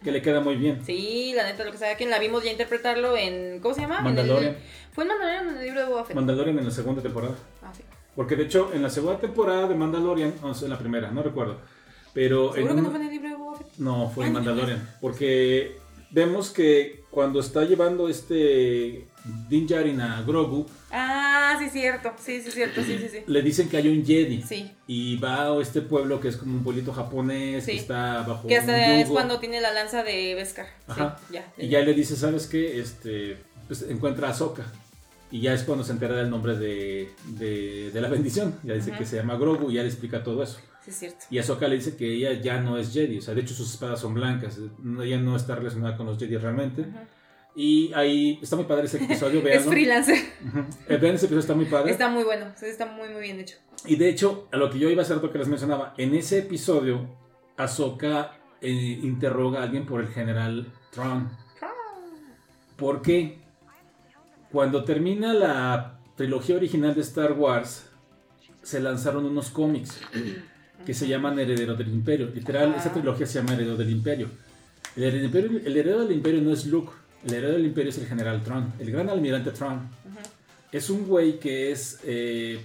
que le queda muy bien. Sí, la neta, lo que sea, que la vimos ya interpretarlo en. ¿Cómo se llama? En el- Mandalorian. Fue en Mandalorian en el libro de Boba Fett. Mandalorian en la segunda temporada. ah, sí. Porque de hecho, en la segunda temporada de Mandalorian, o sea, en la primera, no recuerdo. Pero en ¿Seguro que un- no fue en el libro de Boba Fett? No, fue Ah, en no. Mandalorian. Porque vemos que cuando está llevando este Din Djarin a Grogu, Ah, sí, cierto. Sí, sí, cierto. Sí, sí, sí. le dicen que hay un Jedi. Sí. Y va a este pueblo que es como un pueblito japonés, que Sí. está bajo Que un hasta es yugo. cuando tiene la lanza de Beskar. Ajá. Sí, ya. Y ya le dice, ¿sabes qué? Este, pues encuentra a Ahsoka. Y ya es cuando se entera del nombre de, de, de la bendición. Ya dice que se llama Grogu y ya le explica todo eso. Sí, es cierto. Y Ahsoka le dice que ella ya no es Jedi. O sea, de hecho sus espadas son blancas. Ella no está relacionada con los Jedi realmente. Y ahí está muy padre ese episodio, [laughs] Es veanlo. freelancer. Vean ese episodio, está muy padre. Está muy bueno. Está muy, muy bien hecho. Y de hecho, a lo que yo iba a hacer lo que les mencionaba, en ese episodio, Ahsoka eh, interroga a alguien por el general Tron. ¿Por qué? Cuando termina la trilogía original de Star Wars, se lanzaron unos cómics [clears throat] que se llaman Heredero del Imperio. Literal, Ah. esa trilogía se llama Heredero del Imperio. El heredero, del Imperio- el heredero del Imperio no es Luke, el heredero del Imperio es el general Tron, el gran almirante Tron. Es un güey que es eh,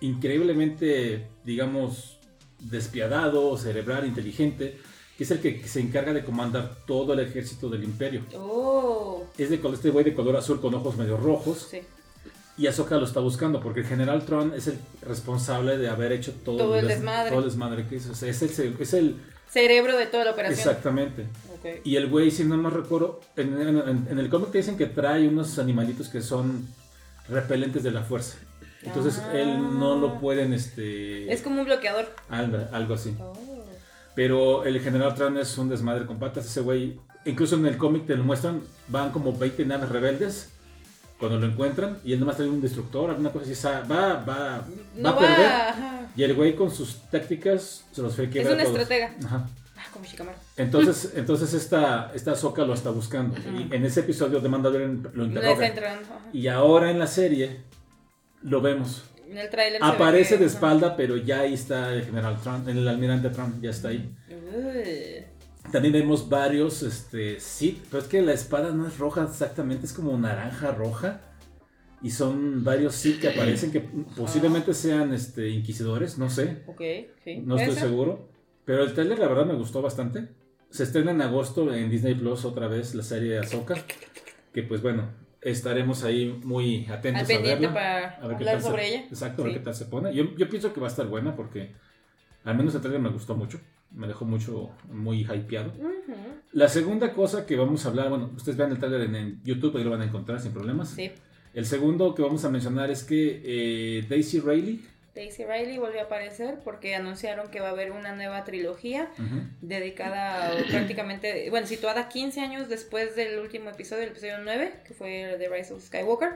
increíblemente, digamos, despiadado, cerebral, inteligente, que es el que se encarga de comandar todo el ejército del imperio. Oh. Es de este güey de color azul con ojos medio rojos Sí. Y Ahsoka lo está buscando porque el general Tron es el responsable de haber hecho todo, Todo el des- desmadre. todo el desmadre que hizo. O sea, es el, es el Cerebro de toda la operación. exactamente. Y el güey, si no me recuerdo, en, en- en el cómic te dicen que trae unos animalitos que son repelentes de la fuerza. Entonces Ah. él no lo pueden, este... Es como un bloqueador. algo, algo así. Oh. Pero el general Tron es un desmadre con patas. Ese güey, incluso en el cómic te lo muestran, van como 20 naves rebeldes cuando lo encuentran y él nomás trae un destructor, alguna cosa así. va, va, va a perder. ajá. Y el güey con sus tácticas se los fue Es un estratega. Ajá. Ah, como. Entonces, [laughs] entonces esta, esta Ahsoka lo está buscando. Y en ese episodio de Mandalorian lo interroga. Y ahora en la serie lo vemos. En el trailer. ve Aparece que- de espalda, pero ya ahí está el general Trump, el almirante Trump, ya está ahí. Uy. También vemos varios, este, sí, pero es que la espada no es roja exactamente, es como naranja roja. Y son varios sí que aparecen que posiblemente sean, este, inquisidores, no sé, Ok, sí. no estoy seguro. Pero el trailer la verdad me gustó bastante. Se estrena en agosto en Disney Plus otra vez la serie de Ahsoka. Que pues bueno, estaremos ahí muy atentos Al a verla. para A ver qué hablar tal se- sobre ella. Exacto, a ver Sí. qué tal se pone. Yo, yo pienso que va a estar buena porque al menos el trailer me gustó mucho. Me dejó mucho, muy hypeado. La segunda cosa que vamos a hablar, bueno, ustedes vean el trailer en, en YouTube, ahí lo van a encontrar sin problemas. Sí. El segundo que vamos a mencionar es que eh, Daisy Riley, Daisy Riley volvió a aparecer porque anunciaron que va a haber una nueva trilogía dedicada prácticamente, bueno, situada 15 años después del último episodio, el episodio 9, que fue The Rise of Skywalker,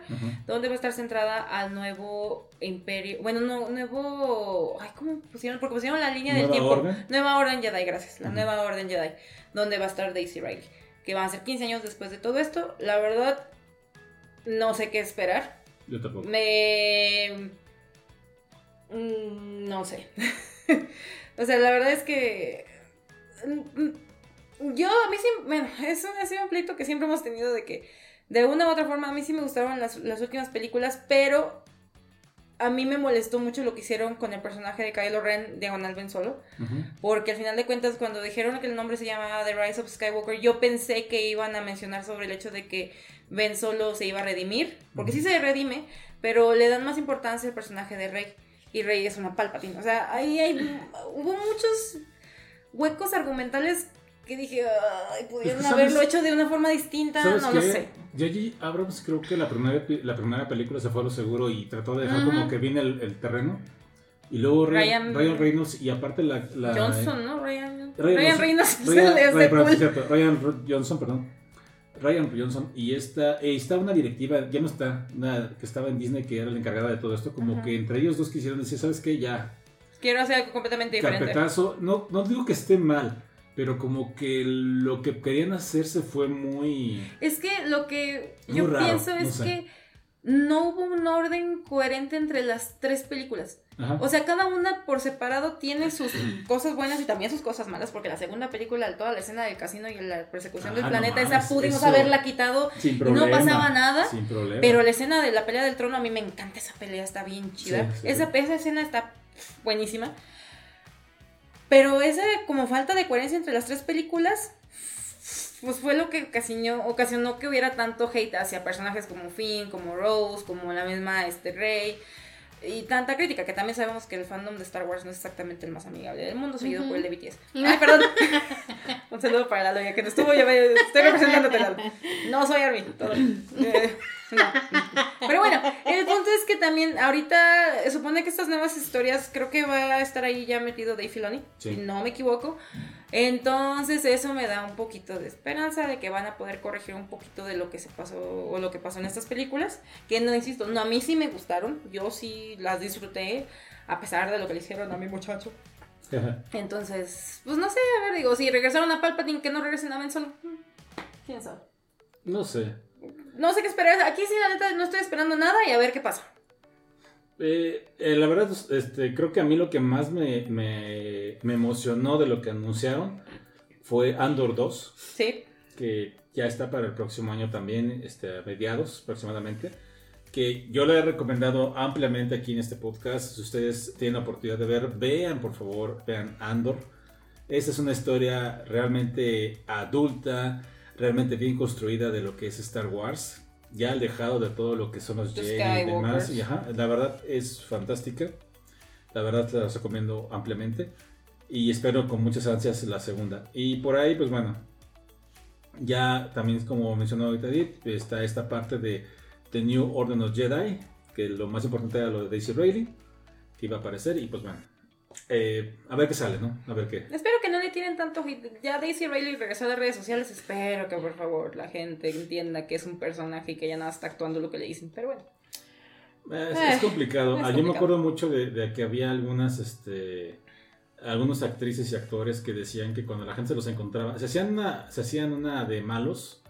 donde va a estar centrada al nuevo imperio, bueno, no, nuevo, ay, ¿cómo pusieron? Porque pusieron la línea del ¿Nueva tiempo. orden? Nueva Orden Jedi, gracias, la nueva Orden Jedi, donde va a estar Daisy Riley, que van a ser 15 años después de todo esto. La verdad, no sé qué esperar. Yo tampoco. Me... mm, No sé. [laughs] o sea, la verdad es que... mm, Yo, a mí sí... Bueno, eso ha sido un pleito que siempre hemos tenido de que... De una u otra forma, a mí sí me gustaron las, las últimas películas, pero... A mí me molestó mucho lo que hicieron con el personaje de Kylo Ren, Diagonal Ben Solo. Porque al final de cuentas, cuando dijeron que el nombre se llamaba The Rise of Skywalker, yo pensé que iban a mencionar sobre el hecho de que Ben Solo se iba a redimir. Porque sí se redime, pero le dan más importancia al personaje de Rey. Y Rey es una Palpatine. O sea, ahí hay, [laughs] hubo muchos huecos argumentales que dije, ay, pudieron haberlo hecho de una forma distinta, ¿Sabes no qué? lo sé. J.J. Abrams creo que la primera, la primera película se fue a lo seguro y trató de dejar como que viene el, el terreno. Y luego Ryan, Reynolds y aparte la... la- Johnson, ¿no? Ryan, Ryan Ryan Reynolds [laughs] es Ryan, Johnson, perdón. Ryan Johnson y esta, eh, está una directiva, ya no está, una que estaba en Disney que era la encargada de todo esto, como Ajá. que entre ellos dos quisieron decir, ¿sabes qué? Ya, Quiero hacer algo completamente diferente. carpetazo, no, no digo que esté mal, pero como que lo que querían hacerse fue muy... Es que lo que yo raro, pienso no es sé. que no hubo un orden coherente entre las tres películas. Ajá. O sea, cada una por separado tiene sus [clears throat] cosas buenas y también sus cosas malas, porque la segunda película, toda la escena del casino y la persecución del Ah, no planeta, mames, esa pudimos haberla quitado sin problema. no pasaba nada. Sin problema. Pero la escena de la pelea del trono, a mí me encanta esa pelea, está bien chida. Sí, sí, esa, esa escena está buenísima. Pero esa como falta de coherencia entre las tres películas, pues fue lo que ocasionó, ocasionó que hubiera tanto hate hacia personajes como Finn, como Rose, como la misma este, Rey. Y tanta crítica, que también sabemos que el fandom de Star Wars no es exactamente el más amigable del mundo, seguido por el de BTS. Ay, perdón. [laughs] Un saludo para Lalo, ya que no estuvo, yo me estoy representándote, Lalo. No soy Armin, todo. Eh, [laughs] no. Pero bueno, el punto es que también ahorita supone que estas nuevas historias, creo que va a estar ahí ya metido Dave Filoni, Sí. si no me equivoco. Entonces eso me da un poquito de esperanza de que van a poder corregir un poquito de lo que se pasó o lo que pasó en estas películas. Que no, insisto, no, a mí sí me gustaron, yo sí las disfruté, a pesar de lo que le hicieron a mi muchacho. Entonces, pues no sé, a ver, digo, si regresaron a Palpatine, que no regresen a Ben Solo. Hmm, ¿Quién sabe? No sé. No sé qué esperar. Aquí sí, la neta, no estoy esperando nada y a ver qué pasa. Eh, eh, la verdad, este, creo que a mí lo que más me, me, me emocionó de lo que anunciaron fue Andor 2, Sí. que ya está para el próximo año también, este, a mediados aproximadamente, que yo le he recomendado ampliamente aquí en este podcast. Si ustedes tienen la oportunidad de ver, vean por favor, vean Andor. Esta es una historia realmente adulta, realmente bien construida de lo que es Star Wars. Ya alejado de todo lo que son los Los Jedi y demás. Y, ajá, la verdad es fantástica. La verdad te la recomiendo ampliamente. Y espero con muchas ansias la segunda. Y por ahí, pues bueno, ya también como mencionó ahorita Edith, está esta parte de The New Order of Jedi, que lo más importante era lo de Daisy Ridley, que iba a aparecer. Y pues bueno, eh, a ver qué sale, ¿no? A ver qué. Espero que no le tiren tanto hit. Ya Daisy Riley regresó de redes sociales. Espero que por favor la gente entienda que es un personaje y que ya nada está actuando lo que le dicen. Pero bueno. Eh, Es, Eh, es complicado. es Ah, Yo me complicado. acuerdo mucho de, de que había algunas, este, algunas actrices y actores que decían que cuando la gente se los encontraba, se hacían una, se hacían una de malos,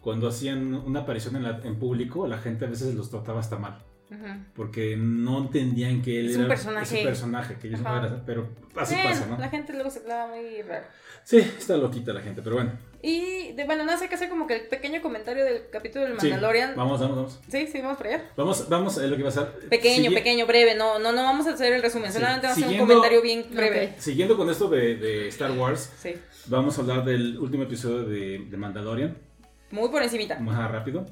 cuando hacían una aparición en, la- en público, la gente a veces los trataba hasta mal, Porque no entendían que él Es un era personaje. ese personaje que ellos no eran, pero así Bueno, pasa, ¿no? La gente luego se clava muy raro. Sí, está loquita la gente, pero bueno. Y de, bueno, no sé qué hacer como que el pequeño comentario del capítulo del Sí, Mandalorian. vamos, vamos, vamos. Sí, sí, vamos para allá. Vamos, vamos a lo que va a ser. Pequeño, Sigui- pequeño, breve. No, no, no vamos a hacer el resumen. Sí, Solamente vamos a hacer un siguiendo- comentario bien breve. Ok. Siguiendo con esto de, de Star Wars, Sí. vamos a hablar del último episodio de, de Mandalorian. Muy por encimita. más rápido.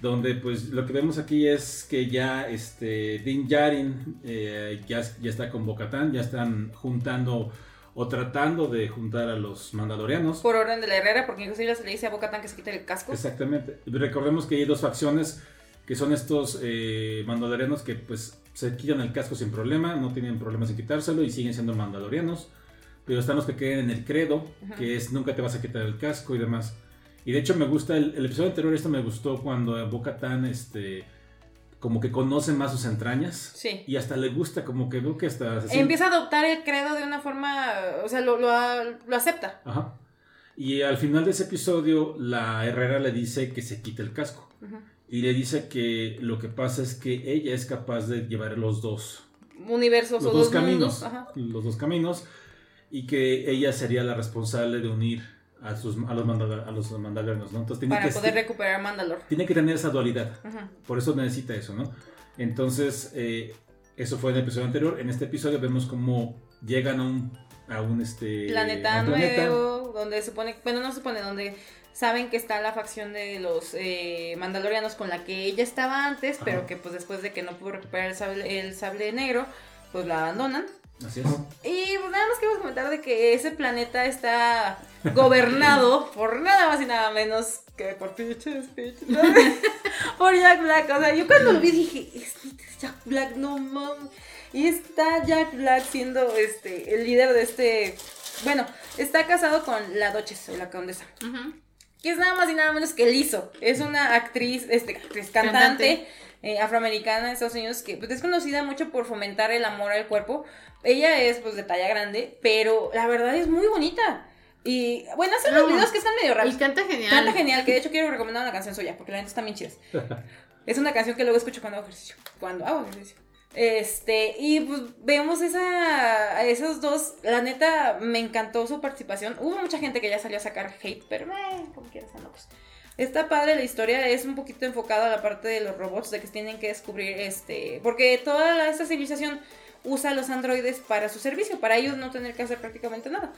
Donde pues lo que vemos aquí es que ya este Din Djarin eh, ya, ya está con Bocatán, ya están juntando o tratando de juntar a los mandalorianos. Por orden de la herrera, porque inclusive se le dice a Bocatan que se quite el casco. Exactamente. Recordemos que hay dos facciones que son estos eh, mandalorianos que pues se quitan el casco sin problema, no tienen problemas en quitárselo y siguen siendo mandalorianos. Pero están los que queden en el credo, que es nunca te vas a quitar el casco y demás. Y de hecho me gusta, el, el episodio anterior esto me gustó cuando Bo-Katan este, como que conoce más sus entrañas. Sí. Y hasta le gusta, como que veo que hasta... Empieza a adoptar el credo de una forma, o sea, lo, lo, lo acepta. Ajá. Y al final de ese episodio, la Herrera le dice que se quite el casco. Y le dice que lo que pasa es que ella es capaz de llevar los dos, Universos los o dos dos caminos. mundos. Los dos caminos. Y que ella sería la responsable de unir a, sus, a los, mandala- a los mandalorianos, ¿no? Entonces tiene Para que, poder recuperar Mandalor. tiene que tener esa dualidad. Por eso necesita eso, ¿no? Entonces, eh, eso fue en el episodio anterior. En este episodio vemos cómo llegan a un, a un, este, Planeta a un planeta. nuevo, donde supone, bueno, no supone, donde saben que está la facción de los eh, Mandalorianos con la que ella estaba antes, pero que pues después de que no pudo recuperar el sable, el sable negro, pues la abandonan. Así es. Y pues nada más queremos comentar de que ese planeta está gobernado [laughs] por nada más y nada menos que por pinches, pinches, ¿no? [laughs] por Jack Black. O sea, yo cuando lo vi dije, este es Jack Black, no mames. Y está Jack Black siendo este el líder de este. Bueno, está casado con la Duchess o la condesa. Ujú. Que es nada más y nada menos que Lizzo. Es una actriz, este, actriz cantante, Cantante. Eh, afroamericana de Estados Unidos que pues, es conocida mucho por fomentar el amor al cuerpo. Ella es pues de talla grande, pero la verdad es muy bonita. Y bueno, hace unos No. videos que están medio raros. Y canta genial. Canta genial, que de hecho quiero recomendar una canción suya, porque la neta están bien chidas. [laughs] Es una canción que luego escucho cuando hago ejercicio. Cuando hago ejercicio. Este, y pues vemos esa, esos dos. La neta, me encantó su participación. Hubo mucha gente que ya salió a sacar hate, pero eh, como quieras, están locos. Está padre la historia, es un poquito enfocada a la parte de los robots, de que tienen que descubrir este. Porque toda la- esta civilización usa a los androides para su servicio, para ellos no tener que hacer prácticamente nada.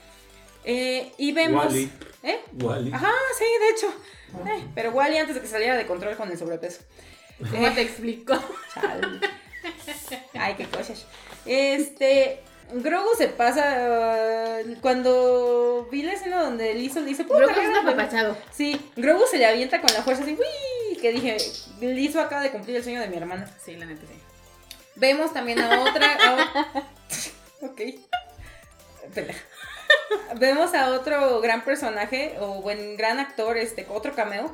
Eh, y vemos. Wall-E. ¿Eh? Wally. Ajá, sí, de hecho. Eh, pero Wally antes de que saliera de control con el sobrepeso. ¿Cómo Eh, te explico? [laughs] chale. Ay, qué cosas. Este. Grogu se pasa. uh, cuando vi la escena donde Lizzo le dice. "Puta, Creo que es un apapachado. Sí, Grogu se le avienta con la fuerza así. ¡Uy! Que dije, Lizzo acaba de cumplir el sueño de mi hermana. Sí, la neta sí. Vemos también a otra. a [laughs] ok. Pendeja. Vemos a otro gran personaje, o buen gran actor, este, otro cameo,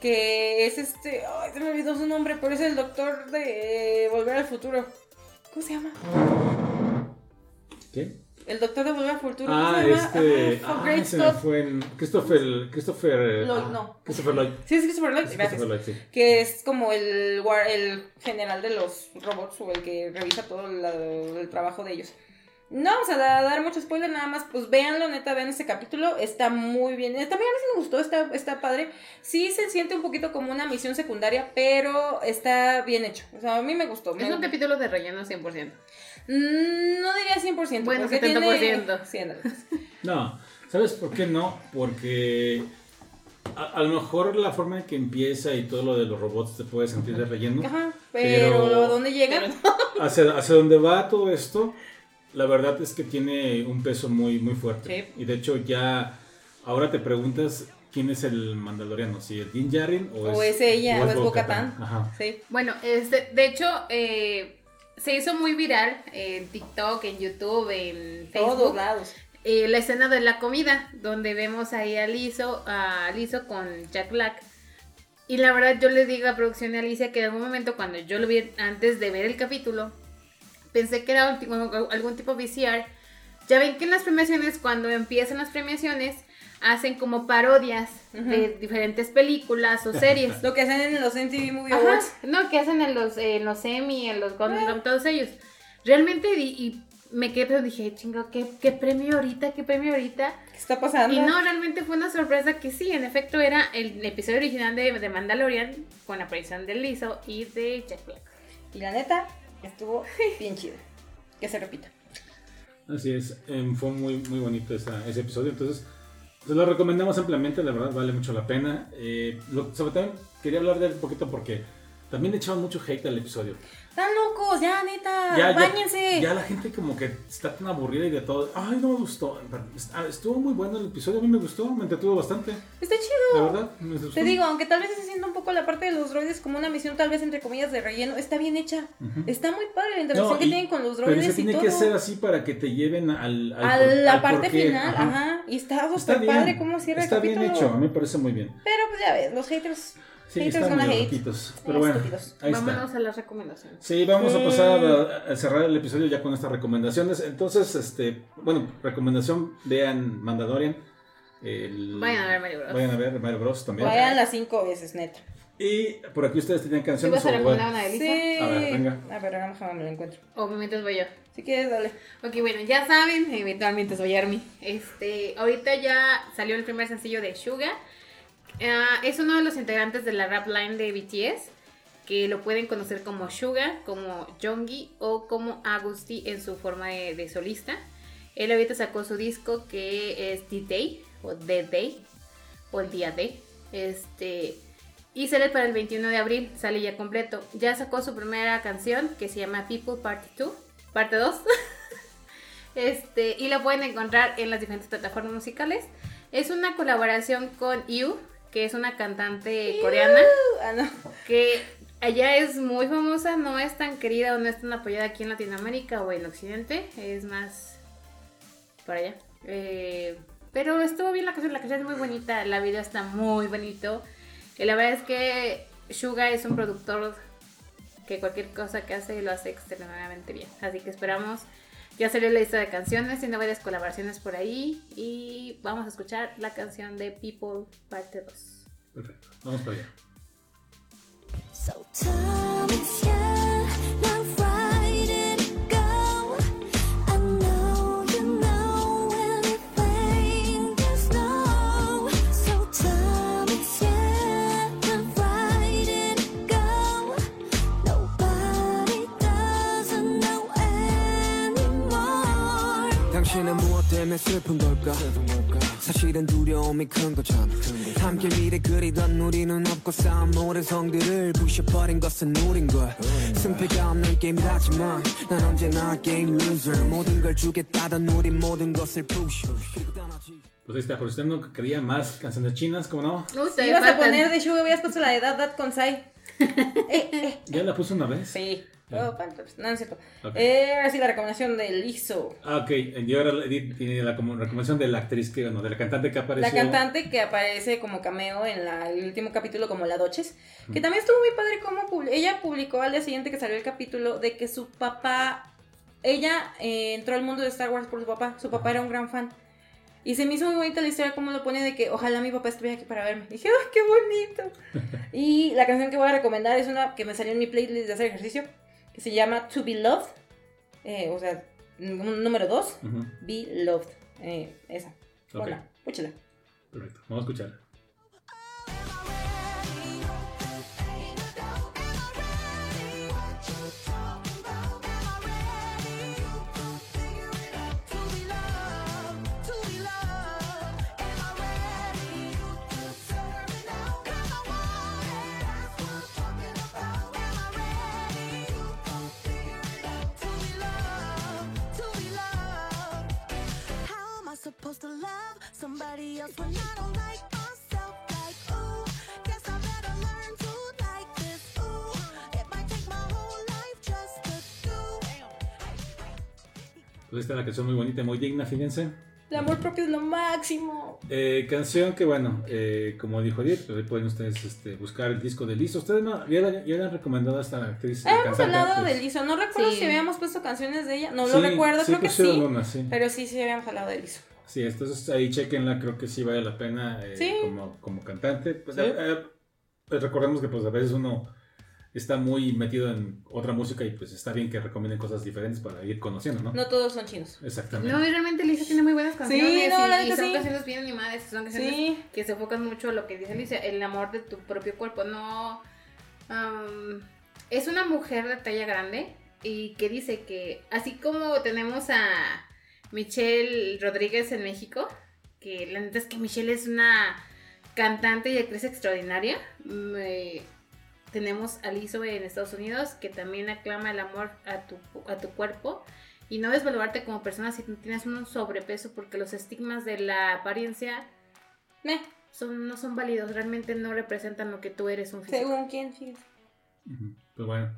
que es este. Ay, se me olvidó su nombre, pero es el doctor de Volver al Futuro. ¿Cómo se llama? ¿Qué? El doctor de Volver al Futuro. Ah, ¿Cómo se llama? este. Ah, Ah, se me fue en. Christopher. Christopher. eh, Lloyd, ah, no. Christopher Lloyd. Sí, es Christopher Lloyd, gracias. Christopher Lloyd, sí. que es como el, el general de los robots o el que revisa todo la- el trabajo de ellos. No vamos a da- dar mucho spoiler, nada más, pues véanlo, neta, vean este capítulo, está muy bien. Eh, También a mí sí me gustó, está, está padre. Sí se siente un poquito como una misión secundaria, pero está bien hecho. O sea, a mí me gustó. Es me- un capítulo de relleno 100%. Mm, no diría 100%. Bueno, porque 70%. Tiene... Sí. [laughs] No, ¿sabes por qué no? Porque a, a lo mejor la forma en que empieza y todo lo de los robots te puede sentir de relleno. Ajá, pero, Pero- ¿a dónde llegan? [laughs] Hacia, hacia donde va todo esto, la verdad es que tiene un peso muy, muy fuerte. Sí. Y de hecho ya ahora te preguntas quién es el mandaloriano, si es Din Djarin o, O es ella, o es Bo-Katan. Bo-Katan. Ajá. Sí. Bueno, este, de hecho, eh, se hizo muy viral en TikTok, en YouTube, en Todos Facebook. lados. eh, la escena de la comida, donde vemos ahí a Lizzo, a Lizzo con Jack Black. Y la verdad yo le digo a producción y a Alicia que en algún momento cuando yo lo vi antes de ver el capítulo, pensé que era tipo- algún tipo VCR. Ya ven que en las premiaciones, cuando empiezan las premiaciones, hacen como parodias de diferentes películas o series. [laughs] Lo que hacen en los MTV Movie Ajá, Awards. no, que hacen en los, en los Emmy, en los Golden Globe, todos ellos. Realmente, y, y me quedé, pero dije, chingo, ¿qué, ¿qué premio ahorita? ¿Qué premio ahorita? ¿Qué está pasando? Y no, realmente fue una sorpresa que sí, en efecto, era el episodio original de, de Mandalorian con la aparición de Lizzo y de Jack Black. Y la neta, estuvo [laughs] bien chido. Que se repita. Así es, em, fue muy, muy bonito esa- ese episodio, entonces se lo recomendamos ampliamente, la verdad vale mucho la pena. Eh, sobre todo quería hablar de él un poquito porque también le echaban mucho hate al episodio. Están locos, ya, neta. Ya, ya- Báñense. Ya, la gente como que está tan aburrida y de todo. Ay, no me gustó. Ah, Estuvo muy bueno el episodio, a mí me gustó, me entretuvo bastante. Está chido. La verdad, me gustó. Te digo, aunque tal vez se sienta un poco la parte de los droides como una misión tal vez entre comillas de relleno, está bien hecha. Está muy padre la interacción No, que y- tienen con los Pero droides se y tiene todo. que ser así para que te lleven al, al a por- la al parte porqué. final, Ajá. ajá. Y está Está súper bien. padre cómo cierra Está el bien capítulo. hecho, a mí me parece muy bien. Pero pues ya ves, los haters. Sí, haters están medio hate. loquitos. Eh, Pero bueno, estúpidos. ahí está. Vámonos a las recomendaciones. Sí, vamos a Sí. pasar a, a cerrar el episodio ya con estas recomendaciones. Entonces, este, bueno, recomendación, vean Mandalorian. El- Vayan a ver Mario Bros. Vayan a ver Mario Bros también. Vayan las cinco veces, neta. Y por aquí ustedes tenían ¿Tú canciones vas a recomendar una de Lisa? Sí. A ver, venga. A ver, déjame me lo encuentro. O mientras voy yo. Si quieres, dale. Ok, bueno, ya saben, eventualmente soy Army. Este, ahorita ya salió el primer sencillo de Suga. Ah, es uno de los integrantes de la rap line de BTS, que lo pueden conocer como Suga, como Jonggi o como Agusti en su forma de, solista. Él ahorita sacó su disco que es The Day o The Day o el día de. Este, y sale para el 21 de abril, sale ya completo. Ya sacó su primera canción que se llama People Party 2, parte 2. [laughs] Este, y lo pueden encontrar en las diferentes plataformas musicales. Es una colaboración con IU, que es una cantante coreana, Ah, no. que allá es muy famosa, no es tan querida o no es tan apoyada aquí en Latinoamérica o en Occidente, es más para allá. Eh, pero estuvo bien la canción, la canción es muy bonita, la video está muy bonito. Y la verdad es que Suga es un productor que cualquier cosa que hace lo hace extremadamente bien. Así que esperamos. Ya salió la lista de canciones, tiene varias colaboraciones por ahí. Y vamos a escuchar la canción de People parte 2. Perfecto, vamos para allá. So 때문에 슬픈 걸까 사실은 두려움이 큰 거잖아 함께 미래 그리던 우리는 없고 쌓은 모든 성들을 부셔버린 것은 우린 걸 승패가 없는 게임이라지만 난 언제나 게임 loser 모든 걸 주겠다던 우리 모든 것을 push Pues ahí está, por usted no quería más canciones chinas, ¿cómo no? No, ibas a poner de Sugar, habías puesto la de Dad Dad con Sai. eh, eh. Ya la puse una vez. Sí. Oh, pues, no, no es cierto. Eh, ahora sí, la recomendación de Lizzo. Ah, ok. Y ahora la como recomendación de la actriz que, bueno, de la cantante que apareció. La cantante que aparece como cameo en la- el último capítulo como la Doches, que también estuvo muy padre como ella publicó al día siguiente que salió el capítulo de que su papá, ella eh, entró al mundo de Star Wars por su papá, su papá era un gran fan. Y se me hizo muy bonita la historia como lo pone de que ojalá mi papá estuviera aquí para verme. dije, ¡ay, qué bonito! [laughs] y la canción que voy a recomendar es una que me salió en mi playlist de hacer ejercicio, que se llama To Be Loved, eh, o sea, número 2, Ujú, Be Loved, eh, esa. Ok. Hola, escúchala. Perfecto, vamos a escuchar. Somebody else when I don't like myself? Like, ooh, guess I better learn to like this. Ooh, it might take my whole life just to do. Pues ahí está la canción muy bonita, muy digna, fíjense. El amor propio es lo máximo. Eh, canción que, bueno, eh, como dijo Edith, pues ahí pueden ustedes este, buscar el disco de Liz. Ustedes no, ya, le- ya le han recomendado a esta actriz. eh, cantante, hablado pues, de Lizzo. No recuerdo Sí. si habíamos puesto canciones de ella. No sí, lo recuerdo, sí creo que sí. una, sí. Pero sí, sí habíamos hablado de Lizzo. Sí, entonces ahí chequenla, creo que sí vale la pena eh, Sí. como, como cantante. Pues, Sí. eh, eh, pues recordemos que pues a veces uno está muy metido en otra música y pues está bien que recomienden cosas diferentes para ir conociendo, ¿no? No todos son chinos. Exactamente. No, y realmente Lisa tiene muy buenas canciones. Sí, no, y, la y son sí. canciones bien animadas. Son canciones Sí. que se enfocan mucho en lo que dice Alicia, el amor de tu propio cuerpo. No. es una mujer de talla grande y que dice que, así como tenemos a Michelle Rodríguez en México, que la neta es que Michelle es una cantante y actriz extraordinaria. me- tenemos a Lizzo en Estados Unidos, que también aclama el amor a tu, a tu cuerpo y no desvalorarte como persona si tú tienes un sobrepeso, porque los estigmas de la apariencia Meh, son, no son válidos, realmente no representan lo que tú eres un físico. según quién. Ujú. Pues bueno.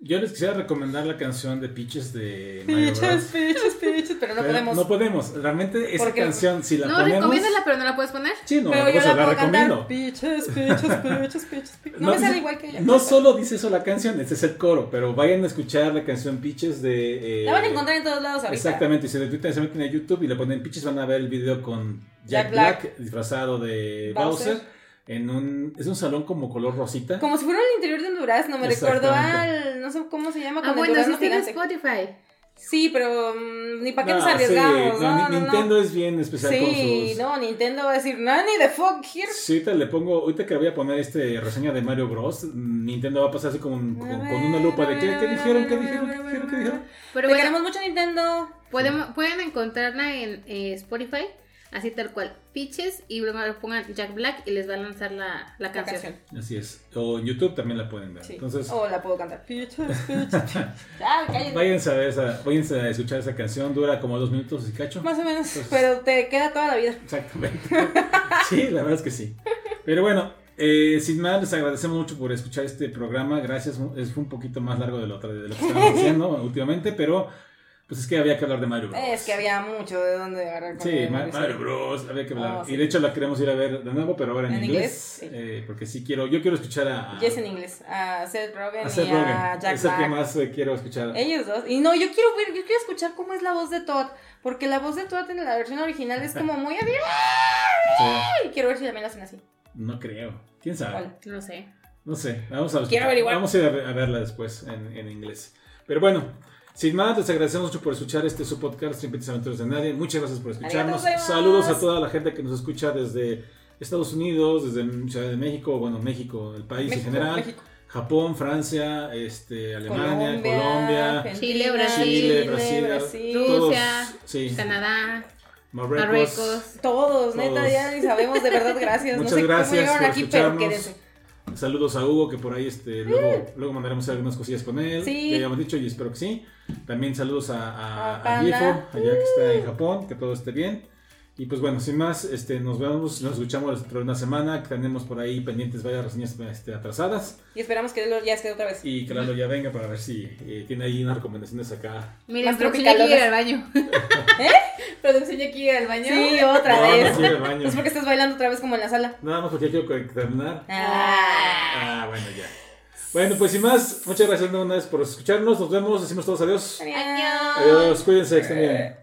Yo les quisiera recomendar la canción de Peaches de Mario Piches, Bros. piches, piches, pero no Pero podemos. No podemos. Realmente esa Porque- canción, si la No, ponemos... recomiéndala, pero no la puedes poner. Sí, no, pero pues, yo la la puedo recomiendo. cantar. Piches, piches, piches, piches, piches. No, me sale igual que ella. No solo dice eso la canción, ese es el coro, pero vayan a escuchar la canción Peaches de... eh, La van a encontrar en todos lados ahorita. Exactamente, y se de Twitter se meten a YouTube y le ponen Peaches, van a ver el video con Jack, Jack Black, Black. disfrazado de Bowser. Bowser. En un... Es un salón como color rosita. Como si fuera el interior de un durazno, me recordó al. No sé cómo se llama. Ah, con bueno, sí durazno está en. Spotify. Sí, pero mm, ni para qué No, nos sí, arriesgamos. no, no, no, no. Nintendo es bien especial con Sí, sus... no, Nintendo va a decir, Nani the fuck here. Sí, ahorita le pongo, ahorita que voy a poner este reseña de Mario Bros, Nintendo va a pasar así con, con, con una lupa de ¿qué, qué dijeron, qué dijeron, qué dijeron, qué dijeron. Pero Te bueno, queremos mucho Nintendo. podemos, pueden encontrarla en eh, Spotify, así tal cual, Pitches, y luego pongan Jack Black y les va a lanzar la, la La canción. Así es. O en YouTube también la pueden ver. Sí. Entonces, O la puedo cantar. [laughs] Ya, cállate. váyanse a, ver esa, váyanse a escuchar esa canción, dura como dos minutos y cacho. Más o menos. Pero te queda toda la vida. Exactamente. [laughs] sí, la verdad es que sí. Pero bueno, eh, sin más, les agradecemos mucho por escuchar este programa. Gracias. Es, fue un poquito más largo de lo, de lo que estábamos [laughs] haciendo últimamente, pero pues es que había que hablar de Mario Bros. Es que había mucho de dónde agarrar con Sí, el Ma- Mauricio. Mario Bros. Había que hablar. Oh, sí. Y de hecho la queremos ir a ver de nuevo, pero ahora en, ¿En inglés. inglés? Sí. eh, porque sí quiero, yo quiero escuchar a, Yes en inglés. A Seth Rogen a Seth y Rogen. a Jack es el que más eh, quiero escuchar. Ellos dos. Y no, yo quiero ver, yo quiero escuchar cómo es la voz de Todd. Porque la voz de Todd en la versión original es como muy así. Sí, Y quiero ver si también la hacen así. no creo. ¿Quién sabe? No sé. No sé, vamos a, Quiero averiguar. vamos a ir a verla después en, en inglés. Pero bueno, sin más, les agradecemos mucho por escuchar este su podcast, Trimpetitas Aventuras de Nadie. Muchas gracias por escucharnos. Saludos a toda la gente que nos escucha desde Estados Unidos, desde Ciudad de México, bueno, México, el país México, en general. México. Japón, Francia, este, Alemania, Colombia, Chile, Brasil, Chile, Brasil, Brasil. todos, Rusia, sí, Canadá, Marruecos. Marruecos. Todos, neta, ya ni sabemos, de verdad, gracias. [laughs] Muchas no sé gracias cómo llegaron por aquí, pero escucharnos. quédense. Saludos a Hugo, que por ahí este, luego, luego mandaremos algunas cosillas con él. Sí. Ya habíamos dicho y espero que sí. También saludos a, a, A a. Giefo, allá que está en Japón, que todo esté bien. Y pues bueno, sin más, este, nos vemos, nos escuchamos dentro de una semana, que tenemos por ahí pendientes varias reseñas este, atrasadas. Y esperamos que Lelo ya esté otra vez. Y que Lalo ya venga para ver si eh, tiene ahí unas recomendaciones acá. Producción ya quiere ir al baño. [laughs] ¿Eh? Producción ya quiere ir al baño. Sí, otra No, vez. no al baño. Es porque estás bailando otra vez como en la sala. Nada más porque ya quiero terminar. Ah. Ah, bueno, ya. Bueno, pues sin más, muchas gracias una vez por escucharnos. Nos vemos, decimos todos adiós. Adiós. Adiós, cuídense, que